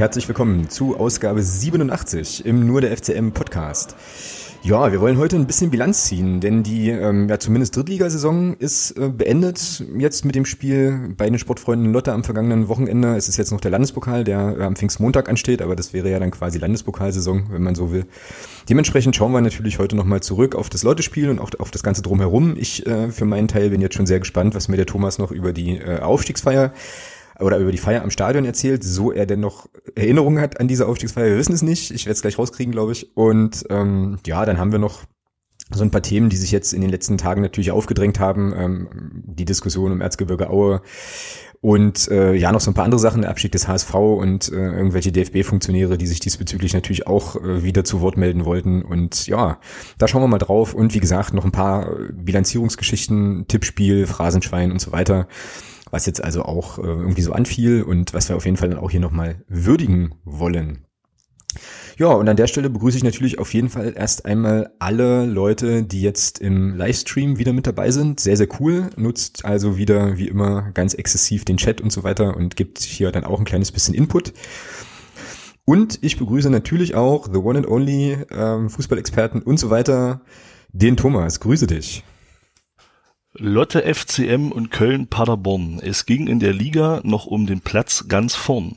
Herzlich willkommen zu Ausgabe 87 im Nur der FCM Podcast. Ja, wir wollen heute ein bisschen Bilanz ziehen, denn die ähm, ja zumindest Drittligasaison ist äh, beendet jetzt mit dem Spiel bei den Sportfreunden Lotte am vergangenen Wochenende. Es ist jetzt noch der Landespokal, der äh, am Pfingstmontag ansteht, aber das wäre ja dann quasi Landespokalsaison, wenn man so will. Dementsprechend schauen wir natürlich heute nochmal zurück auf das Lotte-Spiel und auch auf das Ganze drumherum. Ich äh, für meinen Teil bin jetzt schon sehr gespannt, was mir der Thomas noch über die äh, Aufstiegsfeier oder über die Feier am Stadion erzählt, so er denn noch Erinnerungen hat an diese Aufstiegsfeier. Wir wissen es nicht. Ich werde es gleich rauskriegen, glaube ich. Und ähm, ja, dann haben wir noch so ein paar Themen, die sich jetzt in den letzten Tagen natürlich aufgedrängt haben. Ähm, die Diskussion um Erzgebirge Aue und äh, ja, noch so ein paar andere Sachen, der Abstieg des HSV und äh, irgendwelche DFB-Funktionäre, die sich diesbezüglich natürlich auch äh, wieder zu Wort melden wollten. Und ja, da schauen wir mal drauf. Und wie gesagt, noch ein paar Bilanzierungsgeschichten, Tippspiel, Phrasenschwein und so weiter was jetzt also auch äh, irgendwie so anfiel und was wir auf jeden Fall dann auch hier nochmal würdigen wollen. Ja, und an der Stelle begrüße ich natürlich auf jeden Fall erst einmal alle Leute, die jetzt im Livestream wieder mit dabei sind. Sehr, sehr cool. Nutzt also wieder wie immer ganz exzessiv den Chat und so weiter und gibt hier dann auch ein kleines bisschen Input. Und ich begrüße natürlich auch The One and Only ähm, Fußballexperten und so weiter, den Thomas. Grüße dich. Lotte FCM und Köln Paderborn. Es ging in der Liga noch um den Platz ganz vorn.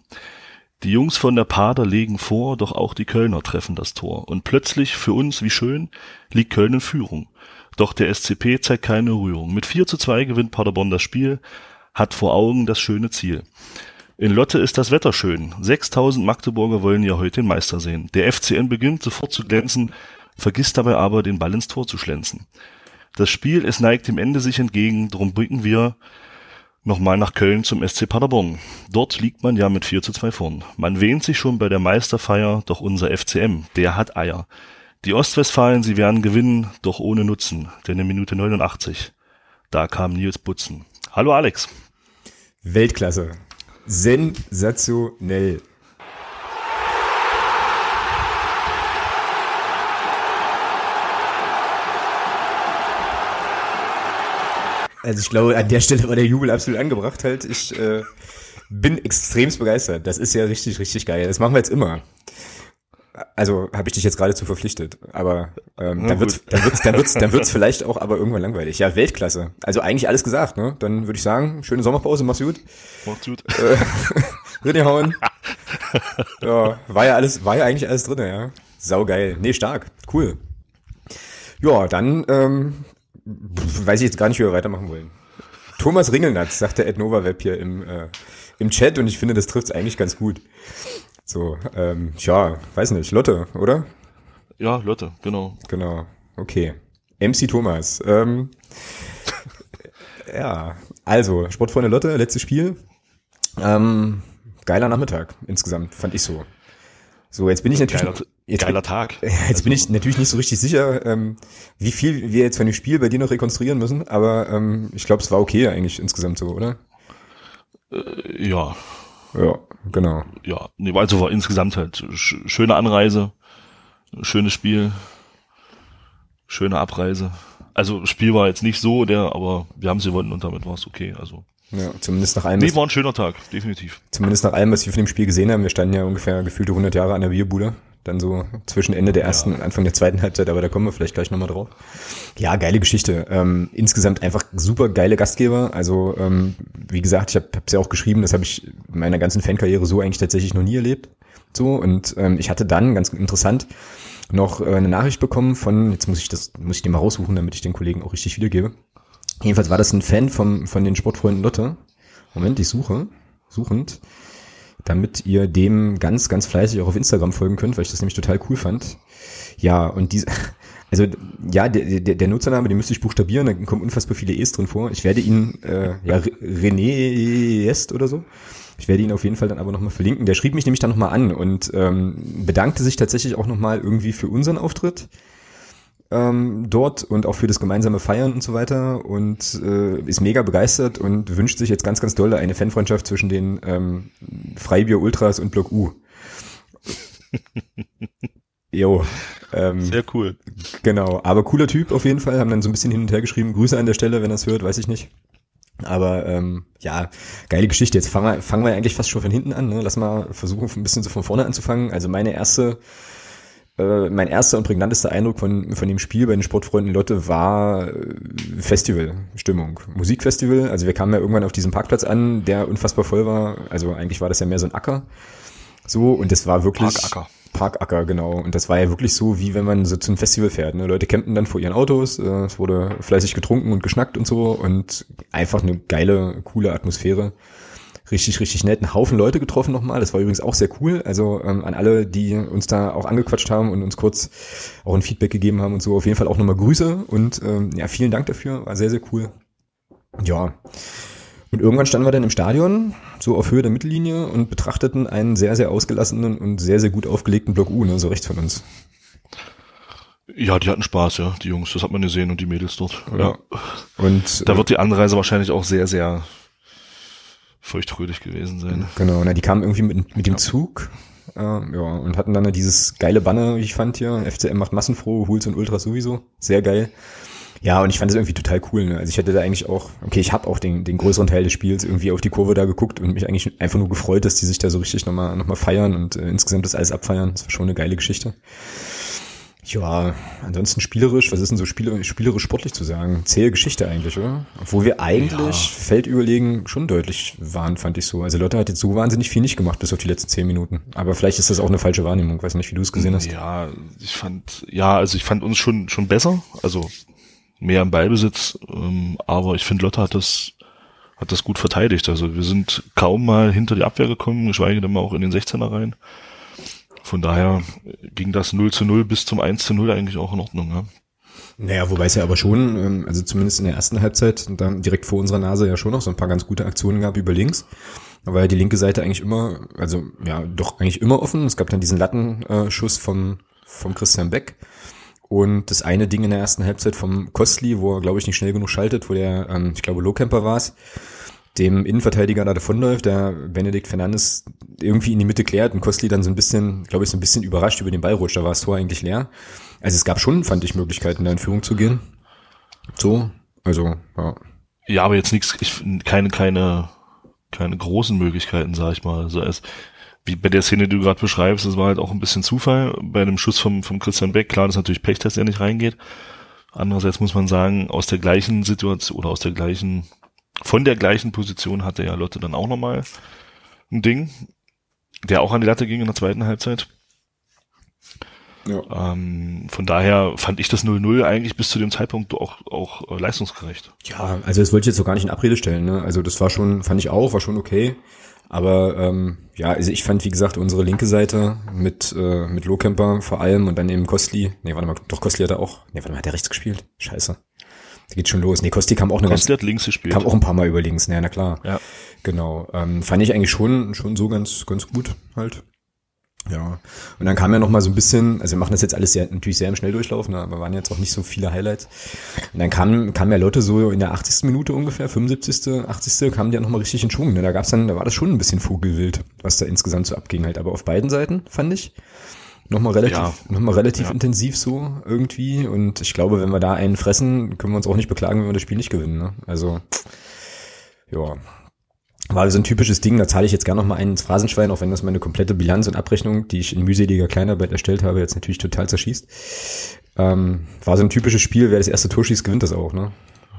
Die Jungs von der Pader legen vor, doch auch die Kölner treffen das Tor. Und plötzlich, für uns wie schön, liegt Köln in Führung. Doch der SCP zeigt keine Rührung. Mit 4 zu 2 gewinnt Paderborn das Spiel, hat vor Augen das schöne Ziel. In Lotte ist das Wetter schön. 6000 Magdeburger wollen ja heute den Meister sehen. Der FCN beginnt sofort zu glänzen, vergisst dabei aber, den Ball ins Tor zu schlänzen. Das Spiel, es neigt dem Ende sich entgegen, drum blicken wir nochmal nach Köln zum SC Paderborn. Dort liegt man ja mit 4 zu 2 vorn. Man wähnt sich schon bei der Meisterfeier, doch unser FCM, der hat Eier. Die Ostwestfalen, sie werden gewinnen, doch ohne Nutzen, denn in Minute 89, da kam Nils Butzen. Hallo Alex. Weltklasse. Sensationell. Also ich glaube, an der Stelle war der Jubel absolut angebracht halt. Ich äh, bin extremst begeistert. Das ist ja richtig, richtig geil. Das machen wir jetzt immer. Also habe ich dich jetzt geradezu verpflichtet, aber ähm, dann wird's, dann wird's, dann wird's, dann wird's vielleicht auch aber irgendwann langweilig. Ja, Weltklasse. Also eigentlich alles gesagt, ne? Dann würde ich sagen, schöne Sommerpause, mach's gut. Mach's gut. Äh, hauen. ja, war ja alles, war ja eigentlich alles drin, ja. Sau geil. Nee, stark. Cool. Ja, dann ähm, weiß ich jetzt gar nicht, wie wir weitermachen wollen. Thomas Ringelnatz, sagt der Ednova Web hier im, äh, im Chat und ich finde, das trifft es eigentlich ganz gut. So, ähm, ja, weiß nicht, Lotte, oder? Ja, Lotte, genau. Genau, okay. MC Thomas. Ähm, ja, also, Sportfreunde Lotte, letztes Spiel. Ähm, geiler Nachmittag insgesamt, fand ich so. So, jetzt bin ich natürlich. Geiler, jetzt, geiler Tag. Jetzt also. bin ich natürlich nicht so richtig sicher, ähm, wie viel wir jetzt von dem Spiel bei dir noch rekonstruieren müssen, aber ähm, ich glaube, es war okay eigentlich insgesamt so, oder? Äh, ja. Ja, genau. Ja, nee, also war insgesamt halt schöne Anreise, schönes Spiel, schöne Abreise. Also Spiel war jetzt nicht so, der, aber wir haben sie gewonnen und damit war es okay. Also ja, zumindest nach allem. Nee, war ein schöner Tag, definitiv. Zumindest nach allem, was wir von dem Spiel gesehen haben. Wir standen ja ungefähr gefühlte 100 Jahre an der Bierbude. Dann so zwischen Ende der ersten ja. und Anfang der zweiten Halbzeit, aber da kommen wir vielleicht gleich nochmal drauf. Ja, geile Geschichte. Ähm, insgesamt einfach super geile Gastgeber. Also, ähm, wie gesagt, ich habe es ja auch geschrieben, das habe ich in meiner ganzen Fankarriere so eigentlich tatsächlich noch nie erlebt. So, und ähm, ich hatte dann, ganz interessant, noch äh, eine Nachricht bekommen von, jetzt muss ich das, muss ich den mal raussuchen, damit ich den Kollegen auch richtig wiedergebe. Jedenfalls war das ein Fan vom, von den Sportfreunden Lotte. Moment, ich suche, suchend, damit ihr dem ganz, ganz fleißig auch auf Instagram folgen könnt, weil ich das nämlich total cool fand. Ja, und diese, also ja, der, der, der Nutzername, den müsste ich buchstabieren, da kommen unfassbar viele E's drin vor. Ich werde ihn, äh, ja, René Est oder so. Ich werde ihn auf jeden Fall dann aber nochmal verlinken. Der schrieb mich nämlich dann nochmal an und ähm, bedankte sich tatsächlich auch nochmal irgendwie für unseren Auftritt ähm, dort und auch für das gemeinsame Feiern und so weiter und äh, ist mega begeistert und wünscht sich jetzt ganz, ganz doll eine Fanfreundschaft zwischen den ähm, Freibier Ultras und Block U. Jo. Ähm, Sehr cool. Genau, aber cooler Typ auf jeden Fall. Haben dann so ein bisschen hin und her geschrieben. Grüße an der Stelle, wenn er es hört, weiß ich nicht. Aber ähm, ja, geile Geschichte. Jetzt fangen wir, fangen wir eigentlich fast schon von hinten an. Ne? Lass mal versuchen, ein bisschen so von vorne anzufangen. Also meine erste, äh, mein erster und prägnantester Eindruck von, von dem Spiel bei den Sportfreunden Lotte war äh, Festivalstimmung, Musikfestival. Also wir kamen ja irgendwann auf diesem Parkplatz an, der unfassbar voll war. Also eigentlich war das ja mehr so ein Acker. So, und das war wirklich. Parkacker. Parkacker, genau. Und das war ja wirklich so, wie wenn man so zu einem Festival fährt. Ne? Leute campten dann vor ihren Autos, äh, es wurde fleißig getrunken und geschnackt und so und einfach eine geile, coole Atmosphäre. Richtig, richtig nett. Ein Haufen Leute getroffen nochmal. Das war übrigens auch sehr cool. Also ähm, an alle, die uns da auch angequatscht haben und uns kurz auch ein Feedback gegeben haben und so. Auf jeden Fall auch nochmal Grüße und ähm, ja, vielen Dank dafür. War sehr, sehr cool. Ja. Und irgendwann standen wir dann im Stadion, so auf Höhe der Mittellinie und betrachteten einen sehr, sehr ausgelassenen und sehr, sehr gut aufgelegten Block U, ne, so rechts von uns. Ja, die hatten Spaß, ja, die Jungs, das hat man gesehen und die Mädels dort. Ja. Ja. Und Da wird die Anreise wahrscheinlich auch sehr, sehr feuchtfröhlich gewesen sein. Genau, na, die kamen irgendwie mit, mit dem Zug äh, ja, und hatten dann dieses geile Banner, wie ich fand hier. FCM macht massenfroh, Hools und Ultras sowieso. Sehr geil. Ja, und ich fand es irgendwie total cool. Ne? Also ich hätte da eigentlich auch, okay, ich habe auch den, den größeren Teil des Spiels irgendwie auf die Kurve da geguckt und mich eigentlich einfach nur gefreut, dass die sich da so richtig nochmal noch mal feiern und äh, insgesamt das alles abfeiern. Das war schon eine geile Geschichte. Ja, ansonsten spielerisch, was ist denn so spielerisch, spielerisch sportlich zu sagen? Zähe Geschichte eigentlich, oder? Obwohl wir eigentlich Ja. feldüberlegen schon deutlich waren, fand ich so. Also Lotte hat jetzt so wahnsinnig viel nicht gemacht bis auf die letzten zehn Minuten. Aber vielleicht ist das auch eine falsche Wahrnehmung. Weiß nicht, wie du es gesehen hast. Ja, ich fand, ja, also ich fand uns schon, schon besser, also mehr im Ballbesitz, ähm, aber ich finde Lotte hat das, hat das gut verteidigt. Also wir sind kaum mal hinter die Abwehr gekommen, geschweige denn mal auch in den 16er rein. Von daher ging das 0 zu 0 bis zum 1 zu 0 eigentlich auch in Ordnung. Ja. Naja, wobei es ja aber schon, ähm, also zumindest in der ersten Halbzeit, da direkt vor unserer Nase ja schon noch so ein paar ganz gute Aktionen gab über links. Da war ja die linke Seite eigentlich immer, also ja, doch eigentlich immer offen. Es gab dann diesen Lattenschuss vom, vom Christian Beck. Und das eine Ding in der ersten Halbzeit vom Kostli, wo er, glaube ich, nicht schnell genug schaltet, wo der, ähm, ich glaube, Lowcamper war es, dem Innenverteidiger da davonläuft, der Benedikt Fernandes irgendwie in die Mitte klärt und Kostli dann so ein bisschen, glaube ich, so ein bisschen überrascht über den Ballrutsch. Da war das Tor eigentlich leer. Also es gab schon, fand ich, Möglichkeiten, da in Führung zu gehen. So, also, ja. Ja, aber jetzt nichts, ich, keine, keine, keine großen Möglichkeiten, sag ich mal. Also es, wie bei der Szene, die du gerade beschreibst, das war halt auch ein bisschen Zufall. Bei einem Schuss vom, vom Christian Beck, klar, das ist natürlich Pech, dass er nicht reingeht. Andererseits muss man sagen, aus der gleichen Situation oder aus der gleichen, von der gleichen Position hatte ja Lotte dann auch nochmal ein Ding, der auch an die Latte ging in der zweiten Halbzeit. ja. Ähm, von daher fand ich das 0-0 eigentlich bis zu dem Zeitpunkt auch, auch äh, leistungsgerecht. Ja, also das wollte ich jetzt so gar nicht in Abrede stellen. Ne? Also das war schon, fand ich auch, war schon okay. Aber ähm, ja, also ich fand, wie gesagt, unsere linke Seite mit, äh, mit Lohkemper vor allem und dann eben Kostli. Nee, warte mal, doch Kostli hat er auch. Nee, warte mal, hat er rechts gespielt? Scheiße. Da geht schon los. Nee, Kostli kam auch eine Kostler ganz, hat links gespielt. kam auch ein paar Mal über links. Nee, na klar. Ja. Genau. Ähm, fand ich eigentlich schon, schon so ganz, ganz gut halt. Ja. Und dann kam ja noch mal so ein bisschen, also wir machen das jetzt alles sehr, natürlich sehr im Schnelldurchlauf, ne, aber waren jetzt auch nicht so viele Highlights. Und dann kam, kam ja Leute so in der 80. Minute ungefähr, 75., 80. kamen die ja noch mal richtig in Schwung. Ne? Da gab's dann, da war das schon ein bisschen Vogelwild, was da insgesamt so abging halt. Aber auf beiden Seiten, fand ich. Nochmal relativ, Ja. noch mal relativ Ja. intensiv so irgendwie. Und ich glaube, wenn wir da einen fressen, können wir uns auch nicht beklagen, wenn wir das Spiel nicht gewinnen. Ne? Also, ja, war so ein typisches Ding, da zahle ich jetzt gerne noch mal einen ins Phrasenschwein, auch wenn das meine komplette Bilanz und Abrechnung, die ich in mühseliger Kleinarbeit erstellt habe, jetzt natürlich total zerschießt. Ähm, war so ein typisches Spiel, wer das erste Tor schießt, gewinnt das auch, ne?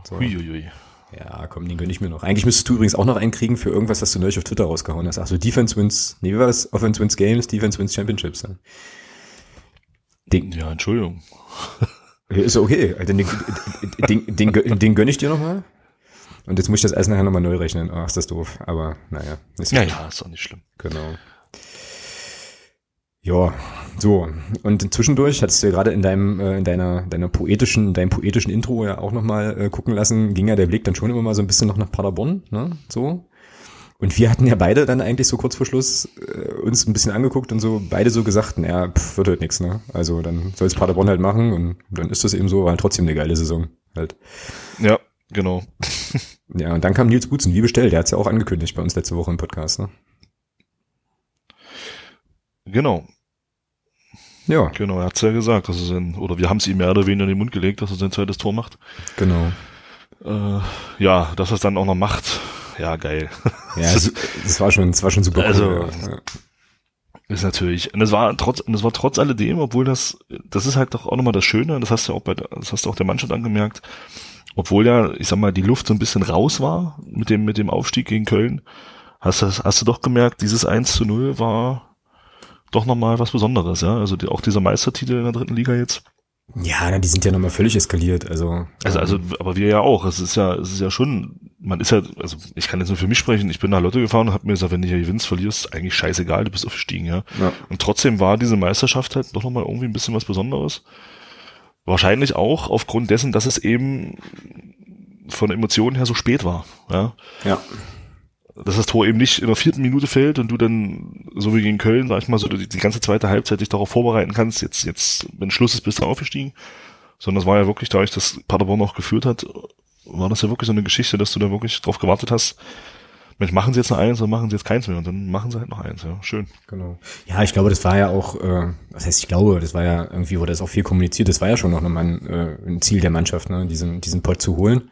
So. Uiuiui. Ja, komm, den gönn ich mir noch. Eigentlich müsstest du übrigens auch noch einen kriegen für irgendwas, was du neulich auf Twitter rausgehauen hast. Ach so, Defense wins, nee, wie war das? Offense wins Games, Defense wins Championships. Ja. Den, Ja, Entschuldigung. ist okay, den, den, den, den, den gönn ich dir noch mal. Und jetzt muss ich das alles nachher nochmal neu rechnen. Ach, ist das doof. Aber naja. Ist Ja, ja, ist doch nicht schlimm. Genau. Ja, so. Und zwischendurch hattest du ja gerade in deinem, äh, in deiner, deiner poetischen, deinem poetischen Intro ja auch nochmal äh, gucken lassen, ging ja der Blick dann schon immer mal so ein bisschen noch nach Paderborn, ne? So. Und wir hatten ja beide dann eigentlich so kurz vor Schluss äh, uns ein bisschen angeguckt und so beide so gesagt, naja, pff, wird halt nix, ne? Also dann soll es Paderborn halt machen und dann ist das eben so, war halt trotzdem eine geile Saison halt. Ja, genau. Ja, und dann kam Nils Butzen, wie bestellt, der hat's ja auch angekündigt bei uns letzte Woche im Podcast, ne? Genau, Ja, genau. Er hat's ja gesagt, dass er sein, oder wir haben es ihm mehr oder weniger in den Mund gelegt, dass er sein zweites Tor macht. genau. Äh, ja, dass er es dann auch noch macht, ja, geil. Ja, das, das war schon, das war schon super cool. Also, ja. Ist natürlich. Und das war trotz, das war trotz alledem, obwohl das, das ist halt doch auch nochmal das Schöne, das hast du auch bei, das hast du auch der Mannschaft angemerkt, obwohl ja, ich sag mal, die Luft so ein bisschen raus war mit dem, mit dem Aufstieg gegen Köln, hast du, hast du doch gemerkt, dieses 1 zu 0 war doch nochmal was Besonderes, ja. Also die, auch dieser Meistertitel in der dritten Liga jetzt. Ja, na, die sind ja nochmal völlig eskaliert. Also, Also, also, aber wir ja auch. Es ist ja, es ist ja schon, man ist ja, also ich kann jetzt nur für mich sprechen, ich bin nach Lotte gefahren und hab mir gesagt, wenn du hier gewinnst, verlierst, eigentlich scheißegal, du bist aufgestiegen, ja. ja. Und trotzdem war diese Meisterschaft halt doch nochmal irgendwie ein bisschen was Besonderes. Wahrscheinlich auch aufgrund dessen, dass es eben von Emotionen her so spät war, ja. ja. Dass das Tor eben nicht in der vierten Minute fällt und du dann, so wie gegen Köln, sag ich mal, so die, die ganze zweite Halbzeit dich darauf vorbereiten kannst, jetzt, jetzt, wenn Schluss ist, bist du aufgestiegen. Sondern es war ja wirklich, dadurch, dass Paderborn noch geführt hat, war das ja wirklich so eine Geschichte, dass du da wirklich drauf gewartet hast, Mensch, machen sie jetzt noch eins oder machen sie jetzt keins mehr und dann machen sie halt noch eins, ja. Schön. Genau. Ja, ich glaube, das war ja auch, äh, was heißt ich glaube, das war ja irgendwie, wurde das auch viel kommuniziert, das war ja schon noch mal ein, äh, ein Ziel der Mannschaft, ne, diesen, diesen Pot zu holen.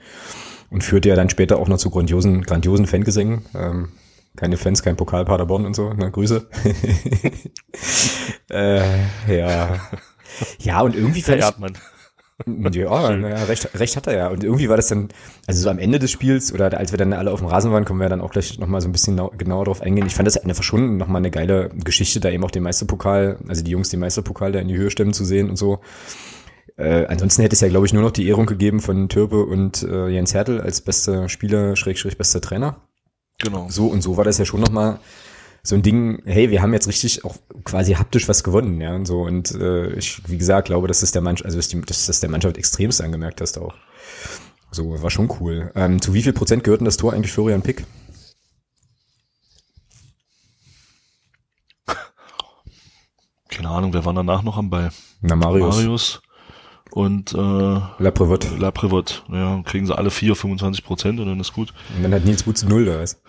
Und führte ja dann später auch noch zu grandiosen, grandiosen Fangesängen. Ähm, keine Fans, kein Pokal Paderborn und so, ne, Grüße. äh, ja. Ja, und irgendwie fand man. ja, naja, recht, recht hat er ja. Und irgendwie war das dann, also so am Ende des Spiels oder als wir dann alle auf dem Rasen waren, können wir dann auch gleich nochmal so ein bisschen genauer drauf eingehen. Ich fand das einfach schon nochmal eine geile Geschichte, da eben auch den Meisterpokal, also die Jungs den Meisterpokal da in die Höhe stemmen zu sehen und so. Äh, ansonsten hätte es ja, glaube ich, nur noch die Ehrung gegeben von Türpe und äh, Jens Hertel als bester Spieler, Schrägstrich bester Trainer. Genau. So und so war das ja schon nochmal so ein Ding, hey, wir haben jetzt richtig auch quasi haptisch was gewonnen, ja, und so. Und äh, ich, wie gesagt, glaube, dass das der Mannschaft, also dass, die, dass das der Mannschaft extremst angemerkt hast auch. So, war schon cool. Ähm, zu wie viel Prozent gehört denn das Tor eigentlich Florian Pick? Keine Ahnung, wer war danach noch am Ball? Na, Marius. Marius und äh, Laprevot. Laprevot. Ja, kriegen sie alle vier 25 Prozent und dann ist gut. Und dann hat Nils Butze null da ist.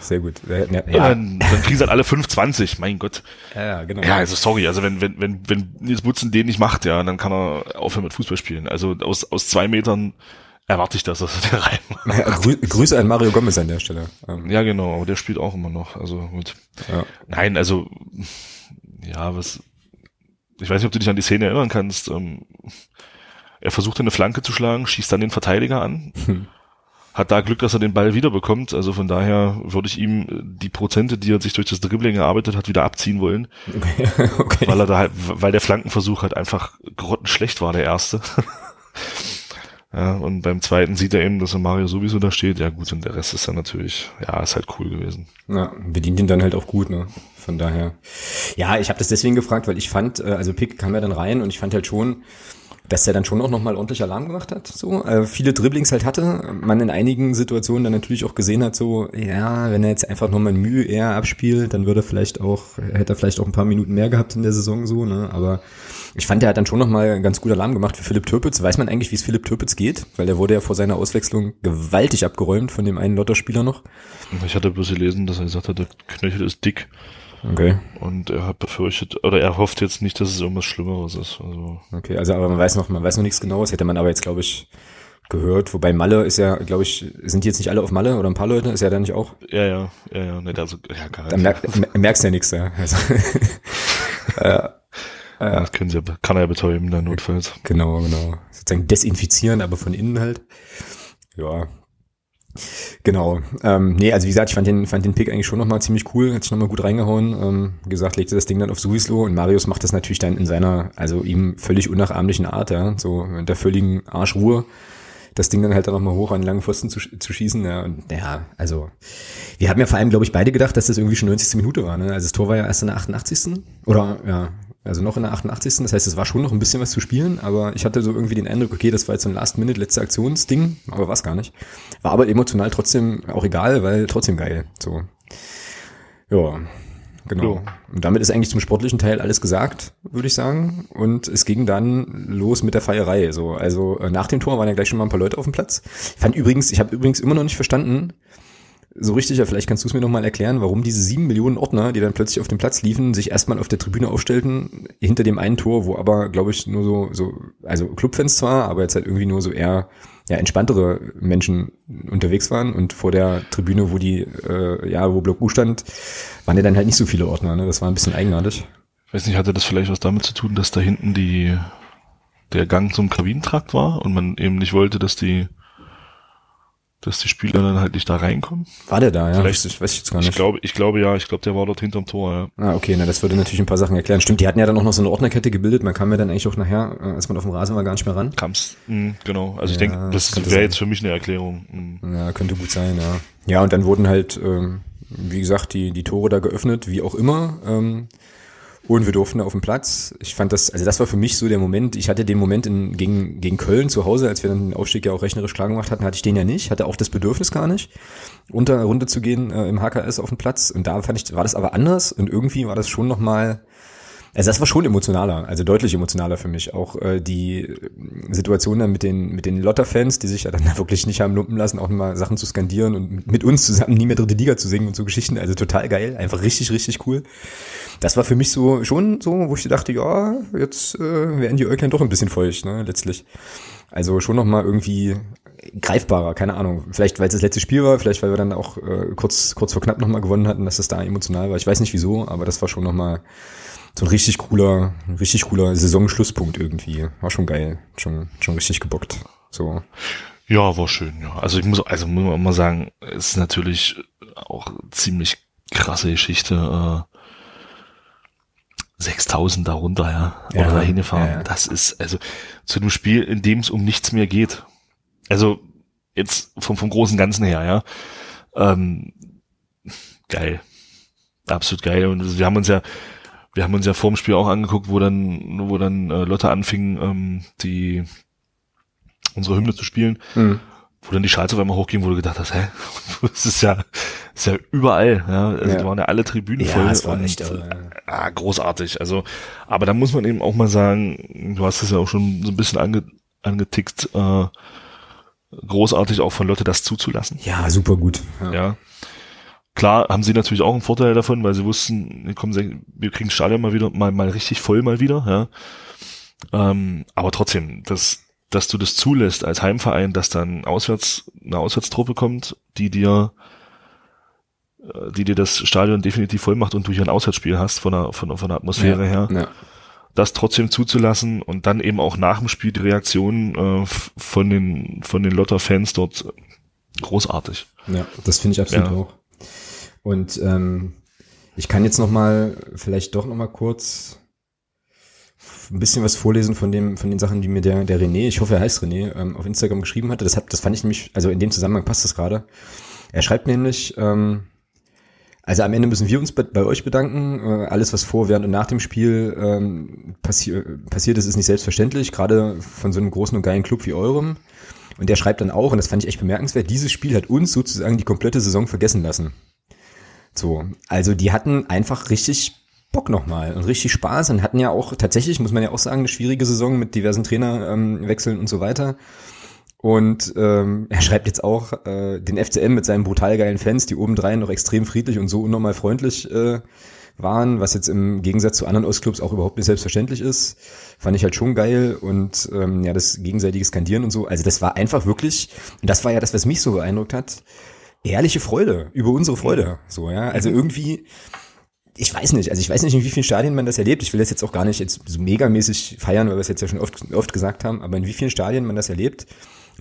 Sehr gut. Ja, ja. Dann, dann kriegen sie halt alle 5,20, mein Gott. ja, genau. Ja, also sorry, also wenn, wenn, wenn, wenn Nils Butzen den nicht macht, ja, dann kann er aufhören mit Fußball spielen. Also aus, aus zwei Metern erwarte ich das, dass er den rein Ja, grü Grüße an Mario Gomez an der Stelle. Ähm, Ja, genau, aber der spielt auch immer noch. Also gut. ja. Nein, also ja, was. Ich weiß nicht, ob du dich an die Szene erinnern kannst. Ähm, er versucht eine Flanke zu schlagen, schießt dann den Verteidiger an. Hm. Hat da Glück, dass er den Ball wiederbekommt. Also von daher würde ich ihm äh, die Prozente, die er sich durch das Dribbling erarbeitet hat, wieder abziehen wollen. Okay. okay. Weil er da halt, weil der Flankenversuch halt einfach grottenschlecht war, der erste. ja, und beim zweiten sieht er eben, dass er Mario sowieso da steht. Ja gut, und der Rest ist dann natürlich, ja, ist halt cool gewesen. Ja, bedient ihn dann halt auch gut, ne? Von daher. Ja, ich habe das deswegen gefragt, weil ich fand, äh, also Pick kam ja dann rein und ich fand halt schon, dass er dann schon auch nochmal ordentlich Alarm gemacht hat. So äh, viele Dribblings halt hatte, man in einigen Situationen dann natürlich auch gesehen hat, so ja, wenn er jetzt einfach nochmal Mühe eher abspielt, dann würde vielleicht auch, hätte er vielleicht auch ein paar Minuten mehr gehabt in der Saison so, ne? Aber ich fand, er hat dann schon nochmal ganz gut Alarm gemacht für Philipp Türpitz. Weiß man eigentlich, wie es Philipp Türpitz geht? Weil der wurde ja vor seiner Auswechslung gewaltig abgeräumt von dem einen Lotterspieler noch. Ich hatte bloß gelesen, dass er gesagt hat, der Knöchel ist dick. Okay. Und er hat befürchtet, oder er hofft jetzt nicht, dass es irgendwas Schlimmeres ist. Also, Okay, also aber man weiß noch, man weiß noch nichts genaues, hätte man aber jetzt, glaube ich, gehört. Wobei Malle ist ja, glaube ich, sind die jetzt nicht alle auf Malle oder ein paar Leute? Ist er da nicht auch? ja, ja, ja, ja, nicht, also, ja, gar Da merk, mer- merkst du ja nichts, ja. Also, ja, das können sie, kann er ja betäuben, dann notfalls. genau, genau. Sozusagen desinfizieren, aber von innen halt. Ja. Genau. Ähm, nee, also wie gesagt, ich fand den, fand den Pick eigentlich schon nochmal ziemlich cool, hat sich nochmal gut reingehauen. Ähm, wie gesagt, legte das Ding dann auf Suislo und Marius macht das natürlich dann in seiner, also ihm völlig unnachahmlichen Art, ja, so mit der völligen Arschruhe. Das Ding dann halt dann nochmal hoch an den langen Pfosten zu, zu schießen. Ja, und ja, also wir haben ja vor allem, glaube ich, beide gedacht, dass das irgendwie schon 90. Minute war. Ne? Also das Tor war ja erst in der 88. Oder ja, also noch in der 88. Das heißt, es war schon noch ein bisschen was zu spielen, aber ich hatte so irgendwie den Eindruck, okay, das war jetzt so ein Last-Minute, letzte Aktionsding, aber war es gar nicht. War aber emotional trotzdem auch egal, weil trotzdem geil. So. Ja, genau. Ja. Und damit ist eigentlich zum sportlichen Teil alles gesagt, würde ich sagen. Und es ging dann los mit der Feierei. So, also äh, nach dem Tor waren ja gleich schon mal ein paar Leute auf dem Platz. Ich fand übrigens, ich habe übrigens immer noch nicht verstanden, so richtig, ja, vielleicht kannst du es mir nochmal erklären, warum diese sieben Millionen Ordner, die dann plötzlich auf dem Platz liefen, sich erstmal auf der Tribüne aufstellten, hinter dem einen Tor, wo aber, glaube ich, nur so, so, also Clubfans zwar, aber jetzt halt irgendwie nur so eher ja, entspanntere Menschen unterwegs waren und vor der Tribüne, wo die, äh, ja, wo Block U stand, waren ja dann halt nicht so viele Ordner, ne? Das war ein bisschen eigenartig. Ich weiß nicht, hatte das vielleicht was damit zu tun, dass da hinten die, der Gang zum Kabinentrakt war und man eben nicht wollte, dass die dass die Spieler dann halt nicht da reinkommen. War der da, ja? Vielleicht, weiß ich jetzt gar nicht. Ich glaube, ich glaube ja, ich glaube, der war dort hinterm Tor, ja. Ah, okay, na, das würde natürlich ein paar Sachen erklären. Stimmt, die hatten ja dann auch noch so eine Ordnerkette gebildet, man kam ja dann eigentlich auch nachher, äh, als man auf dem Rasen war, gar nicht mehr ran. Kam's, mh, genau. Also ja, ich denke, das wäre jetzt für mich eine Erklärung. Mh. Ja, könnte gut sein, ja. Ja, und dann wurden halt, ähm, wie gesagt, die, die Tore da geöffnet, wie auch immer. Ähm, und wir durften auf dem Platz. Ich fand das, also das war für mich so der Moment. Ich hatte den Moment in, gegen, gegen Köln zu Hause, als wir dann den Aufstieg ja auch rechnerisch klar gemacht hatten, hatte ich den ja nicht, hatte auch das Bedürfnis gar nicht, runter, runter zu gehen äh, im HKS auf dem Platz. Und da fand ich, war das aber anders und irgendwie war das schon nochmal, also das war schon emotionaler, also deutlich emotionaler für mich. Auch äh, die äh, Situation dann mit den mit den Lotter-Fans, die sich ja dann wirklich nicht haben lumpen lassen, auch mal Sachen zu skandieren und mit uns zusammen nie mehr dritte Liga zu singen und so Geschichten. Also total geil, einfach richtig richtig cool. Das war für mich so schon so, wo ich dachte, ja, jetzt äh, werden die Äuglein doch ein bisschen feucht, ne, letztlich. Also schon noch mal irgendwie greifbarer, keine Ahnung. Vielleicht, weil es das letzte Spiel war, vielleicht, weil wir dann auch äh, kurz kurz vor knapp noch mal gewonnen hatten, dass es da emotional war. Ich weiß nicht wieso, aber das war schon noch mal so ein richtig cooler, richtig cooler Saisonschlusspunkt irgendwie. War schon geil. Schon, schon richtig gebockt. So. Ja, war schön, ja. Also ich muss, also muss man mal sagen, es ist natürlich auch ziemlich krasse Geschichte, äh, 6000 darunter, ja, oder ja, dahin fahren. Ja, ja. Das ist, also, zu einem Spiel, in dem es um nichts mehr geht. Also, jetzt vom, vom großen Ganzen her, ja. Ähm, geil. Absolut geil. Und wir haben uns ja, wir haben uns ja vor dem Spiel auch angeguckt, wo dann, wo dann äh, Lotte anfingen, ähm, die unsere Hymne zu spielen, mhm. wo dann die Schals auf einmal hochging, wo du gedacht hast, hä, das ist ja, das ist ja überall, ja, also ja. da waren ja alle Tribünen ja, voll. Das war echt, und, äh, ah, großartig. Also, aber da muss man eben auch mal sagen, du hast es ja auch schon so ein bisschen ange, angetickt, äh, großartig auch von Lotte das zuzulassen. Ja, super gut. ja. ja. Klar haben sie natürlich auch einen Vorteil davon, weil sie wussten, wir, kommen, wir kriegen das Stadion mal wieder, mal, mal richtig voll mal wieder, ja. Ähm, aber trotzdem, dass, dass du das zulässt als Heimverein, dass dann auswärts, eine Auswärtstruppe kommt, die dir, äh, die dir das Stadion definitiv voll macht und du hier ein Auswärtsspiel hast von der, von von der Atmosphäre ja, her. Ja. Das trotzdem zuzulassen und dann eben auch nach dem Spiel die Reaktion äh, von den, von den Lotter-Fans dort großartig. Ja, das finde ich absolut ja. auch. Und ähm, ich kann jetzt noch mal vielleicht doch noch mal kurz ein bisschen was vorlesen von dem von den Sachen, die mir der der René, ich hoffe er heißt René, ähm, auf Instagram geschrieben hatte. Das hat das fand ich nämlich, also in dem Zusammenhang passt das gerade. Er schreibt nämlich, ähm, also am Ende müssen wir uns bei, euch bedanken. Äh, alles, was vor, während und nach dem Spiel ähm, passi passiert ist, ist nicht selbstverständlich, gerade von so einem großen und geilen Club wie eurem. Und der schreibt dann auch, und das fand ich echt bemerkenswert, dieses Spiel hat uns sozusagen die komplette Saison vergessen lassen. So, also die hatten einfach richtig Bock nochmal und richtig Spaß und hatten ja auch tatsächlich, muss man ja auch sagen, eine schwierige Saison mit diversen Trainerwechseln ähm, und so weiter. Und ähm, er schreibt jetzt auch äh, den FCM mit seinen brutal geilen Fans, die obendrein noch extrem friedlich und so unnormal freundlich äh, waren, was jetzt im Gegensatz zu anderen Ostclubs auch überhaupt nicht selbstverständlich ist, fand ich halt schon geil und ähm, ja, das gegenseitige Skandieren und so. Also das war einfach wirklich, und das war ja das, was mich so beeindruckt hat, ehrliche Freude über unsere Freude. So, ja. Also irgendwie, ich weiß nicht, also ich weiß nicht, in wie vielen Stadien man das erlebt. Ich will das jetzt auch gar nicht jetzt so megamäßig feiern, weil wir es jetzt ja schon oft, oft gesagt haben, aber in wie vielen Stadien man das erlebt,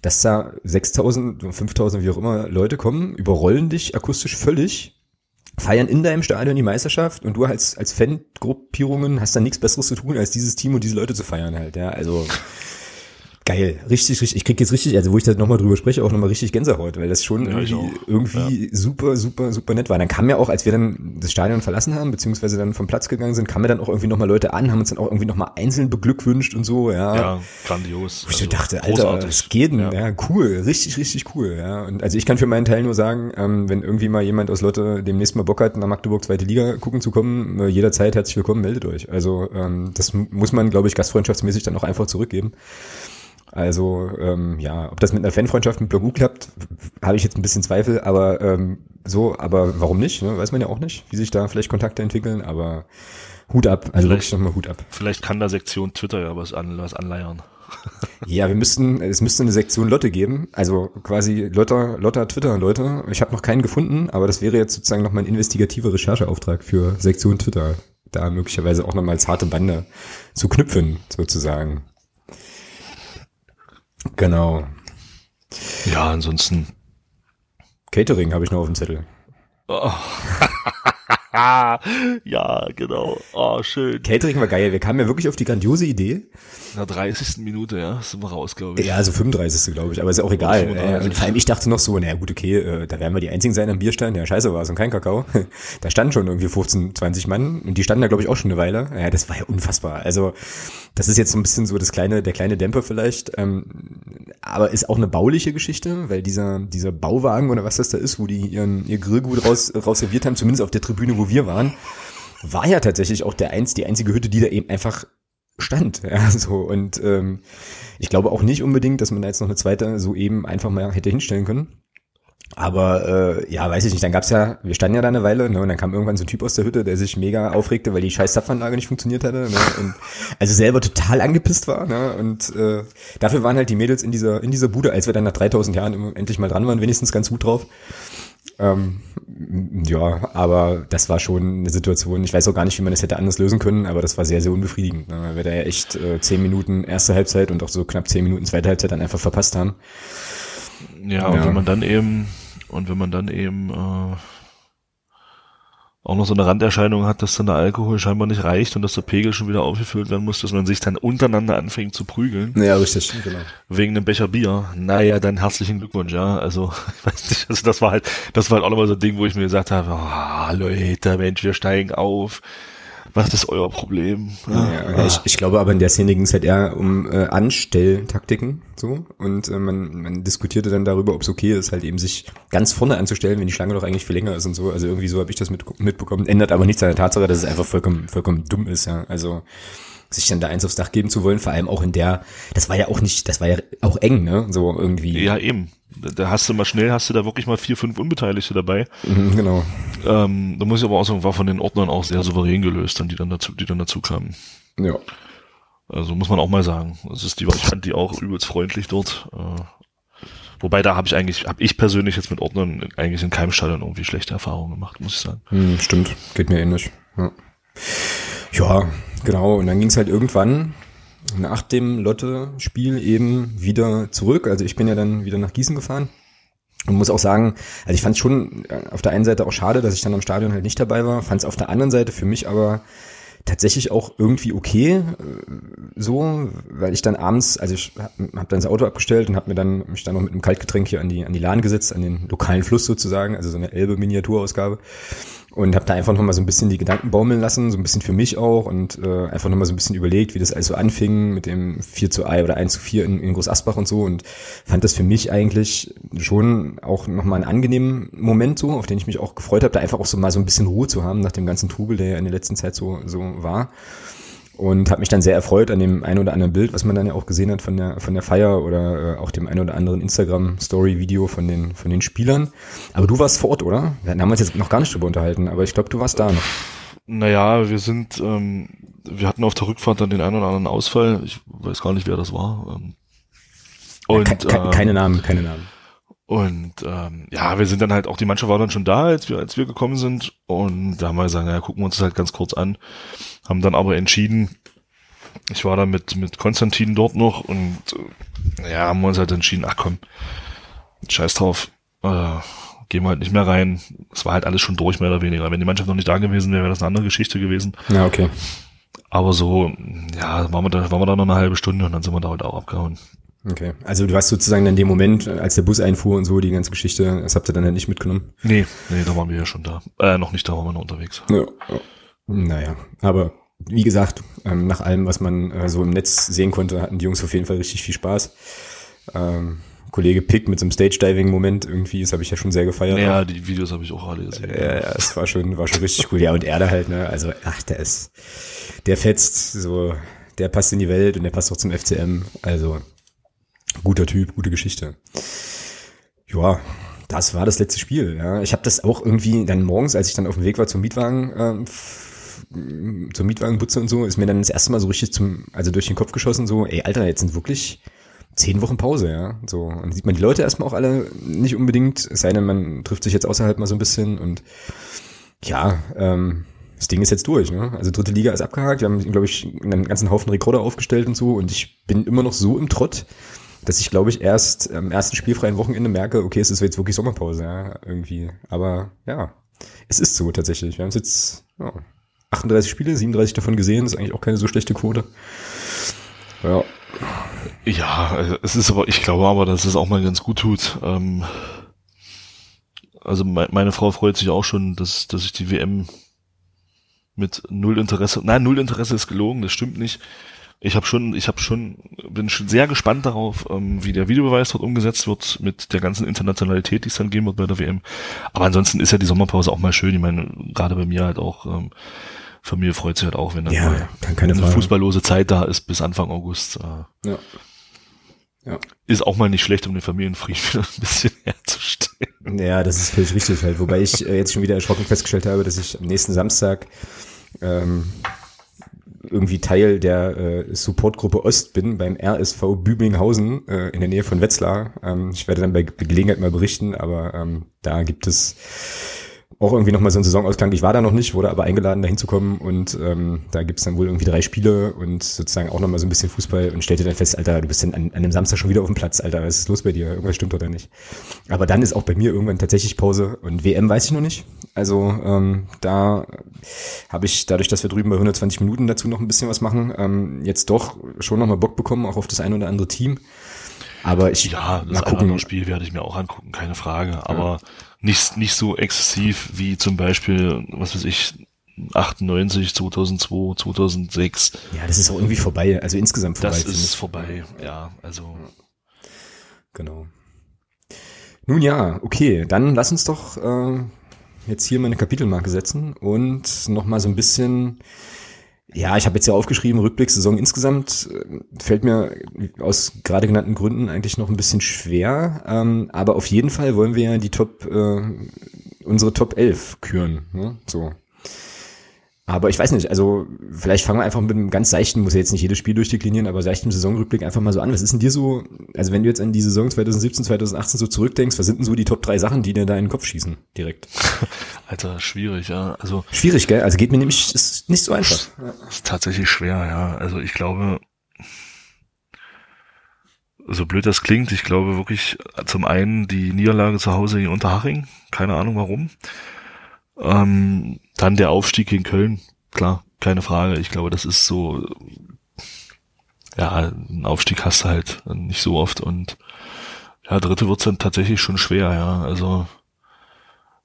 dass da 6000, 5000, wie auch immer Leute kommen, überrollen dich akustisch völlig, feiern in deinem Stadion die Meisterschaft und du als, als Fangruppierungen hast dann nichts besseres zu tun, als dieses Team und diese Leute zu feiern halt, ja. Also, geil. Richtig, richtig. Ich krieg jetzt richtig, also wo ich da nochmal drüber spreche, auch nochmal richtig Gänsehaut, weil das schon ja, irgendwie, irgendwie ja. super, super, super nett war. Dann kam ja auch, als wir dann das Stadion verlassen haben, beziehungsweise dann vom Platz gegangen sind, kamen mir dann auch irgendwie nochmal Leute an, haben uns dann auch irgendwie nochmal einzeln beglückwünscht und so, ja. Ja, grandios. Wo ich also, dachte, Alter, was geht denn? Ja. ja. cool, richtig, richtig cool, ja. Und also ich kann für meinen Teil nur sagen, ähm, wenn irgendwie mal jemand aus Lotte demnächst mal Bock hat, nach Magdeburg zweite Liga gucken zu kommen, äh, jederzeit herzlich willkommen, meldet euch. Also ähm, das muss man, glaube ich, gastfreundschaftsmäßig dann auch einfach zurückgeben. Also ähm, ja, ob das mit einer Fanfreundschaft mit Blogu klappt, habe ich jetzt ein bisschen Zweifel, aber ähm, so, aber warum nicht? Ne? Weiß man ja auch nicht, wie sich da vielleicht Kontakte entwickeln, aber Hut ab, also Vielleicht- wirklich nochmal Hut ab. Vielleicht kann da Sektion Twitter ja was, an, was anleiern. Ja, wir müssten, es müsste eine Sektion Lotte geben, also quasi Lotter, Lotter Twitter Leute. Ich habe noch keinen gefunden, aber das wäre jetzt sozusagen nochmal ein investigativer Rechercheauftrag für Sektion Twitter, da möglicherweise auch nochmal harte Bande zu knüpfen, sozusagen. Genau. Ja, ansonsten. Catering habe ich noch auf dem Zettel. Oh. ja, genau. Oh, schön. Catering war geil. Wir kamen ja wirklich auf die grandiose Idee. In der 30. Minute, ja, sind wir raus, glaube ich. Ja, also 35. glaube ich, aber ist ja auch egal. 35. Äh, und vor allem ich dachte noch so, naja gut, okay, äh, da werden wir die einzigen sein am Bierstand. Ja, scheiße war es und kein Kakao. da standen schon irgendwie 15, 20 Mann und die standen da glaube ich auch schon eine Weile. Ja, das war ja unfassbar. Also das ist jetzt so ein bisschen so das kleine, der kleine Dämpfer vielleicht, ähm, aber ist auch eine bauliche Geschichte, weil dieser, dieser Bauwagen oder was das da ist, wo die ihren, ihr Grillgut raus, raus serviert haben, zumindest auf der Tribüne, wo wir waren, war ja tatsächlich auch der eins, die einzige Hütte, die da eben einfach stand. Ja, so und ähm, ich glaube auch nicht unbedingt, dass man da jetzt noch eine zweite so eben einfach mal hätte hinstellen können. Aber äh, ja, weiß ich nicht. Dann gab's ja, wir standen ja da eine Weile, ne, und dann kam irgendwann so ein Typ aus der Hütte, der sich mega aufregte, weil die scheiß Zapfanlage nicht funktioniert hatte, ne, und also selber total angepisst war, ne, und äh, dafür waren halt die Mädels in dieser in dieser Bude, als wir dann nach 3000 Jahren immer endlich mal dran waren, wenigstens ganz gut drauf. Ähm, ja, aber das war schon eine Situation, ich weiß auch gar nicht, wie man das hätte anders lösen können, aber das war sehr, sehr unbefriedigend, ne, weil wir da ja echt äh, zehn Minuten erste Halbzeit und auch so knapp zehn Minuten zweite Halbzeit dann einfach verpasst haben. Ja, und Ja. wenn man dann eben, und wenn man dann eben äh, auch noch so eine Randerscheinung hat, dass dann der Alkohol scheinbar nicht reicht und dass der Pegel schon wieder aufgefüllt werden muss, dass man sich dann untereinander anfängt zu prügeln, Ja, richtig, genau. wegen einem Becher Bier. Naja, dann herzlichen Glückwunsch, ja. Also, ich weiß nicht, also das war halt, das war halt auch nochmal so ein Ding, wo ich mir gesagt habe, ah, Leute, Mensch, wir steigen auf. Was ist euer Problem? Ja, ja, ich, ich glaube aber in der Szene ging es halt eher um äh, Anstelltaktiken so und äh, man, man diskutierte dann darüber, ob es okay ist, halt eben sich ganz vorne anzustellen, wenn die Schlange doch eigentlich viel länger ist und so. Also irgendwie so habe ich das mit, mitbekommen. Ändert aber nichts an der Tatsache, dass es einfach vollkommen, vollkommen dumm ist, ja. Also sich dann da eins aufs Dach geben zu wollen, vor allem auch in der, das war ja auch nicht, das war ja auch eng, ne? So irgendwie. Ja, eben. Da- hast du mal schnell, hast du da wirklich mal vier, fünf Unbeteiligte dabei. Mhm, genau. Ähm, da muss ich aber auch sagen, war von den Ordnern auch sehr souverän gelöst, dann die dann dazu, die dann dazu kamen. Ja. Also muss man auch mal sagen. Das ist die, ich fand die auch übelst freundlich dort. Äh, wobei da habe ich eigentlich, habe ich persönlich jetzt mit Ordnern eigentlich in keinem Stadion irgendwie schlechte Erfahrungen gemacht, muss ich sagen. Hm, stimmt, geht mir ähnlich. Ja. ja, genau. Und dann ging es halt irgendwann nach dem Lotte-Spiel eben wieder zurück. Also ich bin ja dann wieder nach Gießen gefahren. Und muss auch sagen, also ich fand es schon äh, auf der einen Seite auch schade, dass ich dann am Stadion halt nicht dabei war. Fand es auf der anderen Seite für mich aber tatsächlich auch irgendwie okay, äh, so, weil ich dann abends, also ich habe hab dann das Auto abgestellt und habe mir dann mich dann noch mit einem Kaltgetränk hier an die an die Lahn gesetzt, an den lokalen Fluss sozusagen, also so eine Elbe Miniaturausgabe und habe da einfach noch mal so ein bisschen die Gedanken baumeln lassen, so ein bisschen für mich auch und äh, einfach noch mal so ein bisschen überlegt, wie das alles so anfing mit dem 4 zu 1 oder 1 zu 4 in, in Großasbach und so und fand das für mich eigentlich schon auch noch mal einen angenehmen Moment so, auf den ich mich auch gefreut habe, da einfach auch so mal so ein bisschen Ruhe zu haben nach dem ganzen Trubel, der ja in der letzten Zeit so so war und habe mich dann sehr erfreut an dem ein oder anderen Bild, was man dann ja auch gesehen hat von der von der Feier oder äh, auch dem ein oder anderen Instagram Story Video von den von den Spielern. Aber du warst vor Ort, oder? Wir haben uns jetzt noch gar nicht drüber unterhalten, aber ich glaube, du warst da noch. Naja, wir sind, ähm, wir hatten auf der Rückfahrt dann den einen oder anderen Ausfall. Ich weiß gar nicht, wer das war. Ähm, und, Ke ke ähm, keine Namen, keine Namen. Und ähm, ja, wir sind dann halt, auch die Mannschaft war dann schon da, als wir, als wir gekommen sind. Und da haben wir gesagt, naja, gucken wir uns das halt ganz kurz an. Haben dann aber entschieden, ich war da mit, mit Konstantin dort noch und äh, ja, haben wir uns halt entschieden, ach komm, scheiß drauf, äh, gehen wir halt nicht mehr rein. Es war halt alles schon durch, mehr oder weniger. Wenn die Mannschaft noch nicht da gewesen wäre, wäre das eine andere Geschichte gewesen. Ja, okay. Aber so, ja, waren wir da, waren wir da noch eine halbe Stunde und dann sind wir da halt auch abgehauen. Okay. Also du hast sozusagen in dem Moment, als der Bus einfuhr und so, die ganze Geschichte, das habt ihr dann halt nicht mitgenommen. Nee, nee, da waren wir ja schon da. Äh, noch nicht, da waren wir noch unterwegs. Ja. ja. Naja, aber wie gesagt, ähm, nach allem, was man äh, so im Netz sehen konnte, hatten die Jungs auf jeden Fall richtig viel Spaß. Ähm, Kollege Pick mit so einem Stage-Diving-Moment irgendwie, das habe ich ja schon sehr gefeiert. Ja, die Videos habe ich auch alle gesehen. Ja, ja, es war schon, war schon richtig cool. Ja, und er da halt, ne, also, ach, der ist, der fetzt, so, der passt in die Welt und der passt auch zum FCM. Also, Guter Typ, gute Geschichte. Ja, das war das letzte Spiel. Ja. Ich habe das auch irgendwie dann morgens, als ich dann auf dem Weg war zum Mietwagen, ähm, zur Mietwagenbutze und so, ist mir dann das erste Mal so richtig zum, also durch den Kopf geschossen, so, ey, Alter, jetzt sind wirklich zehn Wochen Pause, ja. So. Und sieht man die Leute erstmal auch alle nicht unbedingt, es sei denn, man trifft sich jetzt außerhalb mal so ein bisschen und ja, ähm, das Ding ist jetzt durch, ne? Also dritte Liga ist abgehakt, wir haben, glaube ich, einen ganzen Haufen Rekorder aufgestellt und so und ich bin immer noch so im Trott, dass ich, glaube ich, erst am ersten spielfreien Wochenende merke, okay, es ist jetzt wirklich Sommerpause, ja, irgendwie. Aber ja, es ist so tatsächlich. Wir haben jetzt ja, 38 Spiele, 37 davon gesehen, ist eigentlich auch keine so schlechte Quote. Ja. Ja, es ist aber, ich glaube aber, dass es auch mal ganz gut tut. Ähm, also me meine Frau freut sich auch schon, dass, dass ich die WM mit null Interesse, nein, null Interesse ist gelogen, das stimmt nicht. Ich habe schon, ich habe schon, bin schon sehr gespannt darauf, ähm, wie der Videobeweis dort umgesetzt wird mit der ganzen Internationalität, die es dann geben wird bei der WM. Aber ansonsten ist ja die Sommerpause auch mal schön. Ich meine, gerade bei mir halt auch, ähm, Familie freut sich halt auch, wenn dann ja, mal keine eine fußballlose Zeit da ist bis Anfang August. Äh, ja. Ja. Ist auch mal nicht schlecht, um den Familienfrieden wieder ein bisschen herzustellen. Ja, das ist völlig richtig halt. Wobei ich äh, jetzt schon wieder erschrocken festgestellt habe, dass ich am nächsten Samstag ähm, irgendwie Teil der äh, Supportgruppe Ost bin beim RSV Bübinghausen äh, in der Nähe von Wetzlar. Ähm, ich werde dann bei Gelegenheit mal berichten, aber ähm, da gibt es auch irgendwie nochmal so ein Saisonausklang. Ich war da noch nicht, wurde aber eingeladen, da hinzukommen und ähm, da gibt's dann wohl irgendwie drei Spiele und sozusagen auch nochmal so ein bisschen Fußball und stellte dann fest, Alter, du bist dann an, an einem Samstag schon wieder auf dem Platz, Alter, was ist los bei dir? Irgendwas stimmt oder nicht? Aber dann ist auch bei mir irgendwann tatsächlich Pause und WM weiß ich noch nicht. Also ähm, da habe ich, dadurch, dass wir drüben bei 120 Minuten dazu noch ein bisschen was machen, ähm, jetzt doch schon nochmal Bock bekommen, auch auf das ein oder andere Team. Aber ich ja, das mal gucken. Spiel werde ich mir auch angucken, keine Frage. Aber ja nicht, nicht so exzessiv wie zum Beispiel, was weiß ich, 98, 2002, 2006. Ja, das ist auch irgendwie vorbei, also insgesamt vorbei. Das ist vorbei, ja, also. Genau. Nun ja, okay, dann lass uns doch äh, jetzt hier mal eine Kapitelmarke setzen und nochmal so ein bisschen ja, ich habe jetzt ja aufgeschrieben, Rückblick-Saison insgesamt äh, fällt mir aus gerade genannten Gründen eigentlich noch ein bisschen schwer. Ähm, aber auf jeden Fall wollen wir ja die Top, äh, unsere Top 11 küren. Ne? So. Aber ich weiß nicht, also vielleicht fangen wir einfach mit einem ganz seichten, muss ja jetzt nicht jedes Spiel durchdeklinieren, aber seichten Saisonrückblick einfach mal so an. Was ist denn dir so, also wenn du jetzt an die Saison 2017, 2018 so zurückdenkst, was sind denn so die Top drei Sachen, die dir da in den Kopf schießen, direkt? Alter, schwierig, ja. Also Schwierig, gell? Also geht mir nämlich, ist nicht so einfach. Ist tatsächlich schwer, ja. Also ich glaube, so blöd das klingt, ich glaube wirklich zum einen die Niederlage zu Hause in Unterhaching, keine Ahnung warum. Ähm, dann der Aufstieg in Köln, klar, keine Frage. Ich glaube, das ist so, ja, ein Aufstieg hast du halt nicht so oft und ja, dritte wird's dann tatsächlich schon schwer, ja. Also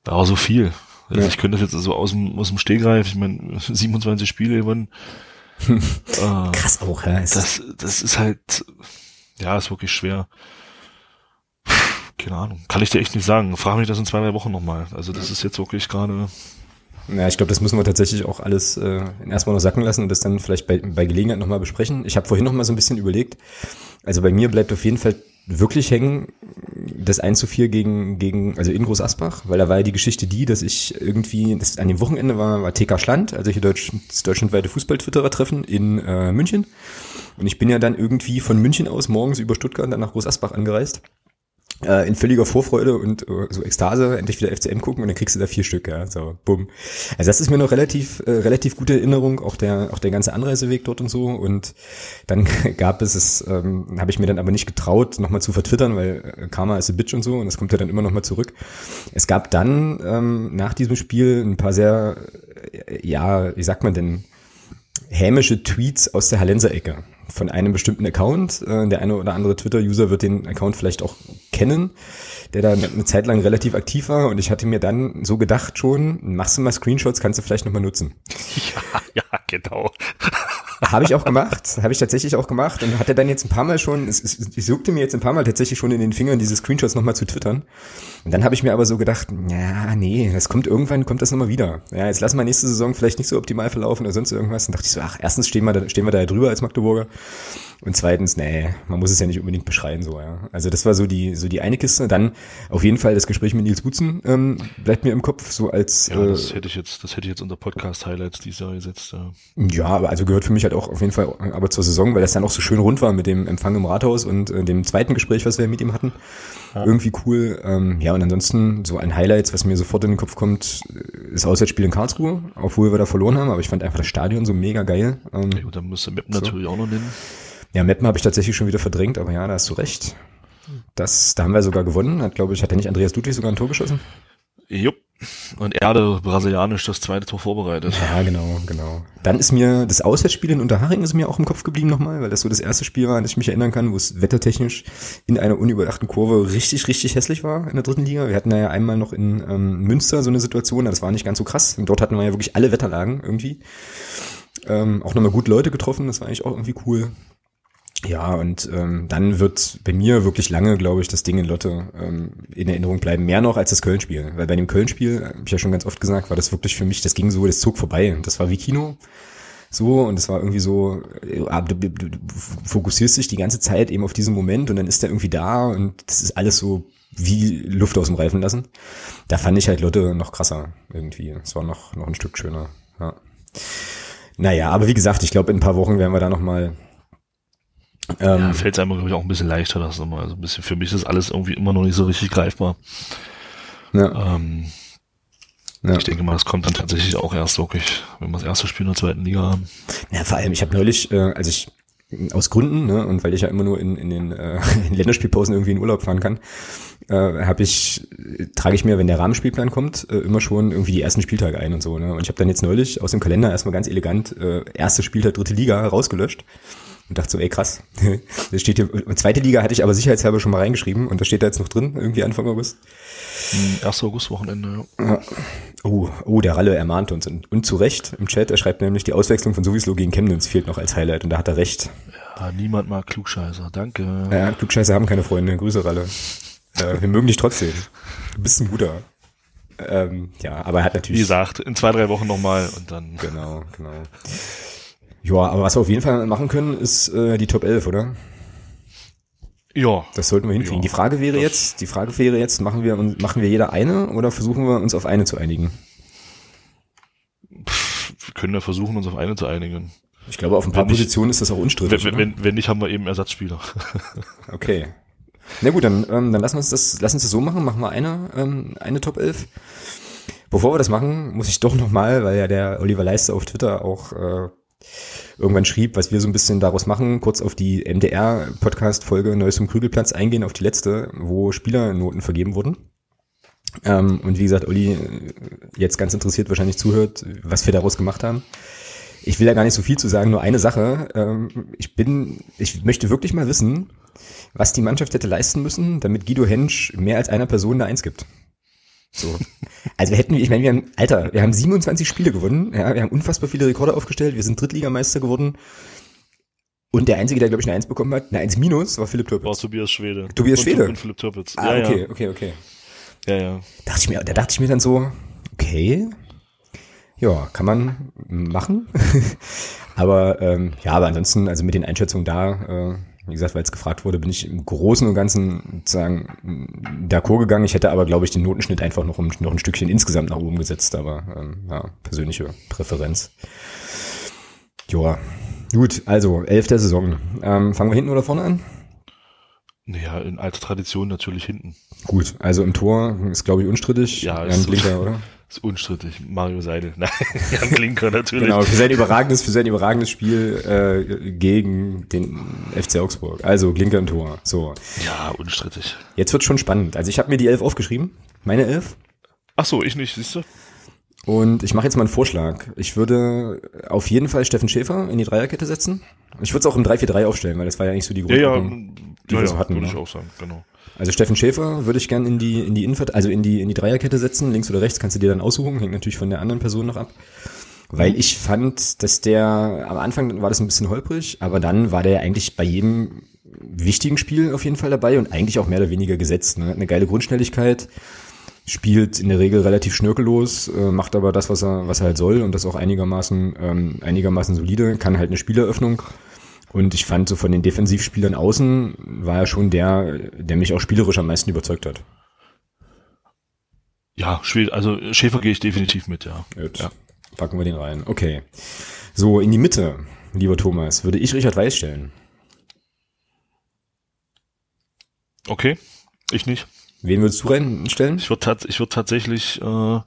da war so viel. Also ja. ich könnte das jetzt so aus dem, aus dem Stehgreif, ich meine, 27 Spiele gewonnen. äh, Krass auch, ja. Das, das ist halt, ja, ist wirklich schwer keine Ahnung. Kann ich dir echt nicht sagen. Frage mich das in zwei, drei Wochen nochmal. Also das ist jetzt wirklich gerade. Ja, ich glaube, das müssen wir tatsächlich auch alles äh, erstmal noch sacken lassen und das dann vielleicht bei, bei Gelegenheit nochmal besprechen. Ich habe vorhin nochmal so ein bisschen überlegt. Also bei mir bleibt auf jeden Fall wirklich hängen das 1 zu 4 gegen, gegen also in Groß Asbach, weil da war ja die Geschichte die, dass ich irgendwie, das an dem Wochenende war, war TK Schland, also hier Deutsch, das deutschlandweite Fußball-Twitterer-Treffen in äh, München. Und ich bin ja dann irgendwie von München aus morgens über Stuttgart dann nach Groß Asbach angereist in völliger Vorfreude und äh, so Ekstase endlich wieder FCM gucken und dann kriegst du da vier Stück, ja, so bumm. Also das ist mir noch relativ äh, relativ gute Erinnerung, auch der auch der ganze Anreiseweg dort und so und dann gab es es ähm, habe ich mir dann aber nicht getraut nochmal zu vertwittern, weil äh, Karma ist a bitch und so und das kommt ja dann immer nochmal zurück. Es gab dann ähm, nach diesem Spiel ein paar sehr äh, ja, wie sagt man denn hämische Tweets aus der Hallenser-Ecke von einem bestimmten Account. Äh, der eine oder andere Twitter-User wird den Account vielleicht auch kennen, der da eine Zeit lang relativ aktiv war. Und ich hatte mir dann so gedacht schon, machst du mal Screenshots, kannst du vielleicht nochmal nutzen. Ja, ja, genau. habe ich auch gemacht, habe ich tatsächlich auch gemacht und hatte dann jetzt ein paar Mal schon, es, es, ich suchte mir jetzt ein paar Mal tatsächlich schon in den Fingern diese Screenshots nochmal zu twittern. Und dann habe ich mir aber so gedacht, ja, nee, das kommt irgendwann, kommt das nochmal wieder. Ja, jetzt lassen wir nächste Saison vielleicht nicht so optimal verlaufen oder sonst irgendwas. Dann dachte ich so, ach, erstens stehen wir da, stehen wir da ja drüber als Magdeburger. Und zweitens, nee, man muss es ja nicht unbedingt beschreien so, ja. Also das war so die, so die eine Kiste. Dann auf jeden Fall das Gespräch mit Nils Butzen ähm, bleibt mir im Kopf, so als. Ja, das äh, hätte ich jetzt, das hätte ich jetzt unter Podcast-Highlights dieses Jahr gesetzt. Ja. ja, aber also gehört für mich halt auch auf jeden Fall aber zur Saison, weil das dann auch so schön rund war mit dem Empfang im Rathaus und äh, dem zweiten Gespräch, was wir mit ihm hatten. Ja. Irgendwie cool. Ähm, ja, und ansonsten so ein Highlights, was mir sofort in den Kopf kommt, ist Auswärtsspiel in Karlsruhe, obwohl wir da verloren haben, aber ich fand einfach das Stadion so mega geil. Ähm, ja, gut, dann müsste Meppen so. natürlich auch noch nennen. Ja, Meppen habe ich tatsächlich schon wieder verdrängt, aber ja, da hast du recht. Das, da haben wir sogar gewonnen. Hat, glaube ich, hat der nicht Andreas Ludwig sogar ein Tor geschossen? Jupp. Und Erde brasilianisch das zweite Tor vorbereitet. Ja, genau, genau. Dann ist mir das Auswärtsspiel in Unterhaching ist mir auch im Kopf geblieben nochmal, weil das so das erste Spiel war, an das ich mich erinnern kann, wo es wettertechnisch in einer unüberdachten Kurve richtig, richtig hässlich war in der dritten Liga. Wir hatten ja einmal noch in ähm, Münster so eine Situation, das war nicht ganz so krass. Und dort hatten wir ja wirklich alle Wetterlagen irgendwie. Ähm, auch nochmal gut Leute getroffen, das war eigentlich auch irgendwie cool. Ja, und ähm, dann wird bei mir wirklich lange, glaube ich, das Ding in Lotte ähm, in Erinnerung bleiben. Mehr noch als das Köln-Spiel. Weil bei dem Köln-Spiel, habe ich ja schon ganz oft gesagt, war das wirklich für mich, das ging so, das zog vorbei. Das war wie Kino. So, und es war irgendwie so, äh, du, du, du fokussierst dich die ganze Zeit eben auf diesen Moment und dann ist der irgendwie da und das ist alles so wie Luft aus dem Reifen lassen. Da fand ich halt Lotte noch krasser irgendwie. Es war noch, noch ein Stück schöner. Ja. Naja, aber wie gesagt, ich glaube, in ein paar Wochen werden wir da nochmal ähm, ja, fällt es einem, glaube ich, auch ein bisschen leichter, das immer. Also ein bisschen, für mich ist alles irgendwie immer noch nicht so richtig greifbar. Ja. Ähm, ja. Ich denke mal, das kommt dann tatsächlich auch erst wirklich, wenn wir das erste Spiel in der zweiten Liga haben. Ja, vor allem, ich habe neulich, äh, also ich aus Gründen, ne, und weil ich ja immer nur in, in den äh, in Länderspielpausen irgendwie in Urlaub fahren kann, äh, habe ich, trage ich mir, wenn der Rahmenspielplan kommt, äh, immer schon irgendwie die ersten Spieltage ein und so. Ne? Und ich habe dann jetzt neulich aus dem Kalender erstmal ganz elegant äh, erste Spieltag dritte Liga rausgelöscht und dachte so, ey krass, das steht hier, und zweite Liga hatte ich aber sicherheitshalber schon mal reingeschrieben und das steht da jetzt noch drin, irgendwie Anfang August. 1. August-Wochenende, ja. Oh, oh, der Ralle ermahnt uns und, und zu Recht im Chat, er schreibt nämlich, die Auswechslung von Sowieso gegen Chemnitz fehlt noch als Highlight und da hat er recht. Ja, niemand mag Klugscheißer, danke. Ja, Klugscheißer haben keine Freunde, Grüße Ralle. äh, wir mögen dich trotzdem. Du bist ein guter. Ähm, ja, aber er hat natürlich. Wie gesagt, in zwei, drei Wochen nochmal und dann. Genau, genau. Ja, aber was wir auf jeden Fall machen können, ist äh, die Top 11, oder? Ja. Das sollten wir hinkriegen. Ja, die Frage wäre jetzt, die Frage wäre jetzt, machen wir machen wir jeder eine oder versuchen wir uns auf eine zu einigen? Pff, wir können ja versuchen, uns auf eine zu einigen. Ich glaube, auf ein paar wenn Positionen nicht, ist das auch unstrittig. Wenn, wenn, wenn nicht, haben wir eben Ersatzspieler. okay. Na gut, dann, ähm, dann lassen wir uns das, lassen uns das so machen. Machen wir eine, ähm, eine Top 11. Bevor wir das machen, muss ich doch nochmal, weil ja der Oliver Leister auf Twitter auch äh, irgendwann schrieb, was wir so ein bisschen daraus machen, kurz auf die MDR-Podcast-Folge Neues zum Krügelplatz eingehen, auf die letzte, wo Spielernoten vergeben wurden. Ähm, und wie gesagt, Olli äh, jetzt ganz interessiert wahrscheinlich zuhört, was wir daraus gemacht haben. Ich will da gar nicht so viel zu sagen, nur eine Sache. Ähm, ich bin, ich möchte wirklich mal wissen, was die Mannschaft hätte leisten müssen, damit Guido Hensch mehr als einer Person eine Eins gibt. So. Also wir hätten, ich meine, wir haben, Alter, wir haben 27 Spiele gewonnen, ja, wir haben unfassbar viele Rekorde aufgestellt, wir sind Drittligameister geworden. Und der Einzige, der, glaube ich, eine Eins bekommen hat, eine Eins minus, war Philipp Türpitz. War Tobias Schwede. Tobias Schwede? Und Philipp Türpitz. Ah, ja, okay, ja. okay, okay. Ja, ja. Dachte ich mir, da dachte ich mir dann so, okay, ja, kann man machen. aber ähm, ja, aber ansonsten, also mit den Einschätzungen da, äh, wie gesagt, weil es gefragt wurde, bin ich im Großen und Ganzen sozusagen d'accord gegangen. Ich hätte aber, glaube ich, den Notenschnitt einfach noch, um, noch ein Stückchen insgesamt nach oben gesetzt, aber ähm, ja, persönliche Präferenz. Joa. Gut, also elf der Saison. Ähm, fangen wir hinten oder vorne an? Naja, in alter Tradition natürlich hinten. Gut, also im Tor ist, glaube ich, unstrittig. Ja, Jan Blinker, oder? Ist unstrittig. Mario Seidel. Nein, Jan Klinker natürlich. Genau, für sein überragendes, für sein überragendes Spiel äh, gegen den FC Augsburg. Also Klinker im Tor. So. Ja, unstrittig. Jetzt wird schon spannend. Also ich habe mir die elf aufgeschrieben. Meine elf. Ach so, ich nicht, siehst du? Und ich mache jetzt mal einen Vorschlag. Ich würde auf jeden Fall Steffen Schäfer in die Dreierkette setzen. Ich würde es auch im 3-4-3 aufstellen, weil das war ja nicht so die Grundordnung, ja, ja, die ja, wir so hatten. Würde ne? ich auch sagen, genau. Also Steffen Schäfer würde ich gern in die in die Infert also in die in die Dreierkette setzen, links oder rechts kannst du dir dann aussuchen, hängt natürlich von der anderen Person noch ab. Weil ich fand, dass der, am Anfang war das ein bisschen holprig, aber dann war der eigentlich bei jedem wichtigen Spiel auf jeden Fall dabei und eigentlich auch mehr oder weniger gesetzt. Ne? Eine geile Grundschnelligkeit, spielt in der Regel relativ schnörkellos, äh, macht aber das, was er, was er halt soll und das auch einigermaßen, ähm, einigermaßen solide, kann halt eine Spieleröffnung. Und ich fand so von den Defensivspielern außen war er schon der, der mich auch spielerisch am meisten überzeugt hat. Ja, also Schäfer gehe ich definitiv mit, ja. Gut. ja. Packen wir den rein. Okay. So, in die Mitte, lieber Thomas, würde ich Richard Weiß stellen. Okay, ich nicht. Wen würdest du reinstellen? Ich würde ich würd tatsächlich äh,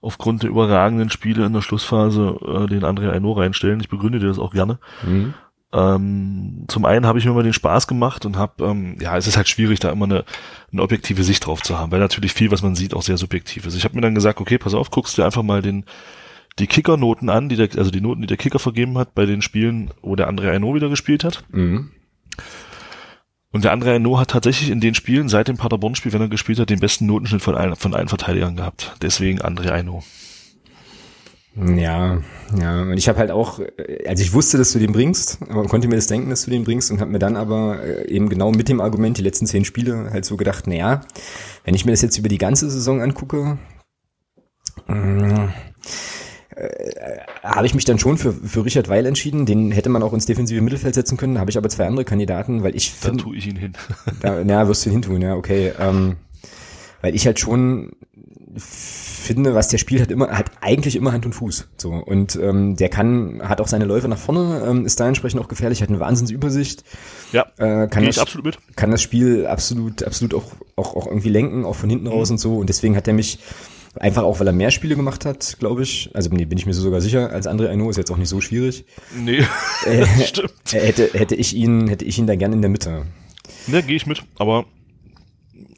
aufgrund der überragenden Spiele in der Schlussphase äh, den André Aino reinstellen. Ich begründe dir das auch gerne. Mhm. Ähm, zum einen habe ich mir mal den Spaß gemacht und habe, ähm, ja, es ist halt schwierig, da immer eine, eine objektive Sicht drauf zu haben, weil natürlich viel, was man sieht, auch sehr subjektiv ist. Ich habe mir dann gesagt, okay, pass auf, guckst dir einfach mal den die Kickernoten an, die der, also die Noten, die der Kicker vergeben hat bei den Spielen, wo der André Aino wieder gespielt hat. Mhm. Und der andere No hat tatsächlich in den Spielen seit dem Paderborn-Spiel, wenn er gespielt hat, den besten Notenschnitt von allen, von allen Verteidigern gehabt. Deswegen André Aino. Ja, ja. Und ich habe halt auch, also ich wusste, dass du den bringst, aber konnte mir das denken, dass du den bringst und habe mir dann aber äh, eben genau mit dem Argument die letzten zehn Spiele halt so gedacht, naja, wenn ich mir das jetzt über die ganze Saison angucke, äh, äh, habe ich mich dann schon für, für Richard Weil entschieden. Den hätte man auch ins defensive Mittelfeld setzen können. Habe ich aber zwei andere Kandidaten, weil ich finde. Dann tue ich ihn hin. da, ja, wirst du ihn hin tun, ja, okay. Ähm, weil ich halt schon finde, was der spielt, hat immer, hat eigentlich immer Hand und Fuß. So. Und ähm, der kann, hat auch seine Läufe nach vorne, ähm, ist da entsprechend auch gefährlich, hat eine Wahnsinnsübersicht. Ja, äh, kann das, absolut mit. Kann das Spiel absolut, absolut auch, auch, auch irgendwie lenken, auch von hinten raus mhm. und so. Und deswegen hat er mich Einfach auch, weil er mehr Spiele gemacht hat, glaube ich. Also nee, bin ich mir so sogar sicher. Als André Aino ist jetzt auch nicht so schwierig. Nee, äh, stimmt. Hätte, hätte ich ihn, hätte ich ihn da gern in der Mitte. Ja, gehe ich mit. Aber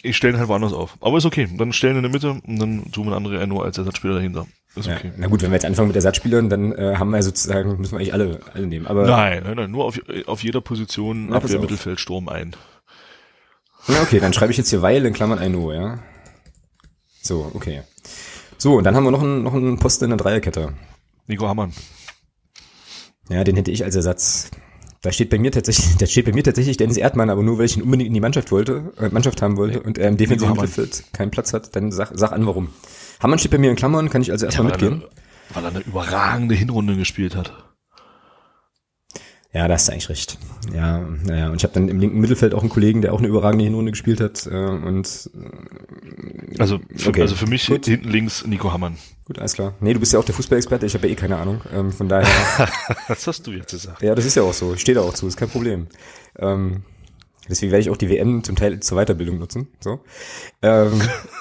ich stelle ihn halt woanders auf. Aber ist okay. Dann stellen in der Mitte und dann tun wir André Aino als Ersatzspieler dahinter. Ist okay. Ja, na gut, wenn wir jetzt anfangen mit Ersatzspielern, dann äh, haben wir sozusagen, müssen wir eigentlich alle, alle nehmen. Aber nein, nein, nein, nur auf, auf jeder Position na, Abwehr, Mittelfeld, Sturm ein. Na okay, dann schreibe ich jetzt hier Weil in Klammern Aino, ja. So, okay. So, und dann haben wir noch einen, noch einen Posten in der Dreierkette. Nico Hammann. Ja, den hätte ich als Ersatz. Da steht bei mir tatsächlich, da steht bei mir tatsächlich Dennis Erdmann, aber nur weil ich ihn unbedingt in die Mannschaft wollte, äh, Mannschaft haben wollte und er im defensiven Mittelfeld keinen Platz hat, dann sag, sag an, warum. Hammann steht bei mir in Klammern, kann ich also erstmal ja, mitgehen. weil er eine überragende Hinrunde gespielt hat. Ja, da hast du eigentlich recht. Ja, naja. Und ich habe dann im linken Mittelfeld auch einen Kollegen, der auch eine überragende Hinrunde gespielt hat. Äh, und äh, also, für, okay. also für mich Gut. hinten links Nico Hammann. Gut, alles klar. Nee, du bist ja auch der Fußballexperte, ich habe ja eh keine Ahnung. Ähm, von daher. Was hast du jetzt gesagt? Ja, das ist ja auch so. Ich stehe da auch zu, ist kein Problem. Ähm, deswegen werde ich auch die WM zum Teil zur Weiterbildung nutzen. So. Ähm,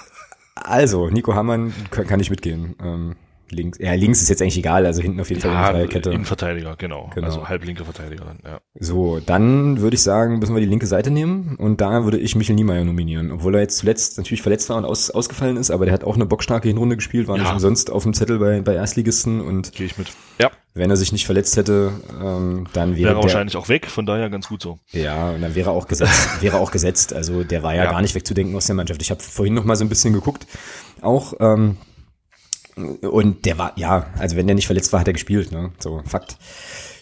also, Nico Hammann kann, kann ich mitgehen. Ähm, links. Ja, links ist jetzt eigentlich egal, also hinten auf jeden Fall ja, in Dreierkette. Innenverteidiger, genau. genau. Also halblinke Verteidiger ja. So, dann würde ich sagen, müssen wir die linke Seite nehmen und da würde ich Michel Niemeyer nominieren, obwohl er jetzt zuletzt natürlich verletzt war und aus, ausgefallen ist, aber der hat auch eine bockstarke Hinrunde gespielt, war ja. nicht umsonst auf dem Zettel bei, bei Erstligisten und Gehe ich mit. Ja. Wenn er sich nicht verletzt hätte, ähm, dann wäre, wäre er wahrscheinlich auch weg, von daher ganz gut so. Ja, und dann wäre auch gesetzt, wäre auch gesetzt. Also der war ja, ja. gar nicht wegzudenken aus der Mannschaft. Ich habe vorhin noch mal so ein bisschen geguckt, auch ähm, und der war, ja, also wenn der nicht verletzt war, hat er gespielt, ne? So, Fakt.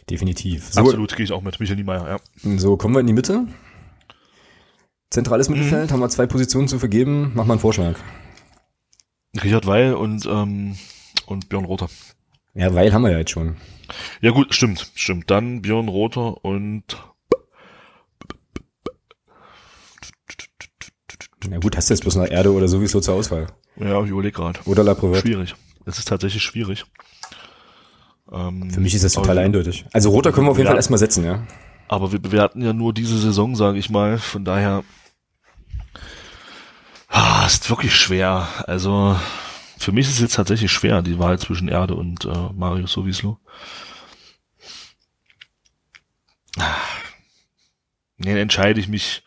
Definitiv. So, Absolut, gehe ich auch mit. Michael Niemeyer, ja. So, kommen wir in die Mitte. Zentrales Mittelfeld, mhm. haben wir zwei Positionen zu vergeben. Mach mal einen Vorschlag. Richard Weil und, ähm, und Björn Rother. Ja, Weil haben wir ja jetzt schon. Ja gut, stimmt, stimmt. Dann Björn Rother und Ja gut, hast du jetzt bloß nach Erde oder sowieso zur Auswahl? Ja, ich überlege gerade. Oder La. Schwierig. Es ist tatsächlich schwierig. Ähm, Für mich ist das total eindeutig. Also Roter können wir auf jeden Fall erstmal setzen, ja. Aber wir bewerten ja nur diese Saison, sage ich mal. Von daher ah, ist wirklich schwer. Also für mich ist es jetzt tatsächlich schwer, die Wahl zwischen Erde und äh, Mario Sowislo. Ah, nee, entscheide ich mich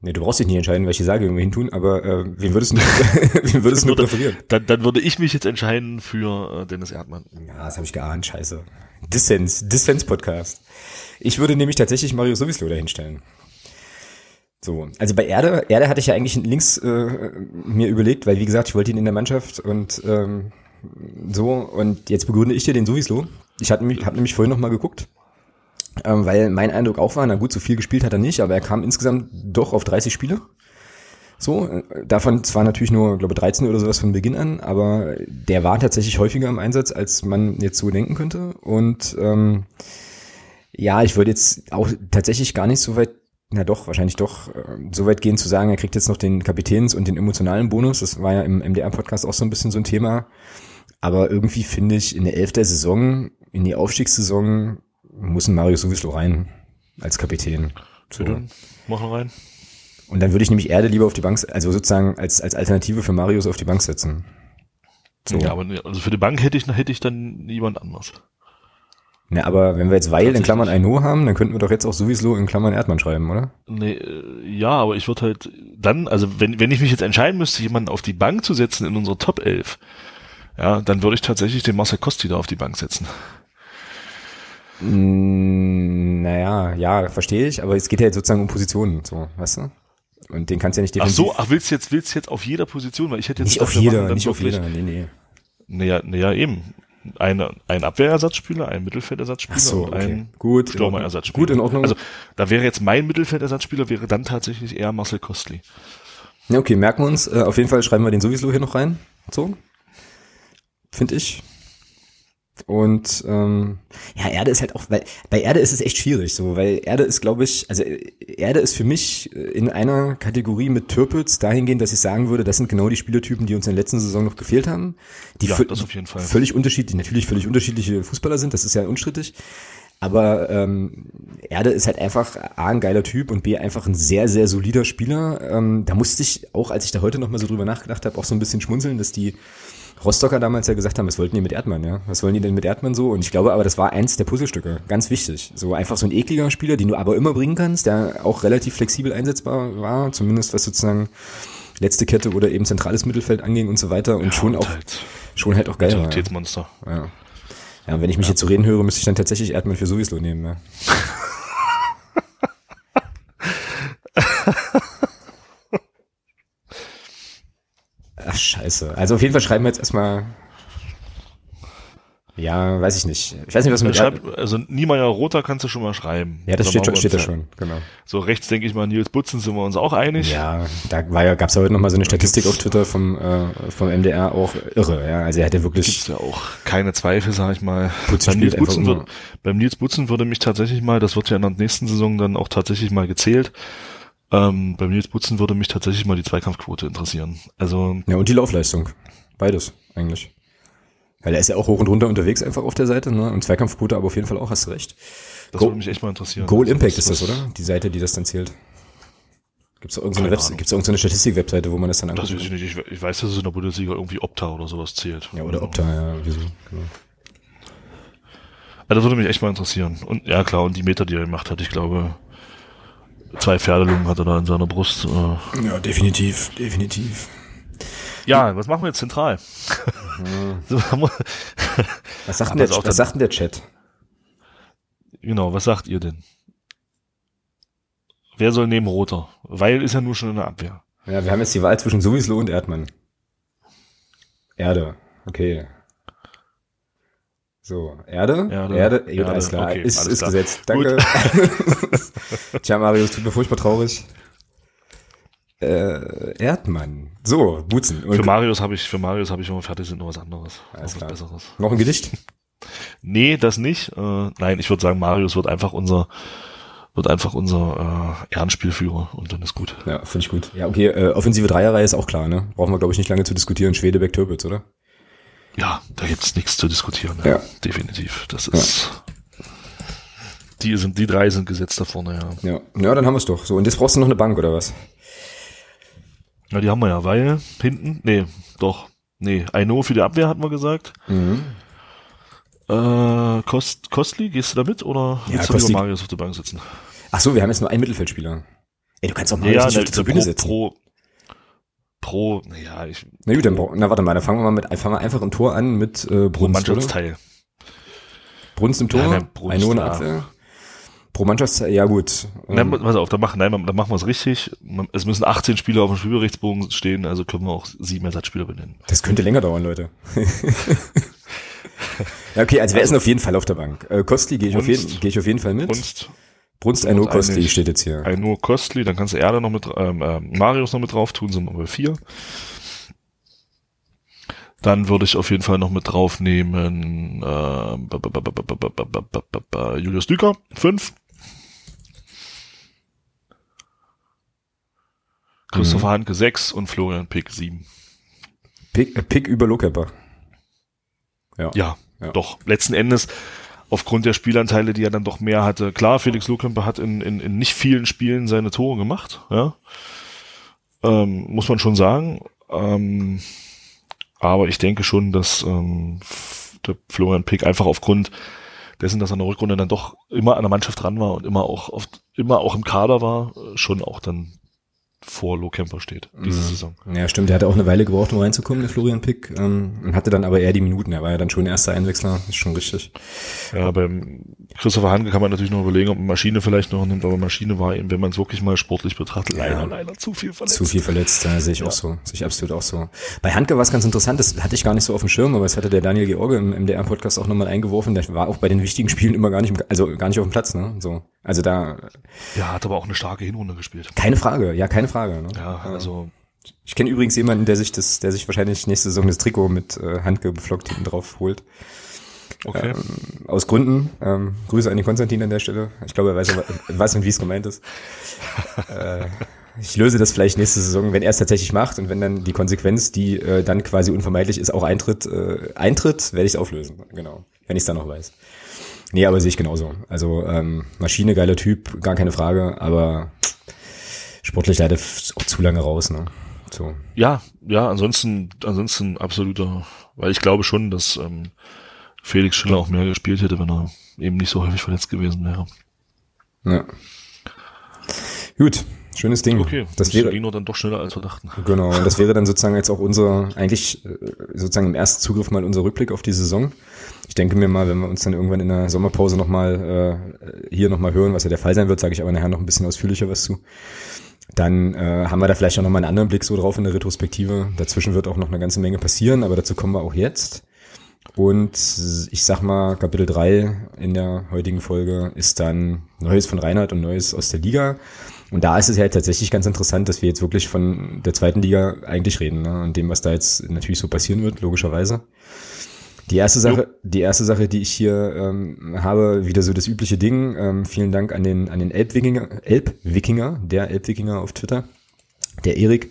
Nee, du brauchst dich nicht entscheiden, welche Sage wir hin tun, aber äh, wen würdest du, wen würdest du präferieren? Dann, dann würde ich mich jetzt entscheiden für äh, Dennis Erdmann. Ja, das habe ich geahnt, scheiße. Dissens, Dissens-Podcast. Ich würde nämlich tatsächlich Mario Sowislo dahinstellen. So, also bei Erde, Erde hatte ich ja eigentlich links äh, mir überlegt, weil wie gesagt, ich wollte ihn in der Mannschaft und ähm, So, und jetzt begründe ich dir den sowieso. Ich habe nämlich, hab nämlich vorhin noch mal geguckt, ähm, weil mein Eindruck auch war, na gut, so viel gespielt hat er nicht, aber er kam insgesamt doch auf 30 Spiele. So, äh, davon zwar natürlich nur, glaube 13 oder sowas von Beginn an, aber der war tatsächlich häufiger im Einsatz, als man jetzt so denken könnte. Und ähm, ja, ich würde jetzt auch tatsächlich gar nicht so weit, na doch, wahrscheinlich doch, äh, so weit gehen zu sagen, er kriegt jetzt noch den Kapitäns- und den emotionalen Bonus. Das war ja im MDR-Podcast auch so ein bisschen so ein Thema. Aber irgendwie finde ich, in der Elf der Saison, in die Aufstiegssaison, muss ein Mario sowieso rein als Kapitän. So, machen rein. Und dann würde ich nämlich Erde lieber auf die Bank, also sozusagen als, als Alternative für Marius auf die Bank setzen. So. Ja, aber also für die Bank hätte ich, hätte ich dann jemand anders. Na, aber wenn wir jetzt Weil in Klammern Aino haben, dann könnten wir doch jetzt auch sowieso in Klammern Erdmann schreiben, oder? Nee, äh, ja, aber ich würde halt dann, also wenn, wenn ich mich jetzt entscheiden müsste, jemanden auf die Bank zu setzen in unserer Top 11, ja, dann würde ich tatsächlich den Marcel Kosti da auf die Bank setzen. Mm, naja, ja, verstehe ich, aber es geht ja jetzt sozusagen um Positionen, so, weißt du? Und den kannst du ja nicht definitiv. Ach so, ach, willst du jetzt, willst du jetzt auf jeder Position, weil ich hätte jetzt nicht auf jeder, nicht auf jeder, nee, nee. Naja, naja, eben. Eine, ein Abwehrersatzspieler, ein Mittelfeldersatzspieler Ach so, und okay. ein gut, Stürmerersatzspieler. Gut, in Ordnung. Also, da wäre jetzt mein Mittelfeldersatzspieler, wäre dann tatsächlich eher Marcel Kostli. Ja, okay, merken wir uns. Äh, auf jeden Fall schreiben wir den sowieso hier noch rein. So. Finde ich. Und ähm, ja, Erde ist halt auch, weil bei Erde ist es echt schwierig, so, weil Erde ist, glaube ich, also Erde ist für mich in einer Kategorie mit Türpitz dahingehend, dass ich sagen würde, das sind genau die Spielertypen, die uns in der letzten Saison noch gefehlt haben, die ja, das auf jeden Fall. völlig unterschiedlich, natürlich völlig unterschiedliche Fußballer sind, das ist ja unstrittig. Aber ähm, Erde ist halt einfach A, ein geiler Typ und B, einfach ein sehr, sehr solider Spieler. Ähm, da musste ich auch, als ich da heute nochmal so drüber nachgedacht habe, auch so ein bisschen schmunzeln, dass die Rostocker damals ja gesagt haben, was wollten die mit Erdmann, ja? Was wollen die denn mit Erdmann so? Und ich glaube aber, das war eins der Puzzlestücke. Ganz wichtig. So einfach so ein ekliger Spieler, den du aber immer bringen kannst, der auch relativ flexibel einsetzbar war, zumindest was sozusagen letzte Kette oder eben zentrales Mittelfeld anging und so weiter und ja, schon und auch, halt schon halt auch geil war. Qualitätsmonster. Ja. Ja, und wenn ich mich ja. jetzt so reden höre, müsste ich dann tatsächlich Erdmann für sowieso nehmen, ja. Ach, scheiße. Also auf jeden Fall schreiben wir jetzt erstmal. Ja, weiß ich nicht. Ich weiß nicht, was mit schreib, Also Niemeyer Roter kannst du schon mal schreiben. Ja, das steht, schon, steht da schon, genau. So rechts denke ich mal, Nils Butzen sind wir uns auch einig. Ja, da war ja, gab's ja heute nochmal so eine Statistik auf Twitter vom, äh, vom MDR auch irre, ja. Also er hätte wirklich. Gibt's ja auch keine Zweifel, sag ich mal. Butzen beim, Nils Butzen würde, beim Nils Butzen würde mich tatsächlich mal, das wird ja in der nächsten Saison dann auch tatsächlich mal gezählt, ähm, bei Nils Butzen würde mich tatsächlich mal die Zweikampfquote interessieren. Also ja und die Laufleistung, beides eigentlich. Weil er ist ja auch hoch und runter unterwegs einfach auf der Seite, ne? Und Zweikampfquote, aber auf jeden Fall auch, hast du recht. Das Go würde mich echt mal interessieren. Goal also, Impact ist das, oder? Die Seite, die das dann zählt. Gibt es irgendeine, Webse gibt's irgendeine Statistik-Webseite, wo man das dann anguckt? Das weiß ich nicht. Ich, ich, weiß, dass es in der Bundesliga irgendwie Opta oder sowas zählt. Ja, oder Opta, ja, wieso, genau. Also das würde mich echt mal interessieren. Und ja, klar, und die Meter, die er gemacht hat, ich glaube, zwei Pferdelungen hat er da in seiner Brust. Äh. Ja, definitiv, definitiv. Ja, was machen wir jetzt zentral? Mhm. was sagt, denn der, was sagt denn der Chat? Genau, was sagt ihr denn? Wer soll neben Roter? Weil ist ja nur schon in der Abwehr. Ja, wir haben jetzt die Wahl zwischen Sowieso und Erdmann. Erde, okay. So, Erde? Erde, Erde, Erde, Erde alles klar. Okay, ist, alles ist klar. gesetzt. Danke. Tja, Marius, tut mir furchtbar traurig. Äh, Erdmann. So, Butzen. Und für Marius habe ich, für Marius habe ich, wir fertig sind, noch was anderes. Alles noch was Besseres. Noch ein Gedicht? Nee, das nicht. Äh, nein, ich würde sagen, Marius wird einfach unser, wird einfach unser äh, Ehrenspielführer und dann ist gut. Ja, finde ich gut. Ja, okay, äh, offensive Dreierreihe ist auch klar, ne? Brauchen wir, glaube ich, nicht lange zu diskutieren. Schwedebeck, Türpitz, oder? Ja, da gibt's nichts zu diskutieren. Ja. ja. Definitiv. Das ist. Ja. Die sind, die drei sind gesetzt da vorne, ja. Ja, ja dann haben wir es doch. So, und jetzt brauchst du noch eine Bank, oder was? Ja, die haben wir ja, weil hinten, nee, doch. Nee, Aino für die Abwehr hatten wir gesagt. Mhm. Äh, Kost, Kostli, gehst du da mit oder ja, willst du lieber Marius auf der Bank sitzen? Ach so, wir haben jetzt nur einen Mittelfeldspieler. Ey, du kannst auch Marius ja, ja, auf die Tribüne pro, setzen. Pro, pro, naja, ich. Na gut, dann, na warte mal, dann fangen wir mal mit, fangen wir einfach ein Tor an mit äh, Brunst, Mannschaftsteil. Brunst im Tor, ja, Brunst, in der Abwehr. Pro Mannschaftszeit, ja gut. Nein, pass auf, dann machen, nein, dann machen wir es richtig. Es müssen 18 Spieler auf dem Spielberichtsbogen stehen, also können wir auch sieben Ersatzspieler benennen. Das könnte länger dauern, Leute. ja, okay, also wer ist denn auf jeden Fall auf der Bank? Äh, Kostli gehe ich, auf jeden- geh ich auf jeden Fall mit. Brunst, Brunst ein nur Kostli steht jetzt hier. Ein nur Kostli, dann kannst du Erde noch mit, ähm, äh, Marius noch mit drauf tun, sind wir bei vier. Dann würde ich auf jeden Fall noch mit drauf nehmen, Julius Düker, fünf. Christopher. Hanke 6 und Florian Pick 7. Pick, Pick über Lockhepper. Ja. ja. ja. doch. Letzten Endes aufgrund der Spielanteile, die er dann doch mehr hatte. Klar, Felix Lohkemper hat in, in, in nicht vielen Spielen seine Tore gemacht, ja. Ähm, muss man schon sagen. Ähm, aber ich denke schon, dass ähm, der Florian Pick einfach aufgrund dessen, dass er in der Rückrunde dann doch immer an der Mannschaft dran war und immer auch oft, immer auch im Kader war, äh, schon auch dann vor Lohkemper steht, diese Mhm. Saison. Ja, stimmt. Der hatte auch eine Weile gebraucht, um reinzukommen, der Florian Pick. Ähm, und hatte dann aber eher die Minuten. Er war ja dann schon erster Einwechsler. Ist schon richtig. Ja, beim Christopher Hanke kann man natürlich noch überlegen, ob man Maschine vielleicht noch nimmt, aber Maschine war eben, wenn man es wirklich mal sportlich betrachtet, Ja. leider, leider zu viel verletzt. Zu viel verletzt, ja, sehe ich auch so. Sehe ich absolut auch so. Bei Handke war es ganz interessant, das hatte ich gar nicht so auf dem Schirm, aber das hatte der Daniel George im MDR-Podcast auch nochmal eingeworfen. Der war auch bei den wichtigen Spielen immer gar nicht, also gar nicht auf dem Platz, ne? So. Also da, Ja, hat aber auch eine starke Hinrunde gespielt. keine Frage, ja, keine Frage. Ne? Ja, also, Ich kenne übrigens jemanden, der sich das, der sich wahrscheinlich nächste Saison das Trikot mit äh, Handke beflockt hinten drauf holt. Okay. Aus Gründen. Ähm, Grüße an den Konstantin an der Stelle. Ich glaube, er weiß, weiß und wie es gemeint ist. äh, ich löse das vielleicht nächste Saison, wenn er es tatsächlich macht und wenn dann die Konsequenz, die äh, dann quasi unvermeidlich ist, auch eintritt, äh, eintritt, werde ich es auflösen. Genau. Wenn ich es dann noch weiß. Nee, aber sehe ich genauso. Also ähm, Maschine, geiler Typ, gar keine Frage, aber sportlich leider auch zu lange raus, ne? So. ja, ja, ansonsten, ansonsten absoluter, weil ich glaube schon, dass ähm, Felix Schiller auch mehr gespielt hätte, wenn er eben nicht so häufig verletzt gewesen wäre. Ja. Gut, schönes Ding. Okay, das wäre nur dann doch schneller als wir dachten. Genau, und das wäre dann sozusagen jetzt auch unser, eigentlich äh, sozusagen im ersten Zugriff mal unser Rückblick auf die Saison. Ich denke mir mal, wenn wir uns dann irgendwann in der Sommerpause nochmal äh, hier nochmal hören, was ja der Fall sein wird, sage ich aber nachher noch ein bisschen ausführlicher was zu. Dann äh, haben wir da vielleicht auch nochmal einen anderen Blick so drauf in der Retrospektive. Dazwischen wird auch noch eine ganze Menge passieren, aber dazu kommen wir auch jetzt. Und ich sag mal, Kapitel 3 in der heutigen Folge ist dann Neues von Reinhard und Neues aus der Liga. Und da ist es ja halt tatsächlich ganz interessant, dass wir jetzt wirklich von der zweiten Liga eigentlich reden ne? und dem, was da jetzt natürlich so passieren wird, logischerweise. Die erste Sache, die erste Sache, die ich hier ähm, habe, wieder so das übliche Ding. Ähm, vielen Dank an den an den Elbwikinger, Elbwikinger, der Elbwikinger auf Twitter, der Erik,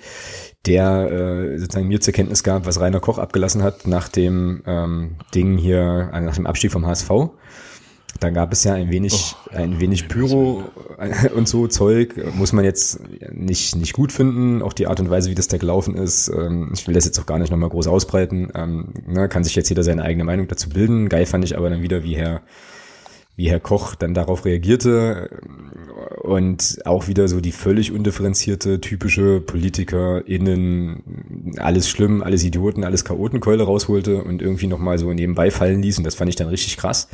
der äh, sozusagen mir zur Kenntnis gab, was Rainer Koch abgelassen hat nach dem ähm, Ding hier, äh, nach dem Abstieg vom HSV. Da gab es ja ein wenig, Oh, ein wenig Pyro und so Zeug. Muss man jetzt nicht, nicht gut finden. Auch die Art und Weise, wie das da gelaufen ist. Ähm, ich will das jetzt auch gar nicht nochmal groß ausbreiten. Ähm, ne, kann sich jetzt jeder seine eigene Meinung dazu bilden. Geil fand ich aber dann wieder, wie Herr, wie Herr Koch dann darauf reagierte und auch wieder so die völlig undifferenzierte, typische PolitikerInnen, alles schlimm, alles Idioten, alles Chaotenkeule rausholte und irgendwie nochmal so nebenbei fallen ließ und das fand ich dann richtig krass.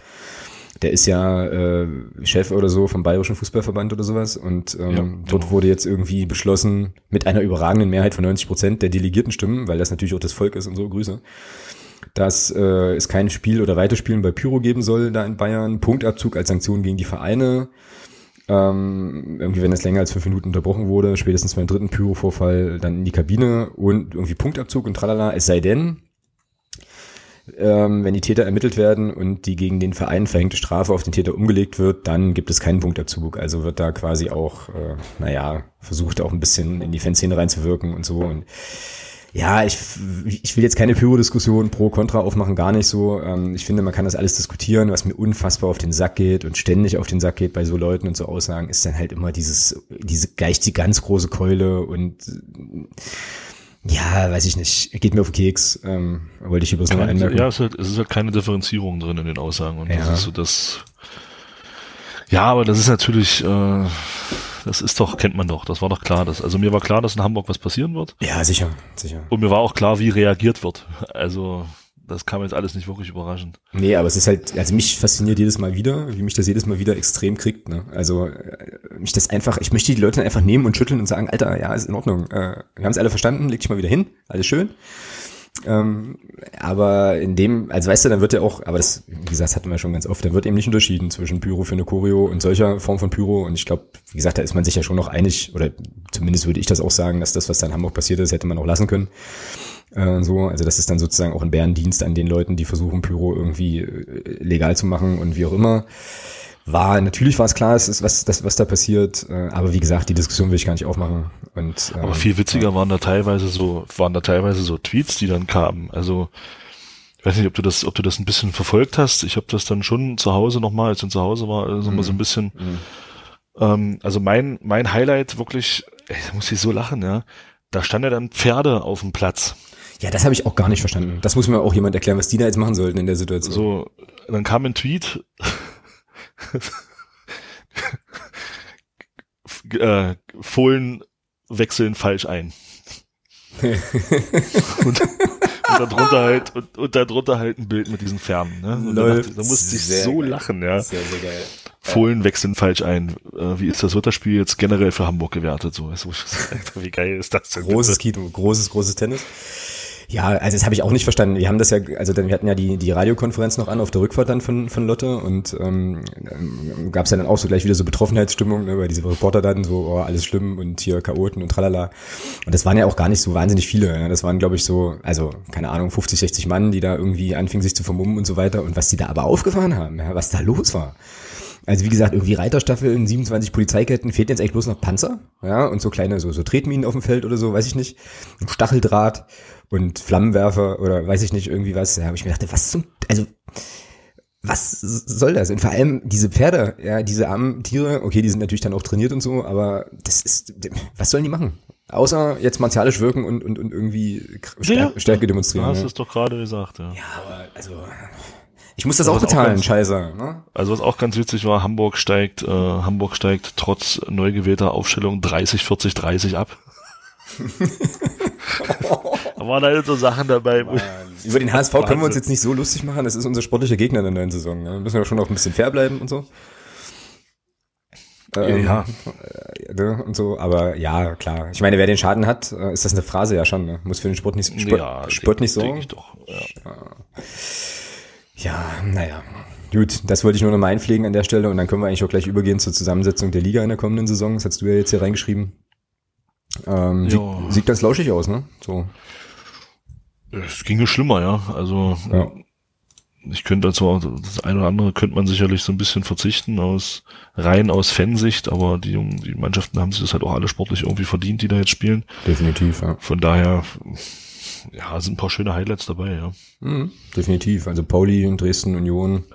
Der ist ja äh, Chef oder so vom Bayerischen Fußballverband oder sowas und ähm, Ja, dort genau. wurde jetzt irgendwie beschlossen, mit einer überragenden Mehrheit von 90 Prozent der delegierten Stimmen, weil das natürlich auch das Volk ist und so, Grüße, dass äh, es kein Spiel oder Weiterspielen bei Pyro geben soll da in Bayern, Punktabzug als Sanktion gegen die Vereine, ähm, irgendwie wenn es länger als fünf Minuten unterbrochen wurde, spätestens beim dritten Pyro-Vorfall dann in die Kabine und irgendwie Punktabzug und tralala, es sei denn, ähm, wenn die Täter ermittelt werden und die gegen den Verein verhängte Strafe auf den Täter umgelegt wird, dann gibt es keinen Punktabzug. Also wird da quasi auch, äh, naja, versucht auch ein bisschen in die Fanszene reinzuwirken und so. Und ja, ich, ich will jetzt keine Pyro-Diskussion pro Contra aufmachen, gar nicht so. Ähm, ich finde, man kann das alles diskutieren, was mir unfassbar auf den Sack geht und ständig auf den Sack geht bei so Leuten und so Aussagen, ist dann halt immer dieses, diese gleich die ganz große Keule und ja, weiß ich nicht, geht mir auf den Keks. Ähm, wollte ich übrigens noch einmerken. ja, es ist, halt, es ist halt keine Differenzierung drin in den Aussagen. Und Ja. das ist so das. Ja, aber das ist natürlich, äh, das ist doch, kennt man doch, das war doch klar. Dass, also mir war klar, dass in Hamburg was passieren wird. Ja, sicher, sicher. Und mir war auch klar, wie reagiert wird. Also das kam jetzt alles nicht wirklich überraschend. Nee, aber es ist halt, also mich fasziniert jedes Mal wieder, wie mich das jedes Mal wieder extrem kriegt. Ne? Also äh, mich das einfach, ich möchte die Leute einfach nehmen und schütteln und sagen, Alter, ja, ist in Ordnung. Äh, wir haben es alle verstanden, leg dich mal wieder hin, alles schön. Ähm, aber in dem, also weißt du, dann wird ja auch, aber das, wie gesagt, hatten wir schon ganz oft, dann wird eben nicht unterschieden zwischen Pyro für eine Choreo und solcher Form von Pyro. Und ich glaube, wie gesagt, da ist man sich ja schon noch einig, oder zumindest würde ich das auch sagen, dass das, was da in Hamburg passiert ist, hätte man auch lassen können. Äh, so, also das ist dann sozusagen auch ein Bärendienst an den Leuten, die versuchen, Pyro irgendwie äh, legal zu machen und wie auch immer war, natürlich war es klar, es ist was, das, was da passiert, äh, aber wie gesagt, die Diskussion will ich gar nicht aufmachen. Und, ähm, aber viel witziger ja. waren da teilweise so, waren da teilweise so Tweets, die dann kamen. Also ich weiß nicht, ob du das, ob du das ein bisschen verfolgt hast. Ich habe das dann schon zu Hause nochmal, als ich zu Hause war, also mhm. mal so ein bisschen. Mhm. Ähm, also mein, mein Highlight wirklich, ey, da muss ich so lachen, ja. Da stand ja dann Pferde auf dem Platz. Ja, das habe ich auch gar nicht verstanden. Das muss mir auch jemand erklären, was die da jetzt machen sollten in der Situation. So, dann kam ein Tweet, äh, Fohlen wechseln falsch ein. und, und darunter halt und, und darunter halt ein Bild mit diesen Färben. Ne? Da, da musste ich so geil. lachen, ja. Sehr, sehr geil. Fohlen wechseln falsch ein. Äh, wie ist das wird das Spiel jetzt generell für Hamburg gewertet? So, wie geil ist das denn? Großes Kino, großes, großes Tennis. Ja, also das habe ich auch nicht verstanden. Wir haben das ja, also dann, wir hatten ja die, die Radiokonferenz noch an auf der Rückfahrt dann von, von Lotte und ähm, gab es ja dann auch so gleich wieder so Betroffenheitsstimmung, ne, weil diese Reporter dann so, oh, alles schlimm und hier Chaoten und tralala. Und das waren ja auch gar nicht so wahnsinnig viele. Ne? Das waren, glaube ich, so, also, keine Ahnung, 50, 60 Mann, die da irgendwie anfingen, sich zu vermummen und so weiter. Und was die da aber aufgefahren haben, ja, was da los war. Also wie gesagt, irgendwie Reiterstaffeln, 27 Polizeiketten, fehlt jetzt eigentlich bloß noch Panzer, ja, und so kleine, so, so Tretminen auf dem Feld oder so, weiß ich nicht. Stacheldraht und Flammenwerfer oder weiß ich nicht, irgendwie was. Da habe ich mir gedacht, was zum, also was soll das? Und vor allem diese Pferde, ja, diese armen Tiere, okay, die sind natürlich dann auch trainiert und so, aber das ist, was sollen die machen? Außer jetzt martialisch wirken und, und, und irgendwie Stärke, Stärke demonstrieren. Du hast ja. es doch gerade gesagt, ja. Ja, aber also ich muss das auch bezahlen, auch ganz, Scheiße. Ne? Also was auch ganz witzig war, Hamburg steigt, äh, Hamburg steigt trotz neu gewählter Aufstellung 30, 40, 30 ab. da waren halt so Sachen dabei. Mann. Über den HSV können wir uns jetzt nicht so lustig machen. Das ist unser sportlicher Gegner in der neuen Saison. Da müssen wir schon auch ein bisschen fair bleiben und so. Ähm, ja. Äh, ne, und so, aber ja, klar. Ich meine, wer den Schaden hat, äh, ist das eine Phrase ja schon. Ne? Muss für den Sport nicht, Sport, ja, Sport nicht sorgen. Ich doch. Ja. ja, naja. Gut, das wollte ich nur noch mal einpflegen an der Stelle und dann können wir eigentlich auch gleich übergehen zur Zusammensetzung der Liga in der kommenden Saison. Das hast du ja jetzt hier reingeschrieben. Ähm, sieht, sieht ganz lauschig aus, ne? So. Es ginge schlimmer, ja. Also ja. ich könnte also das eine oder andere könnte man sicherlich so ein bisschen verzichten aus rein aus Fansicht, aber die die Mannschaften haben sich das halt auch alle sportlich irgendwie verdient, die da jetzt spielen. Definitiv, ja. Von daher ja, sind ein paar schöne Highlights dabei, ja. Mhm, definitiv. Also Pauli und Dresden Union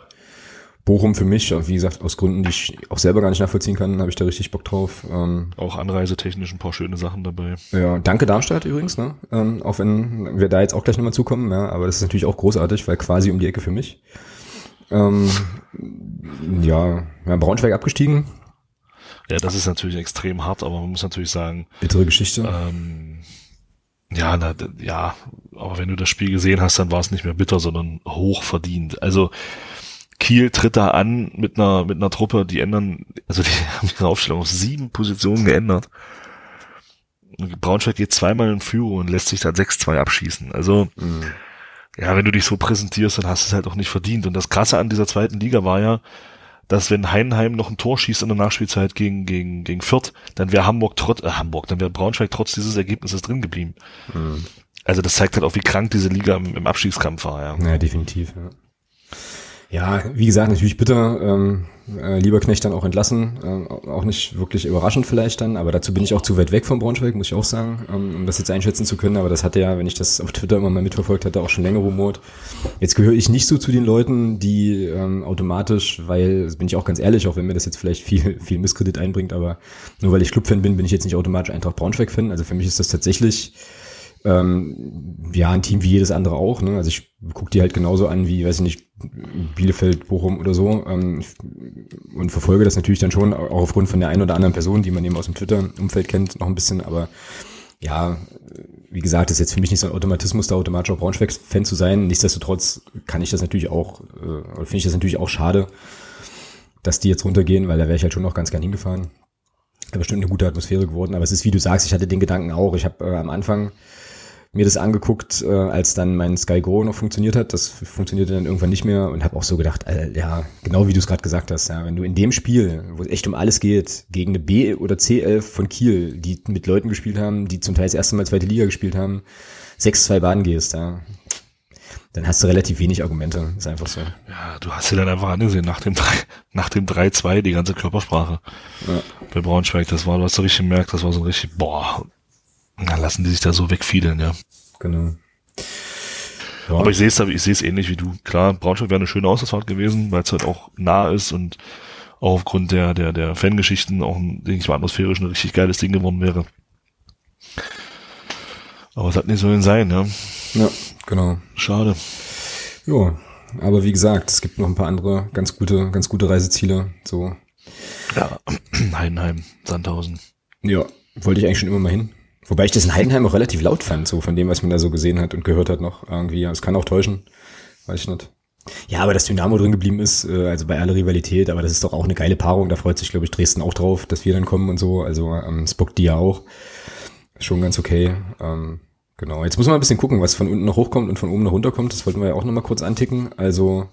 Bochum für mich, wie gesagt, aus Gründen, die ich auch selber gar nicht nachvollziehen kann, habe ich da richtig Bock drauf. Ähm, auch anreisetechnisch ein paar schöne Sachen dabei. Ja, danke Darmstadt übrigens, ne? Ähm, auch wenn wir da jetzt auch gleich nochmal zukommen, ja, aber das ist natürlich auch großartig, weil quasi um die Ecke für mich. Ähm, ja, ja, Braunschweig abgestiegen. Ja, das ist natürlich extrem hart, aber man muss natürlich sagen. Bittere Geschichte. Ähm, ja, na, ja, aber wenn du das Spiel gesehen hast, dann war es nicht mehr bitter, sondern hoch verdient. Also Kiel tritt da an mit einer, mit einer Truppe, die ändern, also die haben ihre Aufstellung auf sieben Positionen geändert. Braunschweig geht zweimal in Führung und lässt sich dann 6-2 abschießen. Also, mhm. ja, wenn du dich so präsentierst, dann hast du es halt auch nicht verdient. Und das Krasse an dieser zweiten Liga war ja, dass wenn Heidenheim noch ein Tor schießt in der Nachspielzeit gegen, gegen, gegen Fürth, dann wäre Hamburg trotz, äh, Hamburg, dann wäre Braunschweig trotz dieses Ergebnisses drin geblieben. Mhm. Also das zeigt halt auch, wie krank diese Liga im, im Abstiegskampf war, ja. Ja, definitiv, ja. Ja, wie gesagt, natürlich bitter. Ähm, äh, Lieberknecht dann auch entlassen. Ähm, auch nicht wirklich überraschend vielleicht dann, aber dazu bin ich auch zu weit weg von Braunschweig, muss ich auch sagen, ähm, um das jetzt einschätzen zu können. Aber das hatte ja, wenn ich das auf Twitter immer mal mitverfolgt hatte, auch schon länger rumort. Jetzt gehöre ich nicht so zu den Leuten, die ähm, automatisch, weil, bin ich auch ganz ehrlich, auch wenn mir das jetzt vielleicht viel, viel Misskredit einbringt, aber nur weil ich Clubfan bin, bin ich jetzt nicht automatisch Eintracht Braunschweig-Fan. Also für mich ist das tatsächlich ähm, ja, ein Team wie jedes andere auch. Ne? Also ich gucke die halt genauso an wie, weiß ich nicht, Bielefeld, Bochum oder so ähm, und verfolge das natürlich dann schon, auch aufgrund von der einen oder anderen Person, die man eben aus dem Twitter-Umfeld kennt, noch ein bisschen. Aber ja, wie gesagt, ist jetzt für mich nicht so ein Automatismus, da automatisch auch Braunschweig-Fan zu sein. Nichtsdestotrotz kann ich das natürlich auch, äh, oder finde ich das natürlich auch schade, dass die jetzt runtergehen, weil da wäre ich halt schon noch ganz gern hingefahren. Bestimmt eine gute Atmosphäre geworden, aber es ist, wie du sagst, ich hatte den Gedanken auch. Ich habe äh, am Anfang mir das angeguckt, äh, als dann mein Sky Go noch funktioniert hat. Das funktionierte dann irgendwann nicht mehr und habe auch so gedacht, äh, ja, genau wie du es gerade gesagt hast, ja, wenn du in dem Spiel, wo es echt um alles geht, gegen eine B- oder C11 von Kiel, die mit Leuten gespielt haben, die zum Teil das erste Mal zweite Liga gespielt haben, 6-2 Baden gehst, ja, dann hast du relativ wenig Argumente. Ist einfach so. Ja, du hast sie dann einfach angesehen nach dem 3, nach dem 3-2, die ganze Körpersprache. Ja. Bei Braunschweig, das war, du hast so richtig gemerkt, das war so richtig, boah, dann lassen die sich da so wegfiedeln, ja. Genau. Ja. Aber ich sehe es ich sehe es ähnlich wie du. Klar, Braunschweig wäre eine schöne Auswärtsfahrt gewesen, weil es halt auch nah ist und auch aufgrund der, der, der Fangeschichten auch, denke ich mal, atmosphärisch ein richtig geiles Ding geworden wäre. Aber es hat nicht so sein, ja. Ja, genau. Schade. Ja, aber wie gesagt, es gibt noch ein paar andere ganz gute, ganz gute Reiseziele, so. Ja, Heidenheim, Sandhausen. Ja, wollte ich eigentlich schon immer mal hin. Wobei ich das in Heidenheim auch relativ laut fand, so von dem, was man da so gesehen hat und gehört hat noch irgendwie. Es kann auch täuschen, weiß ich nicht. Ja, aber dass Dynamo drin geblieben ist, äh, also bei aller Rivalität, aber das ist doch auch eine geile Paarung. Da freut sich, glaube ich, Dresden auch drauf, dass wir dann kommen und so. Also ähm, es bockt die ja auch. Schon ganz okay. Ähm, genau. Jetzt muss man ein bisschen gucken, was von unten noch hochkommt und von oben nach runter kommt. Das wollten wir ja auch nochmal kurz anticken. Also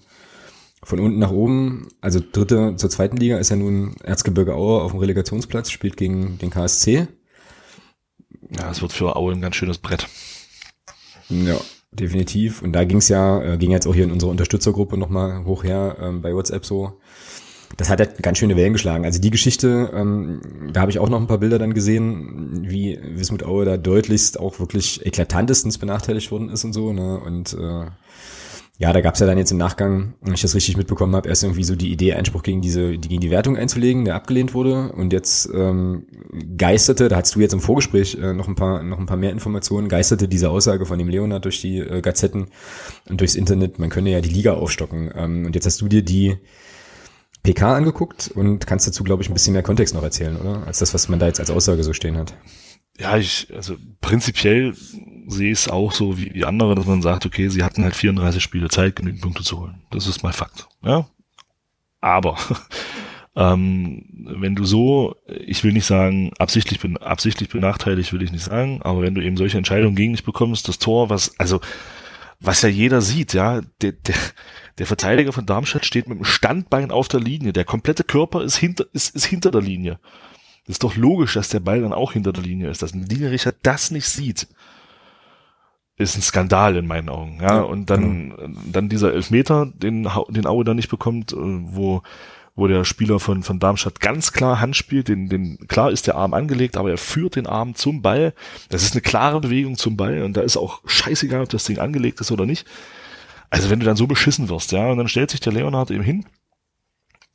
von unten nach oben, also dritte zur zweiten Liga ist ja nun Erzgebirge Aue auf dem Relegationsplatz, spielt gegen den KSC. Ja, es wird für Aue ein ganz schönes Brett. Ja, definitiv. Und da ging's ja, äh, ging jetzt auch hier in unserer Unterstützergruppe nochmal hoch her ähm, bei WhatsApp so. Das hat halt ganz schöne Wellen geschlagen. Also die Geschichte, ähm, da habe ich auch noch ein paar Bilder dann gesehen, wie Wismut Aue da deutlichst auch wirklich eklatantestens benachteiligt worden ist und so. Ne? Und äh, ja, da gab's ja dann jetzt im Nachgang, wenn ich das richtig mitbekommen habe, erst irgendwie so die Idee, Einspruch gegen diese, die, gegen die Wertung einzulegen, der abgelehnt wurde. Und jetzt ähm, geisterte, da hast du jetzt im Vorgespräch äh, noch ein paar, noch ein paar mehr Informationen, geisterte diese Aussage von dem Leonard durch die äh, Gazetten und durchs Internet, man könne ja die Liga aufstocken. Ähm, und jetzt hast du dir die PK angeguckt und kannst dazu, glaube ich, ein bisschen mehr Kontext noch erzählen, oder? Als das, was man da jetzt als Aussage so stehen hat. Ja, ich, also prinzipiell sehe es auch so wie, wie andere, dass man sagt, okay, sie hatten halt 34 Spiele Zeit, genügend Punkte zu holen. Das ist mal Fakt. Ja. Aber ähm, wenn du so, ich will nicht sagen, absichtlich, bin, absichtlich benachteiligt, will ich nicht sagen, aber wenn du eben solche Entscheidungen gegen dich bekommst, das Tor, was, also, was ja jeder sieht, ja, der, der, der Verteidiger von Darmstadt steht mit dem Standbein auf der Linie, der komplette Körper ist hinter, ist, ist hinter der Linie. Das ist doch logisch, dass der Ball dann auch hinter der Linie ist, dass ein Linienrichter das nicht sieht ist ein Skandal in meinen Augen. Ja, und dann, genau. dann dieser Elfmeter, den, den Aue dann nicht bekommt, äh, wo, wo der Spieler von, von Darmstadt ganz klar Hand spielt, den, den, klar ist der Arm angelegt, aber er führt den Arm zum Ball. Das ist eine klare Bewegung zum Ball und da ist auch scheißegal, ob das Ding angelegt ist oder nicht. Also wenn du dann so beschissen wirst, ja, und dann stellt sich der Leonhard eben hin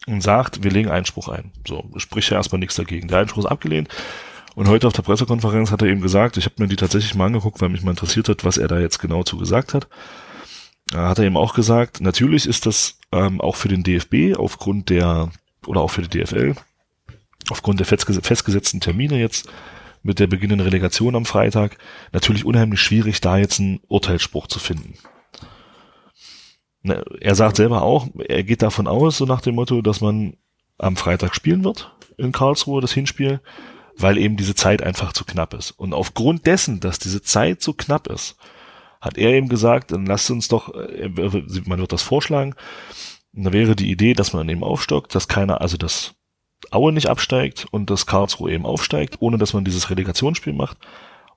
und sagt, wir legen Einspruch ein. So, sprich ja erstmal nichts dagegen. Der Einspruch ist abgelehnt und heute auf der Pressekonferenz hat er eben gesagt, ich habe mir die tatsächlich mal angeguckt, weil mich mal interessiert hat, was er da jetzt genau zu gesagt hat. Da hat er eben auch gesagt, natürlich ist das ähm, auch für den DFB aufgrund der, oder auch für die DFL, aufgrund der festgesetzten Termine jetzt mit der beginnenden Relegation am Freitag, natürlich unheimlich schwierig, da jetzt einen Urteilsspruch zu finden. Ne, er sagt selber auch, er geht davon aus, so nach dem Motto, dass man am Freitag spielen wird in Karlsruhe, das Hinspiel weil eben diese Zeit einfach zu knapp ist. Und aufgrund dessen, dass diese Zeit so knapp ist, hat er eben gesagt, dann lasst uns doch, äh, man wird das vorschlagen, und da wäre die Idee, dass man eben aufstockt, dass keiner, also dass Aue nicht absteigt und dass Karlsruhe eben aufsteigt, ohne dass man dieses Relegationsspiel macht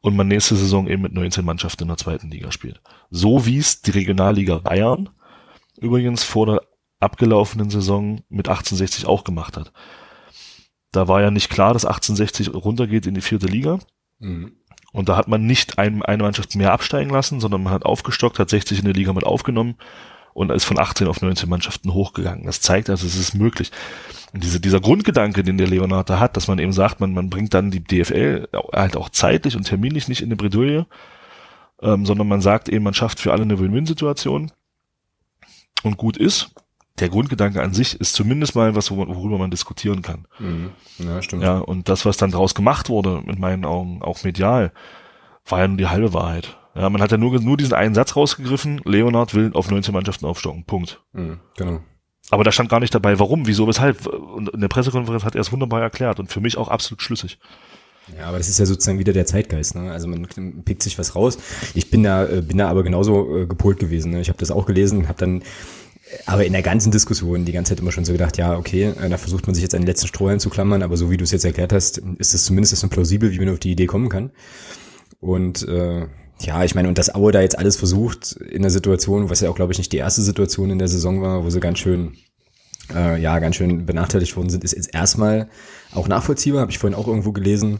und man nächste Saison eben mit 19 Mannschaften in der zweiten Liga spielt. So wie es die Regionalliga Bayern übrigens vor der abgelaufenen Saison mit 1860 auch gemacht hat. Da war ja nicht klar, dass 1860 runtergeht in die vierte Liga. Mhm. Und da hat man nicht ein, eine Mannschaft mehr absteigen lassen, sondern man hat aufgestockt, hat 60 in der Liga mit aufgenommen und ist von 18 auf 19 Mannschaften hochgegangen. Das zeigt also, es ist möglich. Und diese, dieser Grundgedanke, den der Leonard da hat, dass man eben sagt, man, man bringt dann die DFL halt auch zeitlich und terminlich nicht in eine Bredouille, ähm, sondern man sagt eben, man schafft für alle eine Win-Win-Situation und gut ist der Grundgedanke an sich ist zumindest mal was, worüber man diskutieren kann. Mhm. Ja, stimmt. Ja, und das, was dann daraus gemacht wurde, mit meinen Augen auch medial, war ja nur die halbe Wahrheit. Ja, man hat ja nur, nur diesen einen Satz rausgegriffen, Leonard will auf 19 Mannschaften aufstocken. Punkt. Mhm, genau. Aber da stand gar nicht dabei, warum, wieso, weshalb. Und in der Pressekonferenz hat er es wunderbar erklärt und für mich auch absolut schlüssig. Ja, aber das ist ja sozusagen wieder der Zeitgeist. Ne? Also man pickt sich was raus. Ich bin da, äh, bin da aber genauso äh, gepolt gewesen. Ne? Ich habe das auch gelesen, habe dann aber in der ganzen Diskussion die ganze Zeit immer schon so gedacht, ja, okay, äh, da versucht man sich jetzt an den letzten Strohhalm zu klammern, aber so wie du es jetzt erklärt hast, ist es zumindest so plausibel, wie man auf die Idee kommen kann. Und äh, ja, ich meine, und dass Aue da jetzt alles versucht in der Situation, was ja auch, glaube ich, nicht die erste Situation in der Saison war, wo sie ganz schön, äh, ja, ganz schön benachteiligt worden sind, ist jetzt erstmal auch nachvollziehbar, habe ich vorhin auch irgendwo gelesen,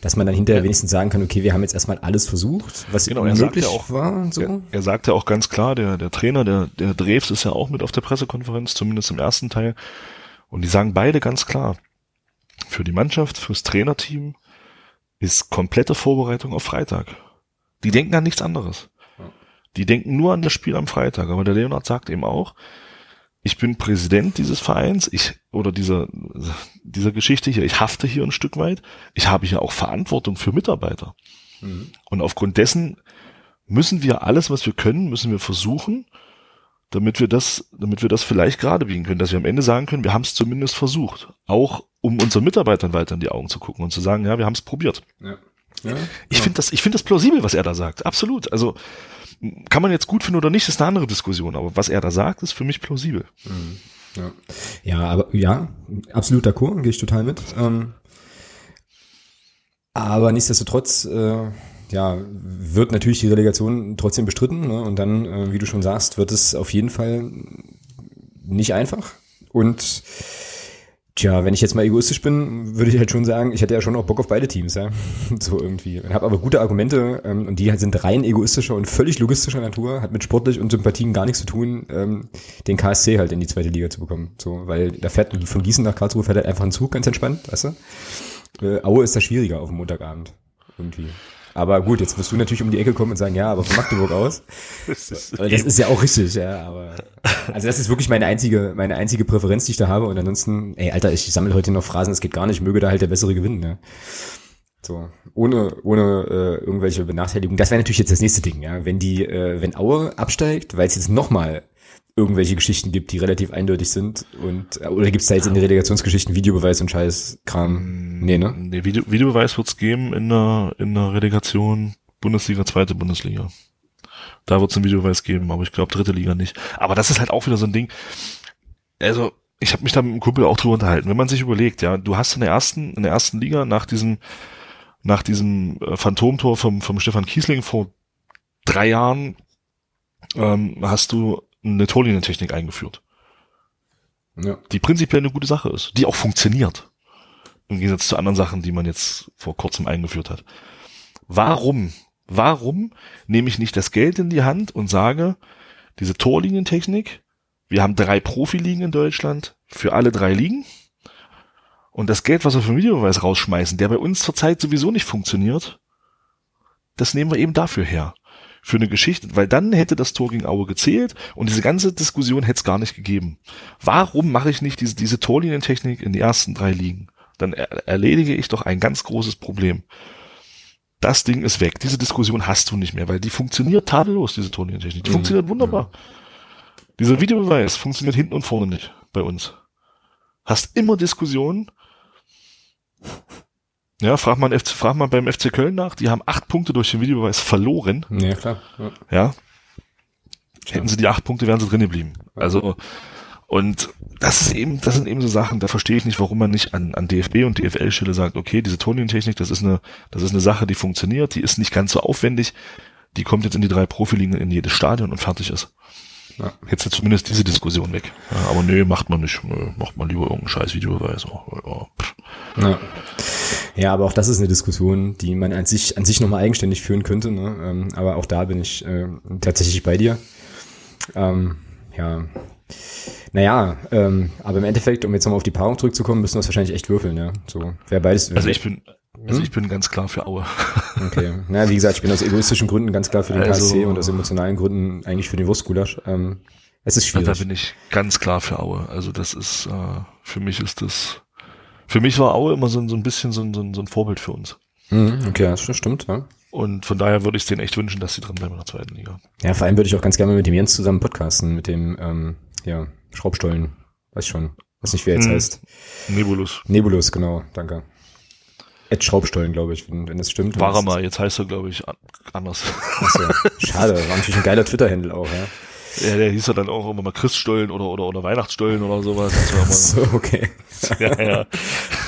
dass man dann hinterher ja. wenigstens sagen kann, okay, wir haben jetzt erstmal alles versucht, was genau, möglich auch, war. So. Er, er sagt ja auch ganz klar, der, der Trainer, der, der Drews ist ja auch mit auf der Pressekonferenz, zumindest im ersten Teil. Und die sagen beide ganz klar, für die Mannschaft, fürs Trainerteam ist komplette Vorbereitung auf Freitag. Die denken an nichts anderes. Die denken nur an das Spiel am Freitag. Aber der Leonard sagt eben auch, ich bin Präsident dieses Vereins, ich, oder dieser, dieser Geschichte hier, ich hafte hier ein Stück weit. Ich habe hier auch Verantwortung für Mitarbeiter. Mhm. Und aufgrund dessen müssen wir alles, was wir können, müssen wir versuchen, damit wir das, damit wir das vielleicht gerade biegen können, dass wir am Ende sagen können, wir haben es zumindest versucht. Auch um unseren Mitarbeitern weiter in die Augen zu gucken und zu sagen, ja, wir haben es probiert. Ja. Ja, ich ja. finde das, ich finde das plausibel, was er da sagt. Absolut. Also kann man jetzt gut finden oder nicht, ist eine andere Diskussion. Aber was er da sagt, ist für mich plausibel. Mhm. Ja, ja aber ja, absolut d'accord, gehe ich total mit. Ähm, aber nichtsdestotrotz, äh, ja, wird natürlich die Relegation trotzdem bestritten. Ne? Und dann, äh, wie du schon sagst, wird es auf jeden Fall nicht einfach. Und Tja, wenn ich jetzt mal egoistisch bin, würde ich halt schon sagen, ich hätte ja schon auch Bock auf beide Teams, ja. So irgendwie. Und habe aber gute Argumente ähm, und die sind rein egoistischer und völlig logistischer Natur, hat mit sportlich und Sympathien gar nichts zu tun, ähm, den KSC halt in die zweite Liga zu bekommen. So, weil da fährt von Gießen nach Karlsruhe fährt halt einfach ein Zug ganz entspannt, weißt du? Äh, Aue ist da schwieriger auf dem Montagabend. Irgendwie. Aber gut, jetzt wirst du natürlich um die Ecke kommen und sagen, ja, aber von Magdeburg aus. das, ist, das ist ja auch richtig, ja, aber also das ist wirklich meine einzige, meine einzige Präferenz, die ich da habe. Und ansonsten, ey, Alter, ich sammle heute noch Phrasen, es geht gar nicht, möge da halt der bessere gewinnen, ja. So, ohne, ohne äh, irgendwelche Benachteiligung. Das wäre natürlich jetzt das nächste Ding, ja. Wenn die, äh, wenn Aue absteigt, weil es jetzt nochmal irgendwelche Geschichten gibt, die relativ eindeutig sind und oder gibt es da jetzt in den Relegationsgeschichten Videobeweis und Scheiß Kram? Nee, ne? Nee, Video, Videobeweis wird's geben in der in der Relegation Bundesliga, zweite Bundesliga. Da wird's einen Videobeweis geben, aber ich glaube dritte Liga nicht. Aber das ist halt auch wieder so ein Ding. Also, ich habe mich da mit dem Kumpel auch drüber unterhalten. Wenn man sich überlegt, ja, du hast in der ersten in der ersten Liga nach diesem nach diesem äh, Phantomtor vom vom Stefan Kiesling vor drei Jahren ähm, hast du eine Torlinientechnik eingeführt. Ja. Die prinzipiell eine gute Sache ist, die auch funktioniert. Im Gegensatz zu anderen Sachen, die man jetzt vor kurzem eingeführt hat. Warum, warum nehme ich nicht das Geld in die Hand und sage, diese Torlinientechnik, wir haben drei Profiligen in Deutschland für alle drei Ligen. Und das Geld, was wir für Videobeweis rausschmeißen, der bei uns zurzeit sowieso nicht funktioniert, das nehmen wir eben dafür her für eine Geschichte, weil dann hätte das Tor gegen Aue gezählt und diese ganze Diskussion hätte es gar nicht gegeben. Warum mache ich nicht diese, diese Torlinientechnik in die ersten drei Ligen? Dann er, erledige ich doch ein ganz großes Problem. Das Ding ist weg. Diese Diskussion hast du nicht mehr, weil die funktioniert tadellos, diese Torlinientechnik. Die mhm. funktioniert wunderbar. Dieser Videobeweis funktioniert hinten und vorne nicht bei uns. Hast immer Diskussionen ja, frag mal, FC, frag mal beim FC Köln nach. Die haben acht Punkte durch den Videobeweis verloren. Ja, klar. Ja. ja. Hätten sie die acht Punkte, wären sie drin geblieben. Also, und das ist eben, das sind eben so Sachen, da verstehe ich nicht, warum man nicht an, an DFB und DFL-Stelle sagt, okay, diese Tonientechnik, das ist eine, das ist eine Sache, die funktioniert, die ist nicht ganz so aufwendig, die kommt jetzt in die drei Profiligen in jedes Stadion und fertig ist. Ja. Jetzt ist zumindest diese Diskussion weg. Ja, aber nö, macht man nicht. Nö, macht man lieber irgendeinen scheiß Videobeweis. Oh, ja. Ja, aber auch das ist eine Diskussion, die man an sich, an sich nochmal eigenständig führen könnte. Ne? Ähm, aber auch da bin ich äh, tatsächlich bei dir. Ähm, ja. Naja, ähm, aber im Endeffekt, um jetzt nochmal auf die Paarung zurückzukommen, müssen wir es wahrscheinlich echt würfeln, ja. So, wer beides. Also ich bin, also hm? ich bin ganz klar für Aue. Okay. Na, wie gesagt, ich bin aus egoistischen Gründen ganz klar für den also, KSC und aus emotionalen Gründen eigentlich für den Wurstgulasch. Ähm, es ist schwierig. Da bin ich ganz klar für Aue. Also das ist, äh, für mich ist das, für mich war Aue immer so, so ein bisschen so ein, so ein, so Vorbild für uns. Mhm, okay, das stimmt, ja. Und von daher würde ich es denen echt wünschen, dass sie drin bleiben in der zweiten Liga. Ja, vor allem würde ich auch ganz gerne mit dem Jens zusammen podcasten, mit dem ähm, ja, Schraubstollen. Weiß schon. Weiß nicht, wer jetzt Hm. heißt. Nebulus. Nebulus, genau, danke. Ed Schraubstollen, glaube ich, wenn, wenn das stimmt. War er mal, jetzt heißt er, glaube ich, an- anders. Achso, schade, war natürlich ein geiler Twitter-Handle auch, ja. Ja, der hieß ja dann auch immer mal Christstollen oder, oder, oder Weihnachtsstollen oder sowas. So, okay. ja, ja.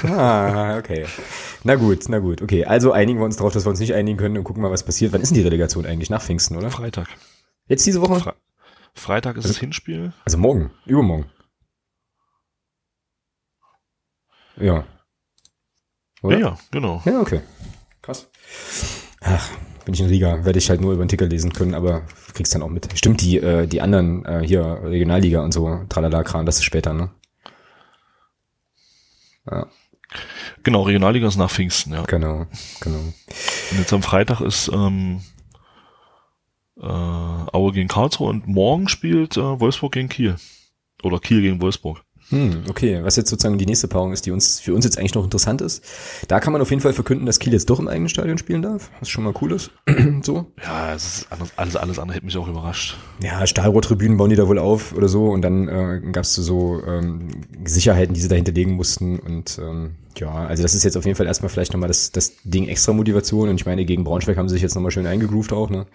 Ah, okay. Na gut, na gut. Okay, also einigen wir uns darauf, dass wir uns nicht einigen können und gucken mal, was passiert. Wann ist denn die Relegation eigentlich? Nach Pfingsten, oder? Freitag. Jetzt diese Woche? Fre Freitag ist das Hinspiel. Also morgen, übermorgen. Ja. Oder? Ja, ja, genau. Ja, okay. Krass. Ach, bin ich in Riga, werde ich halt nur über den Ticker lesen können, aber kriegst dann auch mit. Stimmt, die, äh, die anderen äh, hier, Regionalliga und so, Tralala-Kram, das ist später, ne? Ja, Genau, Regionalliga ist nach Pfingsten, ja. genau, genau. Und jetzt am Freitag ist ähm, äh, Aue gegen Karlsruhe und morgen spielt äh, Wolfsburg gegen Kiel. Oder Kiel gegen Wolfsburg. Hm, okay, was jetzt sozusagen die nächste Paarung ist, die uns für uns jetzt eigentlich noch interessant ist. Da kann man auf jeden Fall verkünden, dass Kiel jetzt doch im eigenen Stadion spielen darf, was schon mal cool ist. so. Ja, es ist anders, alles, alles andere hätte mich auch überrascht. Ja, Stahlrohrtribünen bauen die da wohl auf oder so und dann äh, gab es so ähm, Sicherheiten, die sie dahinter legen mussten und ähm, ja, also das ist jetzt auf jeden Fall erstmal vielleicht nochmal das, das Ding extra Motivation und ich meine, gegen Braunschweig haben sie sich jetzt nochmal schön eingegroovt auch, ne?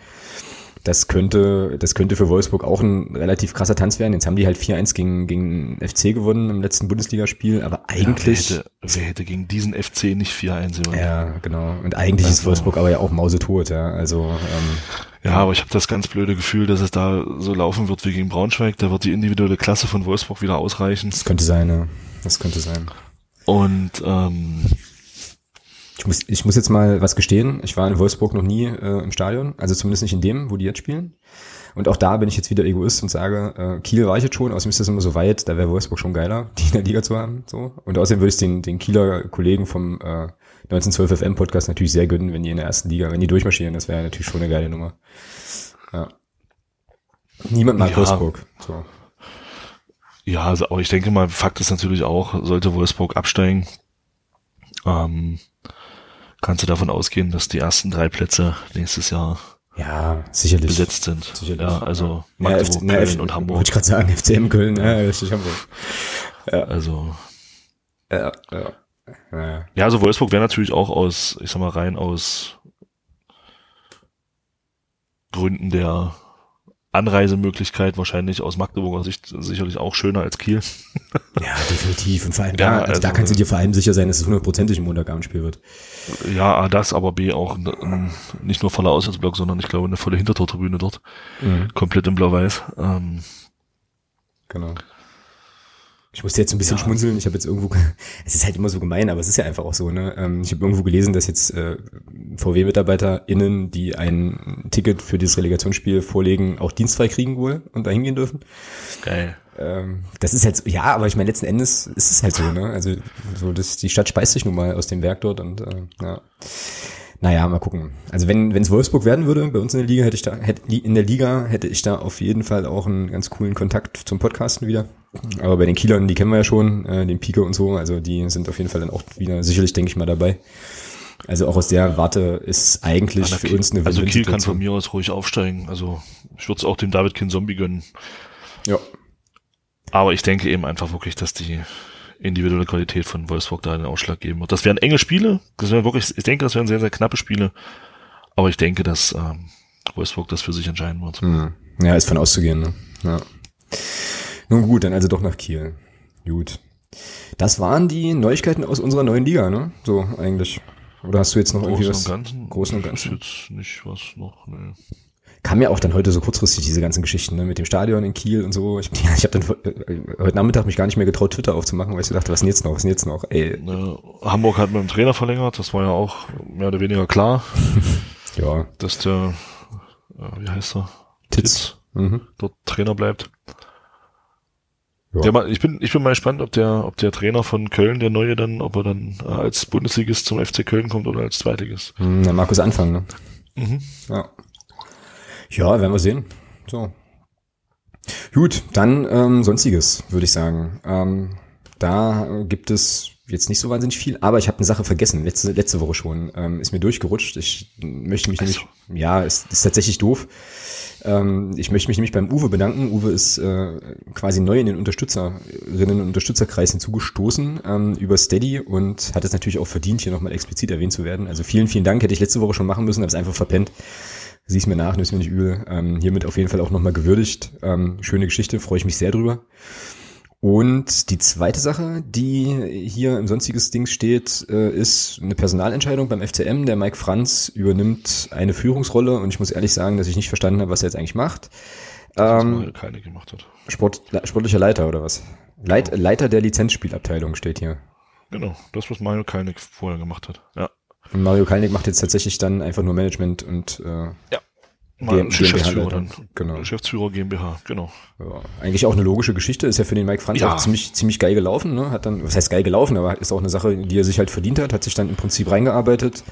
Das könnte, das könnte für Wolfsburg auch ein relativ krasser Tanz werden. Jetzt haben die halt 4-1 gegen, gegen FC gewonnen im letzten Bundesligaspiel, aber eigentlich. Ja, wer, hätte, wer hätte gegen diesen FC nicht 4-1 gewonnen? Ja, genau. Und eigentlich ist Also- Wolfsburg aber ja auch mausetot, ja. Also, ähm, Ja, aber ich habe das ganz blöde Gefühl, dass es da so laufen wird wie gegen Braunschweig. Da wird die individuelle Klasse von Wolfsburg wieder ausreichen. das könnte sein, ja. Das könnte sein. Und ähm, Ich muss, ich muss jetzt mal was gestehen. Ich war in Wolfsburg noch nie äh, im Stadion. Also zumindest nicht in dem, wo die jetzt spielen. Und auch da bin ich jetzt wieder Egoist und sage, äh, Kiel war ich jetzt schon, außerdem ist das immer so weit, da wäre Wolfsburg schon geiler, die in der Liga zu haben. So. Und außerdem würde ich den, den Kieler Kollegen vom äh, 1912 FM Podcast natürlich sehr gönnen, wenn die in der ersten Liga, wenn die durchmarschieren, das wäre natürlich schon eine geile Nummer. Ja. Niemand mag Ja. Wolfsburg. So. ja, also, aber ich denke mal, Fakt ist natürlich auch, sollte Wolfsburg absteigen, ähm, kannst du davon ausgehen, dass die ersten drei Plätze nächstes Jahr Ja, sicherlich. besetzt sind. Sicherlich. Ja, also Ja, Magdeburg, na, Köln und Hamburg. Wollte ich gerade sagen, FCM Köln, ja, richtig, Hamburg. Also Ja, ja. ja. Ja, also Wolfsburg wäre natürlich auch aus, ich sag mal, rein aus Gründen der Anreisemöglichkeit wahrscheinlich aus Magdeburger Sicht sicherlich auch schöner als Kiel. Ja, definitiv. Und vor allem Ja, da, also, da also- kannst du dir vor allem sicher sein, dass es hundertprozentig ein Montagabendspiel wird. Ja, A, das, aber B auch ähm, nicht nur voller Auswärtsblock, sondern ich glaube eine volle Hintertortribüne dort. Komplett in Blau-Weiß. Ähm, Genau. Ich musste jetzt ein bisschen Ja. schmunzeln. Ich habe jetzt irgendwo, es ist halt immer so gemein, aber es ist ja einfach auch so. Ne? Ähm, Ich habe irgendwo gelesen, dass jetzt äh, VW-MitarbeiterInnen, die ein Ticket für dieses Relegationsspiel vorlegen, auch dienstfrei kriegen wohl und da hingehen dürfen. geil. Ähm, das ist halt so, ja, aber ich meine, letzten Endes ist es halt so, ne? Also so, das, die Stadt speist sich nun mal aus dem Werk dort und äh, ja. Naja, mal gucken. Also wenn wenn es Wolfsburg werden würde, bei uns in der Liga hätte ich da, hätte, in der Liga hätte ich da auf jeden Fall auch einen ganz coolen Kontakt zum Podcasten wieder. Aber bei den Kielern, die kennen wir ja schon, äh, den Pike und so, also die sind auf jeden Fall dann auch wieder sicherlich, denke ich mal, dabei. Also auch aus der Warte ist eigentlich für Kiel- uns eine also Kiel kann von mir aus ruhig aufsteigen. Also ich würde es auch dem David Kin Zombie gönnen. Ja, Aber ich denke eben einfach wirklich, dass die individuelle Qualität von Wolfsburg da den Ausschlag geben wird. Das wären enge Spiele. Das wären wirklich, ich denke, das wären sehr, sehr knappe Spiele. Aber ich denke, dass ähm, Wolfsburg das für sich entscheiden wird. Hm. Ja, ist von auszugehen, ne? Ja. Nun gut, dann also doch nach Kiel. Gut. Das waren die Neuigkeiten aus unserer neuen Liga, ne? So eigentlich. Oder hast du jetzt noch irgendwie Großen was? und Ganzen. Großen und Ist Ganzen. jetzt nicht was noch, ne. Kam ja auch dann heute so kurzfristig diese ganzen Geschichten, ne? Mit dem Stadion in Kiel und so. Ich, ich habe dann äh, heute Nachmittag mich gar nicht mehr getraut, Twitter aufzumachen, weil ich so dachte, was ist denn jetzt noch? Was ist denn jetzt noch? Ey, ne. Hamburg hat mit dem Trainer verlängert. Das war ja auch mehr oder weniger klar, ja, dass der, äh, wie heißt er? Titz. Mhm. dort Trainer bleibt. Ja. Der, ich bin, ich bin mal gespannt, ob der, ob der Trainer von Köln, der neue dann, ob er dann äh, als Bundesligist zum FC Köln kommt oder als Zweitligist. Hm, Na, Markus Anfang, ne? Mhm. Ja. Ja, werden wir sehen. So. Gut, dann ähm, sonstiges, würde ich sagen. Ähm, da gibt es jetzt nicht so wahnsinnig viel, aber ich habe eine Sache vergessen, letzte, letzte Woche schon. Ähm, ist mir durchgerutscht. Ich möchte mich nämlich, ja, ist, ist tatsächlich doof. Ähm, ich möchte mich nämlich beim Uwe bedanken. Uwe ist äh, quasi neu in den Unterstützerinnen und Unterstützerkreis hinzugestoßen ähm, über Steady und hat es natürlich auch verdient, hier nochmal explizit erwähnt zu werden. Also vielen, vielen Dank. Hätte ich letzte Woche schon machen müssen, habe es einfach verpennt. Sieh's mir nach, nimm's mir nicht übel. Ähm, hiermit auf jeden Fall auch nochmal gewürdigt. Ähm, schöne Geschichte, freue ich mich sehr drüber. Und die zweite Sache, die hier im sonstiges Ding steht, äh, ist eine Personalentscheidung beim FCM. Der Mike Franz übernimmt eine Führungsrolle und ich muss ehrlich sagen, dass ich nicht verstanden habe, was er jetzt eigentlich macht. Ähm, keine gemacht hat. Sport, sportlicher Leiter oder was? Leit, genau. Leiter der Lizenzspielabteilung steht hier. Genau, das, was Mario Kalnick vorher gemacht hat. Ja. Und Mario Kalnick macht jetzt tatsächlich dann einfach nur Management und äh, ja. Mal Geschäftsführer dann. Genau. Geschäftsführer GmbH, genau. Ja, eigentlich auch eine logische Geschichte, ist ja für den Mike Franz ja. auch ziemlich, ziemlich geil gelaufen, ne? Hat dann, was heißt geil gelaufen, aber ist auch eine Sache, die er sich halt verdient hat, hat sich dann im Prinzip reingearbeitet,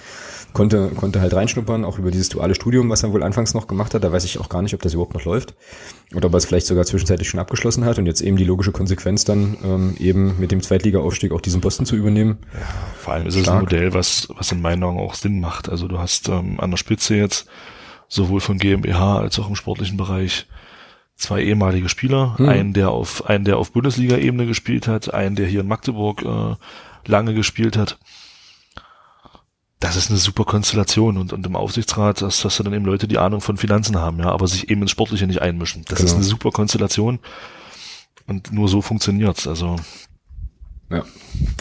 konnte, konnte halt reinschnuppern, auch über dieses duale Studium, was er wohl anfangs noch gemacht hat. Da weiß ich auch gar nicht, ob das überhaupt noch läuft. Oder ob er es vielleicht sogar zwischenzeitlich schon abgeschlossen hat und jetzt eben die logische Konsequenz dann ähm, eben mit dem Zweitliga-Aufstieg auch diesen Posten zu übernehmen. Ja, vor allem ist Stark. es ein Modell, was, was in meinen Augen auch Sinn macht. Also du hast ähm, an der Spitze jetzt sowohl von GmbH als auch im sportlichen Bereich zwei ehemalige Spieler, hm. einen der auf einen der auf Bundesliga-Ebene gespielt hat, einen der hier in Magdeburg äh, lange gespielt hat. Das ist eine super Konstellation und, und im Aufsichtsrat, dass, dass dann eben Leute die Ahnung von Finanzen haben, ja, aber sich eben ins Sportliche nicht einmischen. Das genau. ist eine super Konstellation und nur so funktioniert's. Also ja,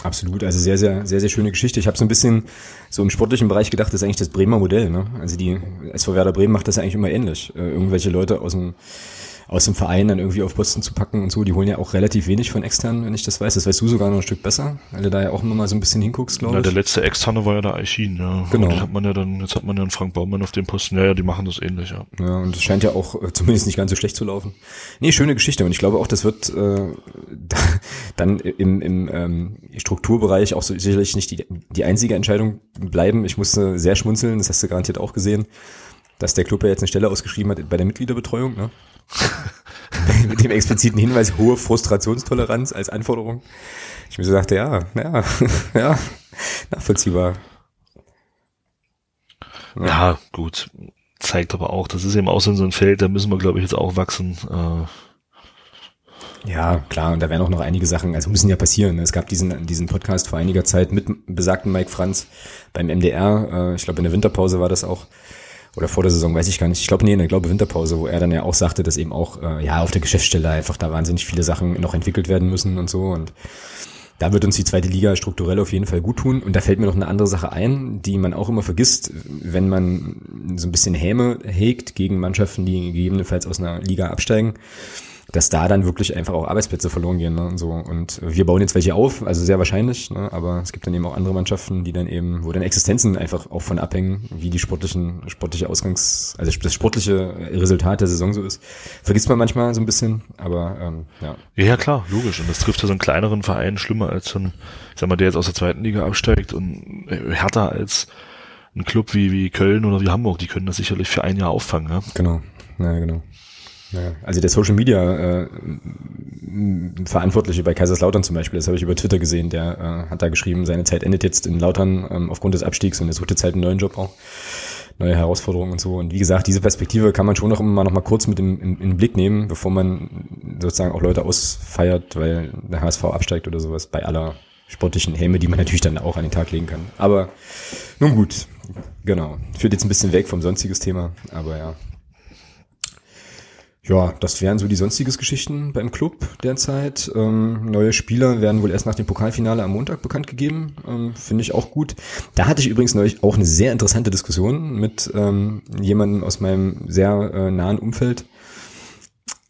absolut. Also sehr, sehr, sehr, sehr schöne Geschichte. Ich habe so ein bisschen so im sportlichen Bereich gedacht, das ist eigentlich das Bremer Modell. Ne? Also die SV Werder Bremen macht das eigentlich immer ähnlich. Äh, irgendwelche Leute aus dem aus dem Verein dann irgendwie auf Posten zu packen und so. Die holen ja auch relativ wenig von externen, wenn ich das weiß. Das weißt du sogar noch ein Stück besser, weil du da ja auch immer mal so ein bisschen hinguckst, glaube ich. Ja, der letzte externe war ja der Eichin, ja. Genau. Und hat man ja dann, jetzt hat man ja einen Frank Baumann auf dem Posten. Ja, ja, die machen das ähnlich, ja. Ja, und es scheint ja auch äh, zumindest nicht ganz so schlecht zu laufen. Nee, schöne Geschichte. Und ich glaube auch, das wird äh, dann im, im ähm, Strukturbereich auch so, sicherlich nicht die, die einzige Entscheidung bleiben. Ich musste sehr schmunzeln, das hast du garantiert auch gesehen, dass der Club ja jetzt eine Stelle ausgeschrieben hat bei der Mitgliederbetreuung, ne? mit dem expliziten Hinweis hohe Frustrationstoleranz als Anforderung. Ich mir so dachte, ja, ja, ja, nachvollziehbar. Ja. ja, gut. Zeigt aber auch, das ist eben auch so ein Feld, da müssen wir, glaube ich, jetzt auch wachsen. Äh, ja, klar, und da werden auch noch einige Sachen, also müssen ja passieren. Es gab diesen, diesen Podcast vor einiger Zeit mit besagten Mike Franz beim MDR, äh, ich glaube in der Winterpause war das auch, oder vor der Saison, weiß ich gar nicht. Ich glaube, nee, in der glaube Winterpause, wo er dann ja auch sagte, dass eben auch äh, ja auf der Geschäftsstelle einfach da wahnsinnig viele Sachen noch entwickelt werden müssen und so. Und da wird uns die zweite Liga strukturell auf jeden Fall gut tun. Und da fällt mir noch eine andere Sache ein, die man auch immer vergisst, wenn man so ein bisschen Häme hegt gegen Mannschaften, die gegebenenfalls aus einer Liga absteigen dass da dann wirklich einfach auch Arbeitsplätze verloren gehen. Ne, und so. Und wir bauen jetzt welche auf, also sehr wahrscheinlich, ne, aber es gibt dann eben auch andere Mannschaften, die dann eben, wo dann Existenzen einfach auch von abhängen, wie die sportlichen, sportliche Ausgangs-, also das sportliche Resultat der Saison so ist. Vergisst man manchmal so ein bisschen, aber ähm, ja. Ja, klar, logisch. Und das trifft ja so einen kleineren Verein schlimmer als so ein, sag mal, der jetzt aus der zweiten Liga absteigt und härter als ein Club wie, wie Köln oder wie Hamburg, die können das sicherlich für ein Jahr auffangen. Ja? Genau, ja, genau. Ja, also der Social Media äh, Verantwortliche bei Kaiserslautern zum Beispiel, das habe ich über Twitter gesehen, der äh, hat da geschrieben, seine Zeit endet jetzt in Lautern ähm, aufgrund des Abstiegs und er sucht jetzt halt einen neuen Job auch, neue Herausforderungen und so. Und wie gesagt, diese Perspektive kann man schon noch immer noch mal kurz mit in, in, in den Blick nehmen, bevor man sozusagen auch Leute ausfeiert, weil der HSV absteigt oder sowas, bei aller sportlichen Häme, die man natürlich dann auch an den Tag legen kann. Aber nun gut, genau. Führt jetzt ein bisschen weg vom sonstiges Thema, aber ja, ja, das wären so die sonstiges Geschichten beim Club derzeit. Ähm, neue Spieler werden wohl erst nach dem Pokalfinale am Montag bekannt gegeben. Ähm, Finde ich auch gut. Da hatte ich übrigens neulich auch eine sehr interessante Diskussion mit ähm, jemandem aus meinem sehr äh, nahen Umfeld.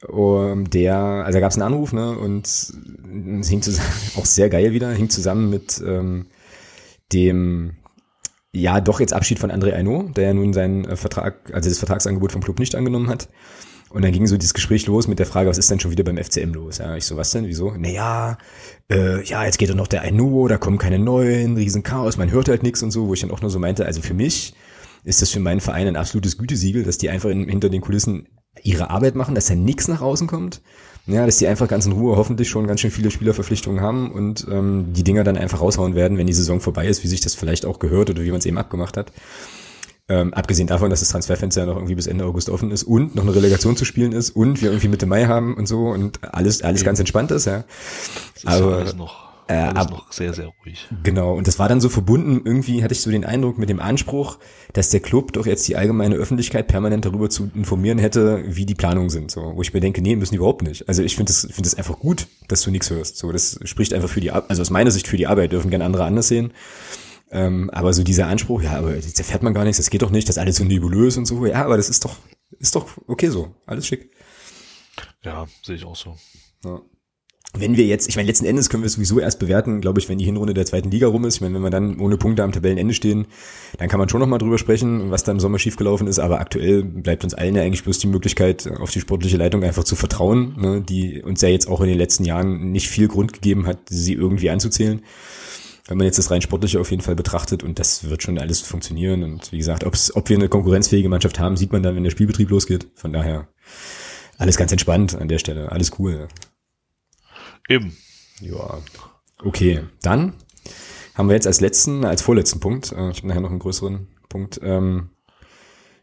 Um, der, also da gab es einen Anruf, ne, und es hing zusammen, auch sehr geil wieder, hing zusammen mit ähm, dem ja doch jetzt Abschied von André Aino, der ja nun seinen äh, Vertrag, also das Vertragsangebot vom Club nicht angenommen hat. Und dann ging so dieses Gespräch los mit der Frage, was ist denn schon wieder beim FCM los? Ja, ich so, was denn? Wieso? Naja, äh, ja, jetzt geht doch noch der Ainuo, da kommen keine neuen, Riesenchaos, man hört halt nichts und so, wo ich dann auch nur so meinte, also für mich ist das für meinen Verein ein absolutes Gütesiegel, dass die einfach in, hinter den Kulissen ihre Arbeit machen, dass da nichts nach außen kommt. Ja, dass die einfach ganz in Ruhe hoffentlich schon ganz schön viele Spielerverpflichtungen haben und ähm, die Dinger dann einfach raushauen werden, wenn die Saison vorbei ist, wie sich das vielleicht auch gehört oder wie man es eben abgemacht hat. Ähm, abgesehen davon, dass das Transferfenster ja noch irgendwie bis Ende August offen ist und noch eine Relegation zu spielen ist und wir irgendwie Mitte Mai haben und so und alles alles ganz entspannt ist, ja. Das ist Aber alles noch, äh, alles ab, noch sehr, sehr ruhig. Genau, und das war dann so verbunden, irgendwie hatte ich so den Eindruck mit dem Anspruch, dass der Club doch jetzt die allgemeine Öffentlichkeit permanent darüber zu informieren hätte, wie die Planungen sind. So, wo ich mir denke, nee, müssen die überhaupt nicht. Also ich finde das, finde das einfach gut, dass du nichts hörst. So, das spricht einfach für die, also aus meiner Sicht für die Arbeit, dürfen gerne andere anders sehen. Ähm, aber so dieser Anspruch, ja, aber jetzt erfährt man gar nichts, das geht doch nicht, das ist alles so nebulös und so. Ja, aber das ist doch, ist doch okay so, alles schick. Ja, sehe ich auch so. Ja. Wenn wir jetzt, ich meine, letzten Endes können wir sowieso erst bewerten, glaube ich, wenn die Hinrunde der zweiten Liga rum ist. Ich meine, wenn wir dann ohne Punkte am Tabellenende stehen, dann kann man schon nochmal drüber sprechen, was da im Sommer schiefgelaufen ist. Aber aktuell bleibt uns allen ja eigentlich bloß die Möglichkeit, auf die sportliche Leitung einfach zu vertrauen, ne, die uns ja jetzt auch in den letzten Jahren nicht viel Grund gegeben hat, sie irgendwie anzuzählen wenn man jetzt das rein sportliche auf jeden Fall betrachtet und das wird schon alles funktionieren und wie gesagt, ob's, ob wir eine konkurrenzfähige Mannschaft haben, sieht man dann, wenn der Spielbetrieb losgeht. Von daher alles ganz entspannt an der Stelle, alles cool. Eben. Ja. Okay, dann haben wir jetzt als letzten, als vorletzten Punkt, äh, ich habe nachher noch einen größeren Punkt, ähm,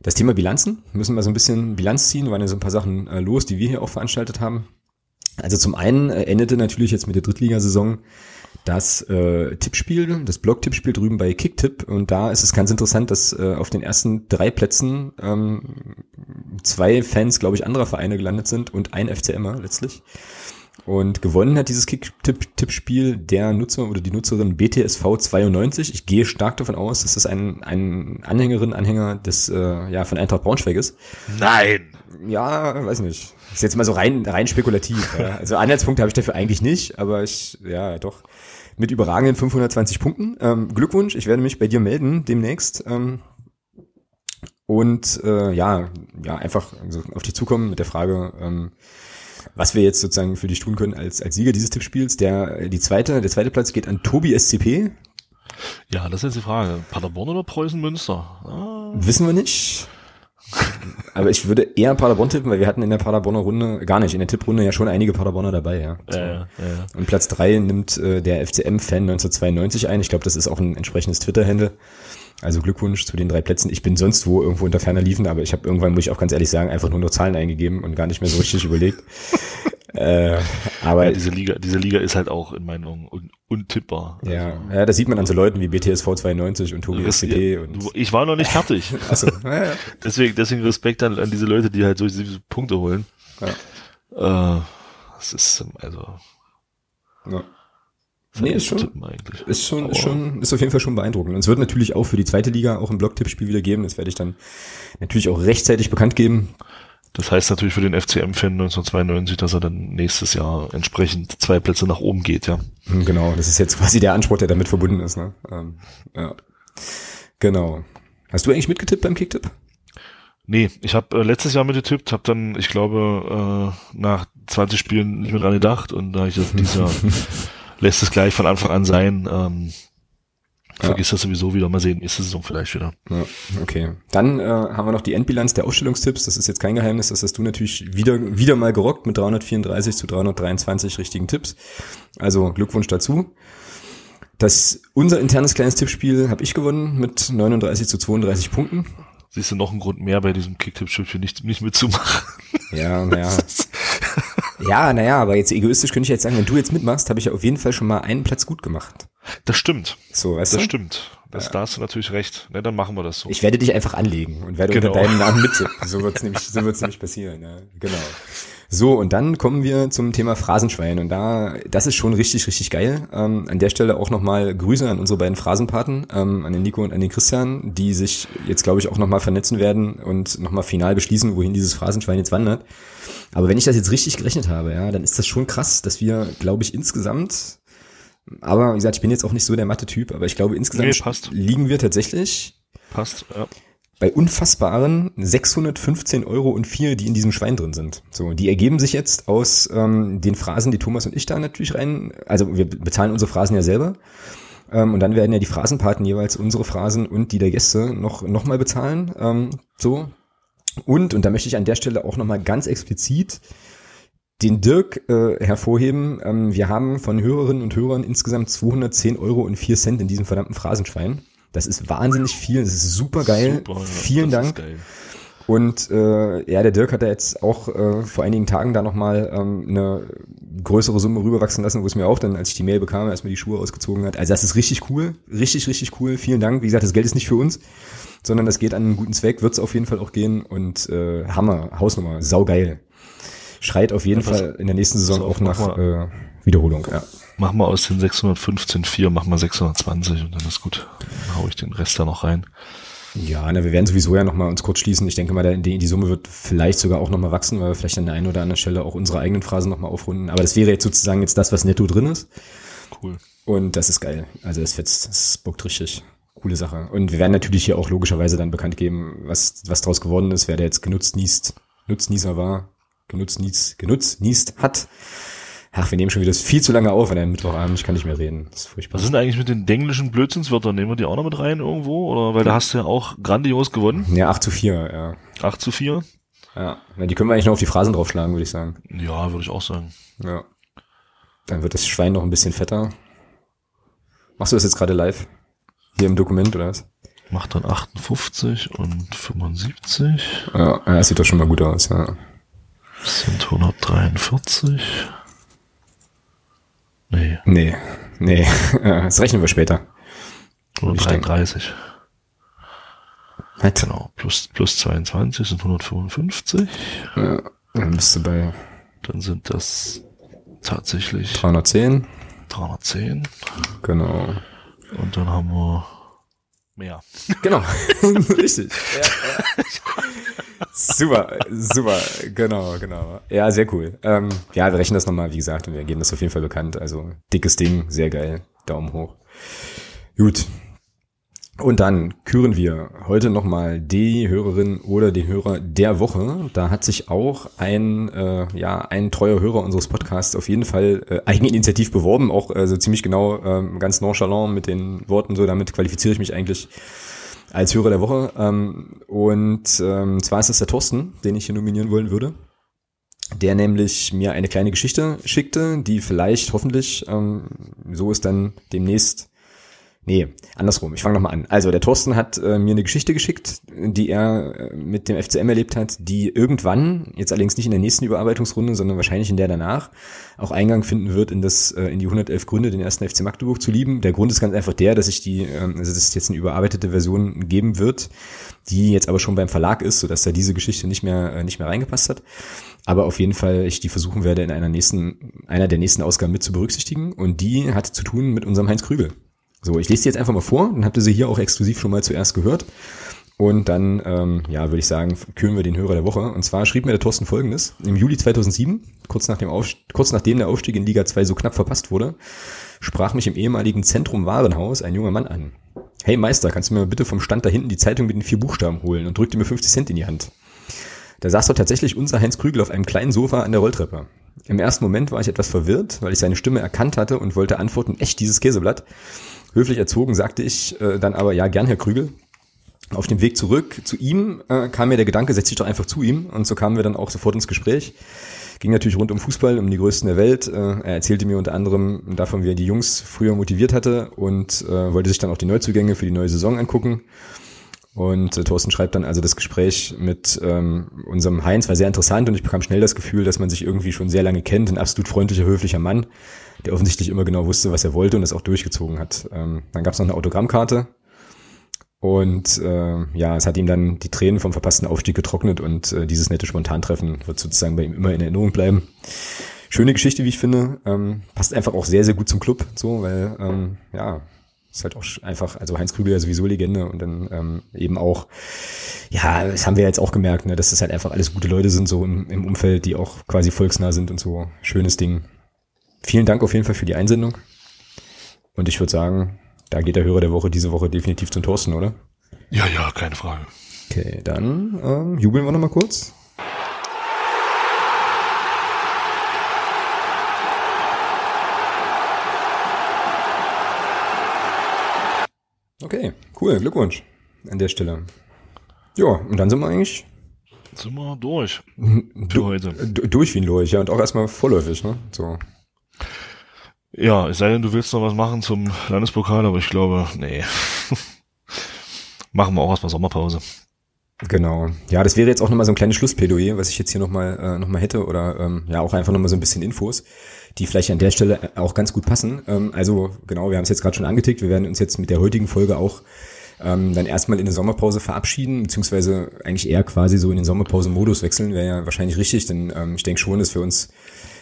das Thema Bilanzen. Müssen wir so ein bisschen Bilanz ziehen, waren ja so ein paar Sachen äh, los, die wir hier auch veranstaltet haben. Also zum einen äh, endete natürlich jetzt mit der Drittligasaison das äh, Tippspiel, das Blog-Tippspiel drüben bei Kicktip und da ist es ganz interessant, dass äh, auf den ersten drei Plätzen ähm, zwei Fans, glaube ich, anderer Vereine gelandet sind und ein FCMer letztlich. Und gewonnen hat dieses Kick-Tippspiel der Nutzer oder die Nutzerin BTSV 92. Ich gehe stark davon aus, dass das ein, ein Anhängerin, Anhänger des, äh, ja, von Eintracht Braunschweig ist. Nein! Ja, weiß nicht. Ist jetzt mal so rein, rein spekulativ. ja. Also Anhaltspunkte habe ich dafür eigentlich nicht, aber ich, ja, doch. Mit überragenden 520 Punkten. Ähm, Glückwunsch, ich werde mich bei dir melden demnächst. Ähm, und äh, ja, ja, einfach also auf dich zukommen mit der Frage, ähm, was wir jetzt sozusagen für dich tun können als, als Sieger dieses Tippspiels. Der, die zweite, der zweite Platz geht an Tobi SCP. Ja, das ist jetzt die Frage. Paderborn oder Preußen Münster? Ah. Wissen wir nicht. Aber ich würde eher Paderborn tippen, weil wir hatten in der Paderborner Runde, gar nicht, in der Tipprunde ja schon einige Paderborner dabei, ja. So. ja, ja, ja. Und Platz drei nimmt äh, der FCM-Fan 1992 ein. Ich glaube, das ist auch ein entsprechendes Twitter-Handle. Also Glückwunsch zu den drei Plätzen. Ich bin sonst wo irgendwo unter ferner liefen, aber ich habe irgendwann, muss ich auch ganz ehrlich sagen, einfach nur noch Zahlen eingegeben und gar nicht mehr so richtig überlegt. Äh, aber ja, diese Liga, diese Liga ist halt auch in meinen Augen un untippbar. Ja, also, ja, das sieht man an so Leuten wie BTSV 92 und Tobi SCP. Und ich war noch nicht fertig. Achso, ja, ja. Deswegen, deswegen Respekt an, an diese Leute, die halt so diese Punkte holen. Ja. Äh, das ist also. Ja. Nee, ist schon, ist schon, ist schon, ist auf jeden Fall schon beeindruckend. Und es wird natürlich auch für die zweite Liga auch ein Blocktippspiel wieder geben. Das werde ich dann natürlich auch rechtzeitig bekannt geben. Das heißt natürlich für den FCM-Fan 1992, dass er dann nächstes Jahr entsprechend zwei Plätze nach oben geht, ja. Hm, genau, das ist jetzt quasi der Anspruch, der damit verbunden ist, ne? Ähm, ja. Genau. Hast du eigentlich mitgetippt beim Kicktipp? Nee, ich habe äh, letztes Jahr mitgetippt, habe dann, ich glaube, äh, nach 20 Spielen nicht mehr dran gedacht und da ich das dieses Jahr lässt es gleich von Anfang an sein. Ähm, vergiss ja. das sowieso wieder. Mal sehen, nächste Saison vielleicht wieder. Ja, okay. Dann äh, haben wir noch die Endbilanz der Ausstellungstipps. Das ist jetzt kein Geheimnis. Das hast du natürlich wieder, wieder mal gerockt mit 334 zu 323 richtigen Tipps. Also Glückwunsch dazu. Das, unser internes kleines Tippspiel habe ich gewonnen mit 39 zu 32 Punkten. Siehst du noch einen Grund mehr bei diesem Kick-Tipp-Spiel nicht, nicht mitzumachen? Ja, naja. Ja, naja, aber jetzt egoistisch könnte ich jetzt sagen, wenn du jetzt mitmachst, habe ich ja auf jeden Fall schon mal einen Platz gut gemacht. Das stimmt. So, weißt das du? stimmt. Das, ja. Da hast du natürlich recht. Ne, dann machen wir das so. Ich werde dich einfach anlegen und werde genau. unter deinem Namen mit. So wird's nämlich, so wird's nämlich passieren. Ja, genau. So, und dann kommen wir zum Thema Phrasenschwein. Und da, das ist schon richtig, richtig geil. Ähm, an der Stelle auch nochmal Grüße an unsere beiden Phrasenpaten, ähm, an den Nico und an den Christian, die sich jetzt, glaube ich, auch nochmal vernetzen werden und nochmal final beschließen, wohin dieses Phrasenschwein jetzt wandert. Aber wenn ich das jetzt richtig gerechnet habe, ja, dann ist das schon krass, dass wir, glaube ich, insgesamt aber wie gesagt, ich bin jetzt auch nicht so der Mathe-Typ, aber ich glaube, insgesamt nee, liegen wir tatsächlich passt, ja. Bei unfassbaren 615 Euro und vier, die in diesem Schwein drin sind. So, die ergeben sich jetzt aus ähm, den Phrasen, die Thomas und ich da natürlich rein, also wir bezahlen unsere Phrasen ja selber. Ähm, und dann werden ja die Phrasenpaten jeweils unsere Phrasen und die der Gäste noch, noch mal bezahlen. Ähm, so. Und, und da möchte ich an der Stelle auch nochmal ganz explizit den Dirk äh, hervorheben. Ähm, wir haben von Hörerinnen und Hörern insgesamt 210 Euro und 4 Cent in diesem verdammten Phrasenschwein. Das ist wahnsinnig viel, das ist super geil. Super, Vielen Dank. Und äh, ja, der Dirk hat da jetzt auch äh, vor einigen Tagen da nochmal ähm, eine größere Summe rüberwachsen lassen, wo es mir auch dann, als ich die Mail bekam, erstmal die Schuhe ausgezogen hat. Also das ist richtig cool, richtig, richtig cool. Vielen Dank. Wie gesagt, das Geld ist nicht für uns, sondern das geht an einen guten Zweck, wird es auf jeden Fall auch gehen. Und äh, Hammer, Hausnummer, saugeil. Schreit auf jeden ja, Fall in der nächsten Saison auch nach äh, Wiederholung. Ja. Mach mal aus den 615,4, mach mal 620 und dann ist gut. Dann hau ich den Rest da noch rein. Ja, na, wir werden sowieso ja nochmal uns kurz schließen. Ich denke mal, die, die Summe wird vielleicht sogar auch nochmal wachsen, weil wir vielleicht an der einen oder anderen Stelle auch unsere eigenen Phrasen nochmal aufrunden. Aber das wäre jetzt sozusagen jetzt das, was netto drin ist. Cool. Und das ist geil. Also das fetzt, das bockt richtig. Coole Sache. Und wir werden natürlich hier auch logischerweise dann bekannt geben, was, was draus geworden ist, wer der jetzt genutzt niest, Nutznießer war, genutzt niest, genutzt niest hat. Ach, wir nehmen schon wieder das viel zu lange auf an einem Mittwochabend, ich kann nicht mehr reden. Das ist furchtbar. Was sind eigentlich mit den englischen Blödsinnswörtern? Nehmen wir die auch noch mit rein irgendwo? Oder weil da hast du ja auch grandios gewonnen. Ja, 8 zu 4, ja. 8 zu 4? Ja. ja die können wir eigentlich noch auf die Phrasen draufschlagen, würde ich sagen. Ja, würde ich auch sagen. Ja. Dann wird das Schwein noch ein bisschen fetter. Machst du das jetzt gerade live? Hier im Dokument oder was? Macht dann 58 und 75. Ja, ja das sieht doch schon mal gut aus, ja. Das sind 143. Nee. Nee. Nee. Das rechnen wir später. 133. Was? Genau. Plus, plus 22 sind 155. Ja, dann bist du bei. Dann sind das tatsächlich 310. 310. Genau. Und dann haben wir mehr. Genau. Richtig. Ja, ja. Super, super, genau, genau. Ja, sehr cool. Ähm, ja, wir rechnen das nochmal, wie gesagt, und wir geben das auf jeden Fall bekannt. Also dickes Ding, sehr geil. Daumen hoch. Gut. Und dann küren wir heute nochmal die Hörerin oder den Hörer der Woche. Da hat sich auch ein, äh, ja, ein treuer Hörer unseres Podcasts auf jeden Fall äh, eigeninitiativ beworben, auch äh, so ziemlich genau, äh, ganz nonchalant mit den Worten so, damit qualifiziere ich mich eigentlich als Hörer der Woche. Ähm, und ähm, zwar ist es der Thorsten, den ich hier nominieren wollen würde. Der nämlich mir eine kleine Geschichte schickte, die vielleicht hoffentlich, ähm, so ist dann demnächst Nee, andersrum. Ich fange nochmal an. Also der Thorsten hat äh, mir eine Geschichte geschickt, die er äh, mit dem FCM erlebt hat, die irgendwann, jetzt allerdings nicht in der nächsten Überarbeitungsrunde, sondern wahrscheinlich in der danach, auch Eingang finden wird in das äh, in die 111 Gründe, den ersten FC Magdeburg zu lieben. Der Grund ist ganz einfach der, dass ich die, äh, also dass es jetzt eine überarbeitete Version geben wird, die jetzt aber schon beim Verlag ist, sodass da diese Geschichte nicht mehr äh, nicht mehr reingepasst hat. Aber auf jeden Fall ich die versuchen werde, in einer nächsten, einer der nächsten Ausgaben mit zu berücksichtigen. Und die hat zu tun mit unserem Heinz Krügel. So, ich lese die jetzt einfach mal vor, dann habt ihr sie hier auch exklusiv schon mal zuerst gehört. Und dann, ähm, ja, würde ich sagen, küren wir den Hörer der Woche. Und zwar schrieb mir der Thorsten folgendes. Im Juli 2007, kurz, nach dem kurz nachdem der Aufstieg in Liga 2 so knapp verpasst wurde, sprach mich im ehemaligen Zentrum Warenhaus ein junger Mann an. Hey Meister, kannst du mir bitte vom Stand da hinten die Zeitung mit den vier Buchstaben holen und drückte mir 50 Cent in die Hand. Da saß dort tatsächlich unser Heinz Krügel auf einem kleinen Sofa an der Rolltreppe. Im ersten Moment war ich etwas verwirrt, weil ich seine Stimme erkannt hatte und wollte antworten, echt dieses Käseblatt. Höflich erzogen sagte ich äh, dann aber, ja, gern, Herr Krügel. Auf dem Weg zurück zu ihm äh, kam mir der Gedanke, setz dich doch einfach zu ihm. Und so kamen wir dann auch sofort ins Gespräch. Ging natürlich rund um Fußball, um die Größten der Welt. Äh, er erzählte mir unter anderem davon, wie er die Jungs früher motiviert hatte und äh, wollte sich dann auch die Neuzugänge für die neue Saison angucken. Und äh, Thorsten schreibt dann also, das Gespräch mit ähm, unserem Heinz war sehr interessant und ich bekam schnell das Gefühl, dass man sich irgendwie schon sehr lange kennt. Ein absolut freundlicher, höflicher Mann, der offensichtlich immer genau wusste, was er wollte und das auch durchgezogen hat. Ähm, dann gab es noch eine Autogrammkarte und äh, ja, es hat ihm dann die Tränen vom verpassten Aufstieg getrocknet und äh, dieses nette Spontantreffen wird sozusagen bei ihm immer in Erinnerung bleiben. Schöne Geschichte, wie ich finde. Ähm, passt einfach auch sehr, sehr gut zum Club, so, weil ähm, ja, ist halt auch einfach, also Heinz Krügel ja sowieso Legende und dann ähm, eben auch, ja, das haben wir jetzt auch gemerkt, ne, dass das halt einfach alles gute Leute sind, so im, im Umfeld, die auch quasi volksnah sind und so. Schönes Ding. Vielen Dank auf jeden Fall für die Einsendung. Und ich würde sagen, da geht der Hörer der Woche diese Woche definitiv zum Thorsten, oder? Ja, ja, keine Frage. Okay, dann ähm, jubeln wir nochmal kurz. Okay, cool, Glückwunsch an der Stelle. Ja, und dann sind wir eigentlich sind wir durch für heute. Durch wie ein Lurch, ja, und auch erstmal vorläufig, ne? So. Ja, es sei denn, du willst noch was machen zum Landespokal, aber ich glaube, nee. machen wir auch erstmal Sommerpause. Genau. Ja, das wäre jetzt auch nochmal so ein kleines Schlussplädoyer, was ich jetzt hier nochmal äh, noch hätte oder ähm, ja auch einfach nochmal so ein bisschen Infos, die vielleicht an der Stelle auch ganz gut passen. Ähm, also genau, wir haben es jetzt gerade schon angetickt, wir werden uns jetzt mit der heutigen Folge auch ähm, dann erstmal in der Sommerpause verabschieden, beziehungsweise eigentlich eher quasi so in den Sommerpause-Modus wechseln, wäre ja wahrscheinlich richtig, denn ähm, ich denke schon, dass wir uns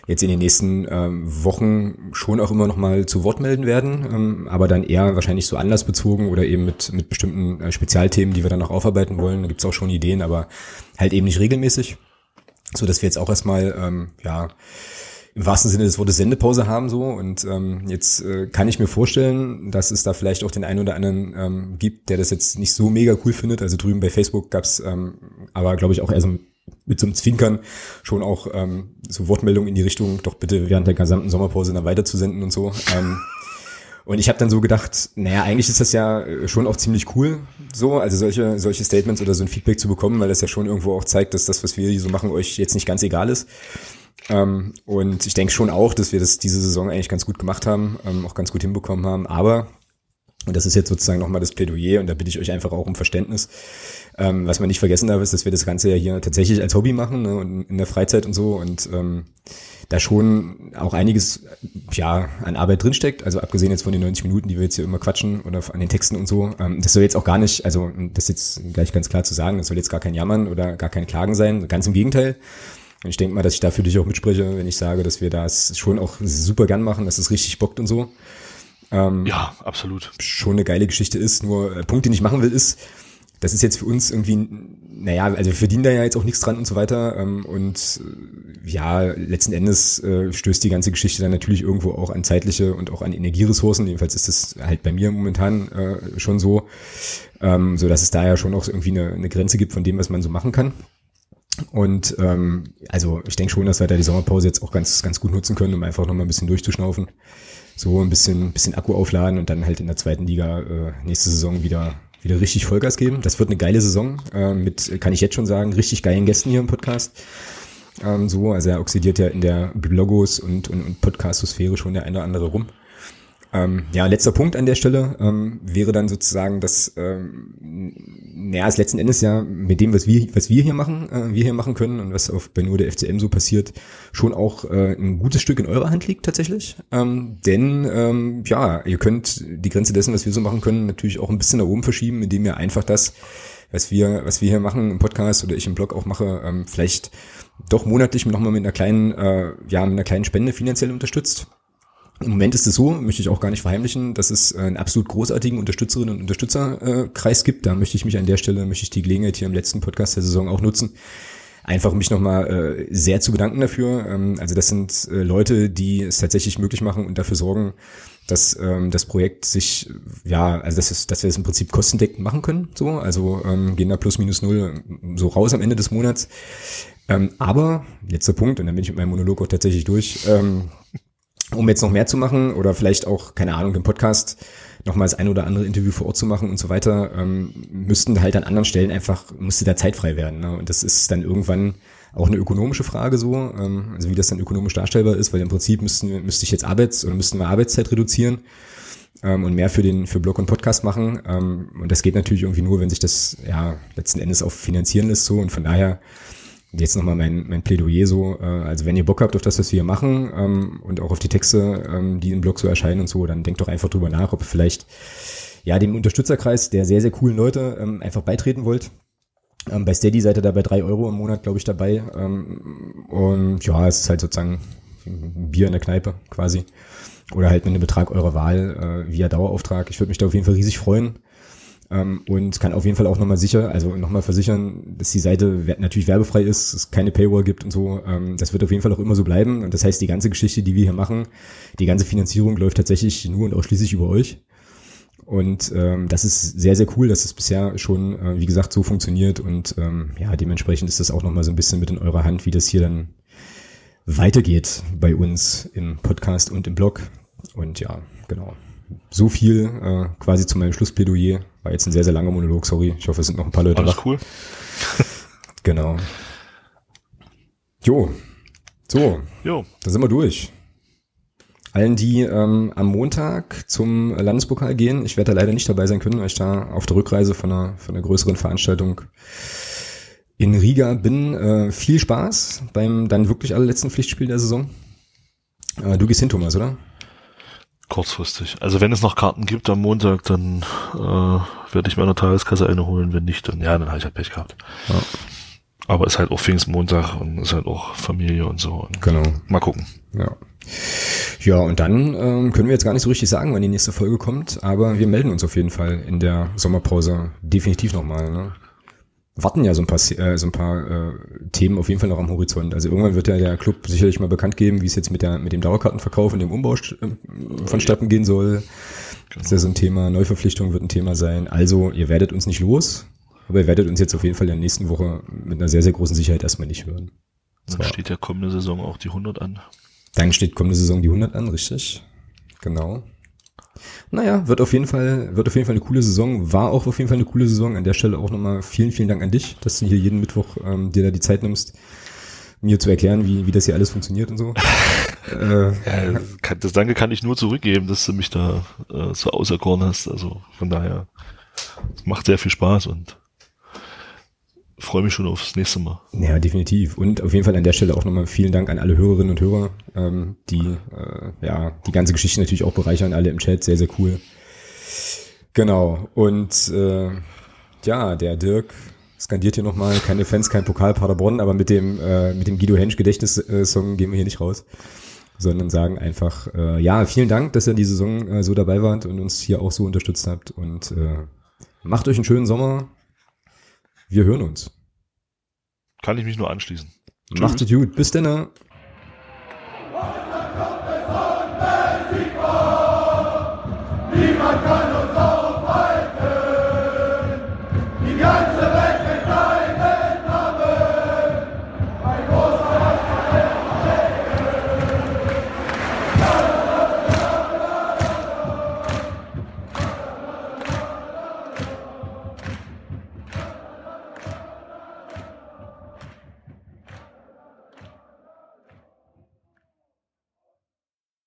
jetzt in den nächsten ähm, Wochen schon auch immer noch mal zu Wort melden werden, ähm, aber dann eher wahrscheinlich so anlassbezogen oder eben mit, mit bestimmten äh, Spezialthemen, die wir dann noch aufarbeiten wollen. Da gibt's auch schon Ideen, aber halt eben nicht regelmäßig. So dass wir jetzt auch erstmal, ähm, ja, im wahrsten Sinne des Wortes Sendepause haben so und ähm, jetzt äh, kann ich mir vorstellen, dass es da vielleicht auch den einen oder anderen ähm, gibt, der das jetzt nicht so mega cool findet. Also drüben bei Facebook gab's ähm, aber glaube ich auch eher so mit so einem Zwinkern schon auch ähm, so Wortmeldungen in die Richtung, doch bitte während der gesamten Sommerpause dann weiterzusenden und so. Ähm, und ich habe dann so gedacht, naja, eigentlich ist das ja äh, schon auch ziemlich cool, so, also solche, solche Statements oder so ein Feedback zu bekommen, weil das ja schon irgendwo auch zeigt, dass das, was wir hier so machen, euch jetzt nicht ganz egal ist. Ähm, und ich denke schon auch, dass wir das diese Saison eigentlich ganz gut gemacht haben, ähm, auch ganz gut hinbekommen haben. Aber und das ist jetzt sozusagen nochmal das Plädoyer und da bitte ich euch einfach auch um Verständnis. Ähm, was man nicht vergessen darf, ist, dass wir das Ganze ja hier tatsächlich als Hobby machen ne, und in der Freizeit und so und ähm, da schon auch einiges ja an Arbeit drinsteckt. Also abgesehen jetzt von den 90 Minuten, die wir jetzt hier immer quatschen oder an den Texten und so. Ähm, das soll jetzt auch gar nicht, also das ist jetzt gleich ganz klar zu sagen, das soll jetzt gar kein Jammern oder gar kein Klagen sein. Ganz im Gegenteil. Und ich denke mal, dass ich da für dich auch mitspreche, wenn ich sage, dass wir das schon auch super gern machen, dass es richtig bockt und so. Ähm, ja, absolut. Schon eine geile Geschichte ist. Nur äh, Punkt, den ich machen will, ist, das ist jetzt für uns irgendwie, naja, also wir verdienen da ja jetzt auch nichts dran und so weiter. Ähm, und äh, ja, letzten Endes äh, stößt die ganze Geschichte dann natürlich irgendwo auch an zeitliche und auch an Energieressourcen. Jedenfalls ist das halt bei mir momentan äh, schon so, ähm, so dass es da ja schon auch irgendwie eine, eine Grenze gibt von dem, was man so machen kann. Und ähm, also ich denke schon, dass wir da die Sommerpause jetzt auch ganz, ganz gut nutzen können, um einfach nochmal ein bisschen durchzuschnaufen so ein bisschen, bisschen Akku aufladen und dann halt in der zweiten Liga äh, nächste Saison wieder wieder richtig Vollgas geben. Das wird eine geile Saison äh, mit, kann ich jetzt schon sagen, richtig geilen Gästen hier im Podcast. Ähm, so, also er oxidiert ja in der Blogos und, und, und Podcast-Sphäre schon der eine oder andere rum. Ähm, ja, letzter Punkt an der Stelle ähm, wäre dann sozusagen, dass ähm, naja, es letzten Endes ja mit dem, was wir, was wir hier machen, äh, wir hier machen können und was auf bei nur der FCM so passiert, schon auch äh, ein gutes Stück in eurer Hand liegt tatsächlich. Ähm, denn ähm, ja, ihr könnt die Grenze dessen, was wir so machen können, natürlich auch ein bisschen nach oben verschieben, indem ihr einfach das, was wir, was wir hier machen im Podcast oder ich im Blog auch mache, ähm, vielleicht doch monatlich nochmal mit einer kleinen, äh, ja, mit einer kleinen Spende finanziell unterstützt. Im Moment ist es so, möchte ich auch gar nicht verheimlichen, dass es einen absolut großartigen Unterstützerinnen und Unterstützerkreis gibt. Da möchte ich mich an der Stelle, möchte ich die Gelegenheit hier im letzten Podcast der Saison auch nutzen, einfach mich nochmal äh, sehr zu bedanken dafür. Ähm, also das sind äh, Leute, die es tatsächlich möglich machen und dafür sorgen, dass ähm, das Projekt sich, ja, also das ist, dass wir es im Prinzip kostendeckend machen können. So, also ähm, gehen da plus minus null so raus am Ende des Monats. Ähm, aber, letzter Punkt, und dann bin ich mit meinem Monolog auch tatsächlich durch. Ähm, um jetzt noch mehr zu machen oder vielleicht auch, keine Ahnung, im Podcast nochmal das ein oder andere Interview vor Ort zu machen und so weiter, ähm, müssten halt an anderen Stellen einfach, musste da Zeit frei werden. Ne? Und das ist dann irgendwann auch eine ökonomische Frage so, ähm, also wie das dann ökonomisch darstellbar ist, weil im Prinzip müssten, müsste ich jetzt Arbeits- oder müssten wir Arbeitszeit reduzieren ähm, und mehr für den für Blog und Podcast machen. Ähm, und das geht natürlich irgendwie nur, wenn sich das ja letzten Endes auch finanzieren lässt so. Und von daher jetzt nochmal mein, mein Plädoyer so, äh, also wenn ihr Bock habt auf das, was wir hier machen ähm, und auch auf die Texte, ähm, die im Blog so erscheinen und so, dann denkt doch einfach drüber nach, ob ihr vielleicht ja dem Unterstützerkreis der sehr, sehr coolen Leute ähm, einfach beitreten wollt. Ähm, bei Steady seid ihr da bei drei Euro im Monat, glaube ich, dabei. Ähm, und ja, es ist halt sozusagen ein Bier in der Kneipe quasi. Oder halt mit einem Betrag eurer Wahl äh, via Dauerauftrag. Ich würde mich da auf jeden Fall riesig freuen. Ähm, und kann auf jeden Fall auch nochmal sicher, also nochmal versichern, dass die Seite natürlich werbefrei ist, es keine Paywall gibt und so. Ähm, das wird auf jeden Fall auch immer so bleiben. Und das heißt, die ganze Geschichte, die wir hier machen, die ganze Finanzierung läuft tatsächlich nur und ausschließlich über euch. Und ähm, das ist sehr, sehr cool, dass es bisher schon, äh, wie gesagt, so funktioniert. Und ähm, ja, dementsprechend ist das auch nochmal so ein bisschen mit in eurer Hand, wie das hier dann weitergeht bei uns im Podcast und im Blog. Und ja, genau so viel äh, quasi zu meinem Schlussplädoyer. War jetzt ein sehr, sehr langer Monolog, sorry. Ich hoffe, es sind noch ein paar Leute Alles cool. Genau. Jo. So. Jo. Da sind wir durch. Allen, die ähm, am Montag zum Landespokal gehen, ich werde da leider nicht dabei sein können, weil ich da auf der Rückreise von einer, von einer größeren Veranstaltung in Riga bin. Äh, viel Spaß beim dann wirklich allerletzten Pflichtspiel der Saison. Äh, du gehst hin, Thomas, oder? Kurzfristig. Also wenn es noch Karten gibt am Montag, dann äh, werde ich meiner Tageskasse eine holen. Wenn nicht, dann ja, dann habe ich halt Pech gehabt. Ja. Aber ist halt auch Pfingstmontag und ist halt auch Familie und so. Und genau. Mal gucken. Ja. Ja, und dann ähm, können wir jetzt gar nicht so richtig sagen, wann die nächste Folge kommt, aber wir melden uns auf jeden Fall in der Sommerpause definitiv nochmal. Ne? Warten ja so ein paar, äh, so ein paar äh, Themen auf jeden Fall noch am Horizont. Also irgendwann wird ja der Club sicherlich mal bekannt geben, wie es jetzt mit, der, mit dem Dauerkartenverkauf und dem Umbau äh, vonstatten gehen soll. Genau. Das ist ja so ein Thema. Neuverpflichtung wird ein Thema sein. Also ihr werdet uns nicht los, aber ihr werdet uns jetzt auf jeden Fall in der nächsten Woche mit einer sehr, sehr großen Sicherheit erstmal nicht hören. Dann steht ja kommende Saison auch die 100 an. Dann steht kommende Saison die 100 an, richtig. Genau. Naja, wird auf jeden Fall, wird auf jeden Fall eine coole Saison, war auch auf jeden Fall eine coole Saison. An der Stelle auch nochmal vielen, vielen Dank an dich, dass du hier jeden Mittwoch ähm, dir da die Zeit nimmst, mir zu erklären, wie, wie das hier alles funktioniert und so. äh, ja, das Danke kann ich nur zurückgeben, dass du mich da äh, so auserkoren hast. Also von daher, es macht sehr viel Spaß und freue mich schon aufs nächste Mal. Ja, definitiv. Und auf jeden Fall an der Stelle auch nochmal vielen Dank an alle Hörerinnen und Hörer, ähm, die äh, ja die ganze Geschichte natürlich auch bereichern, alle im Chat, sehr, sehr cool. Genau. Und äh, ja, der Dirk skandiert hier nochmal, keine Fans, kein Pokal Paderborn, aber mit dem, äh, mit dem Guido Hensch Gedächtnis-Song gehen wir hier nicht raus, sondern sagen einfach, äh, ja, vielen Dank, dass ihr die Saison äh, so dabei wart und uns hier auch so unterstützt habt und äh, macht euch einen schönen Sommer, wir hören uns. Kann ich mich nur anschließen. Macht es gut. Bis dann. Niemand